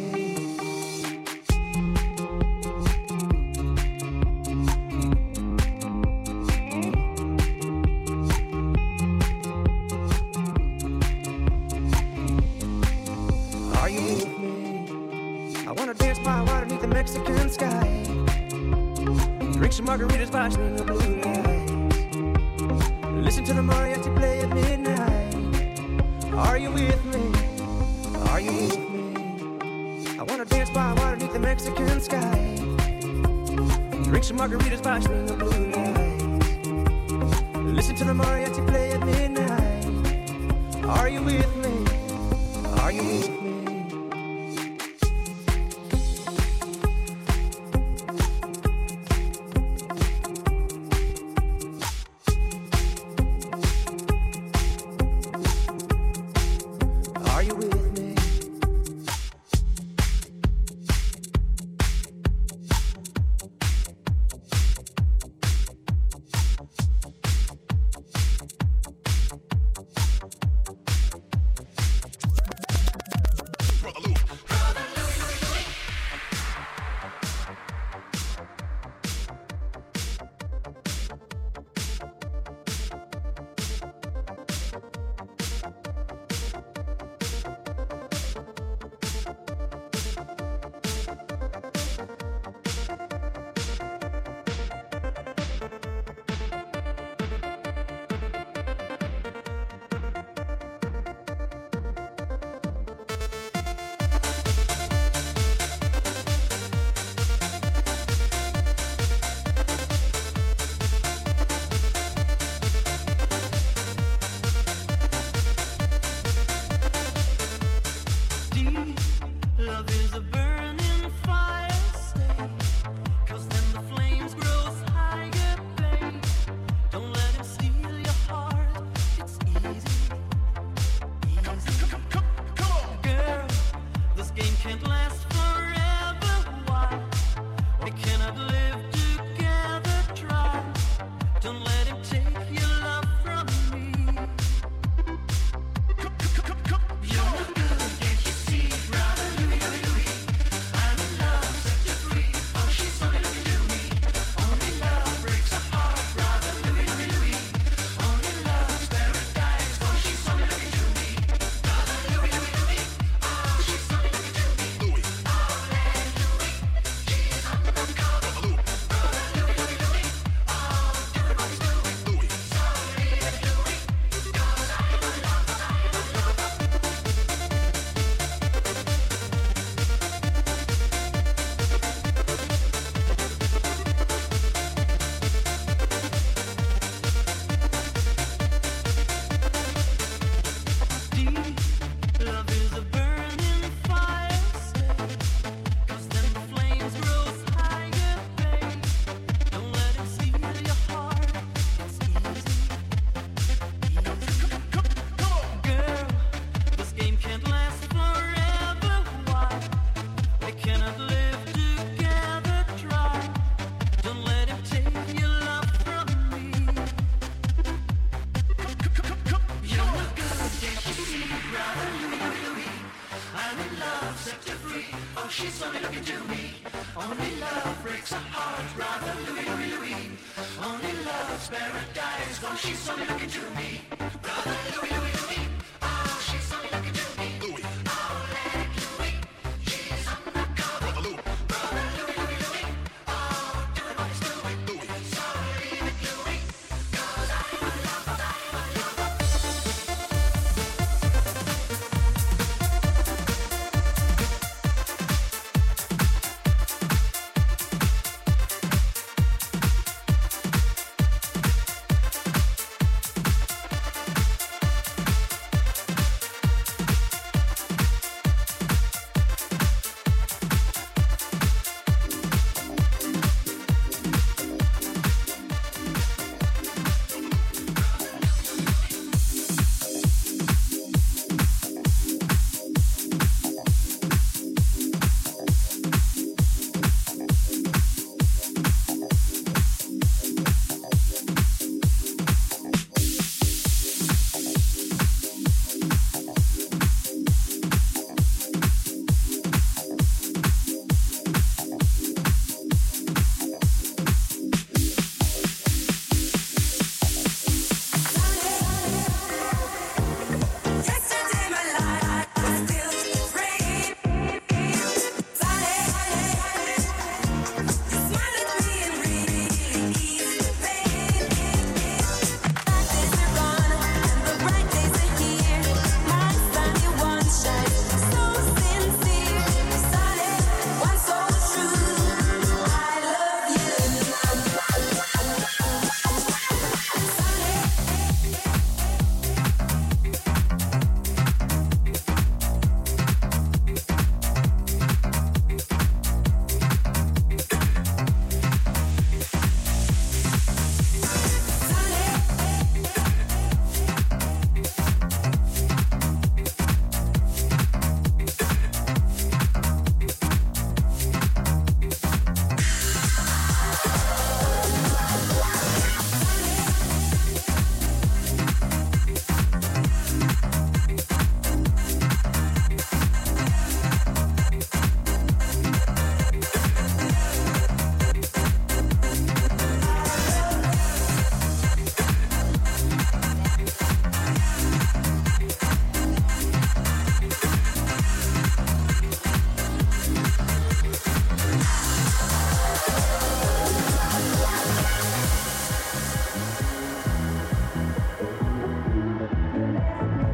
She's so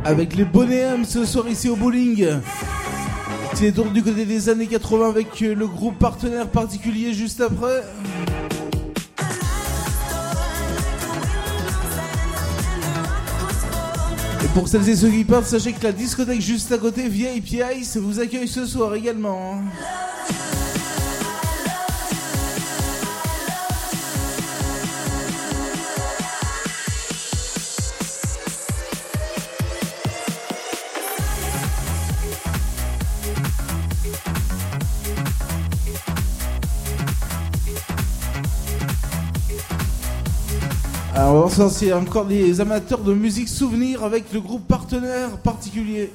avec les bonnets ce soir ici au bowling. C'est donc du côté des années 80 avec euh, le groupe partenaire particulier juste après. Et pour celles et ceux qui partent, sachez que la discothèque juste à côté, VIP Ice, vous accueille ce soir également. Ça, c'est encore des amateurs de musique souvenir avec le groupe partenaire particulier.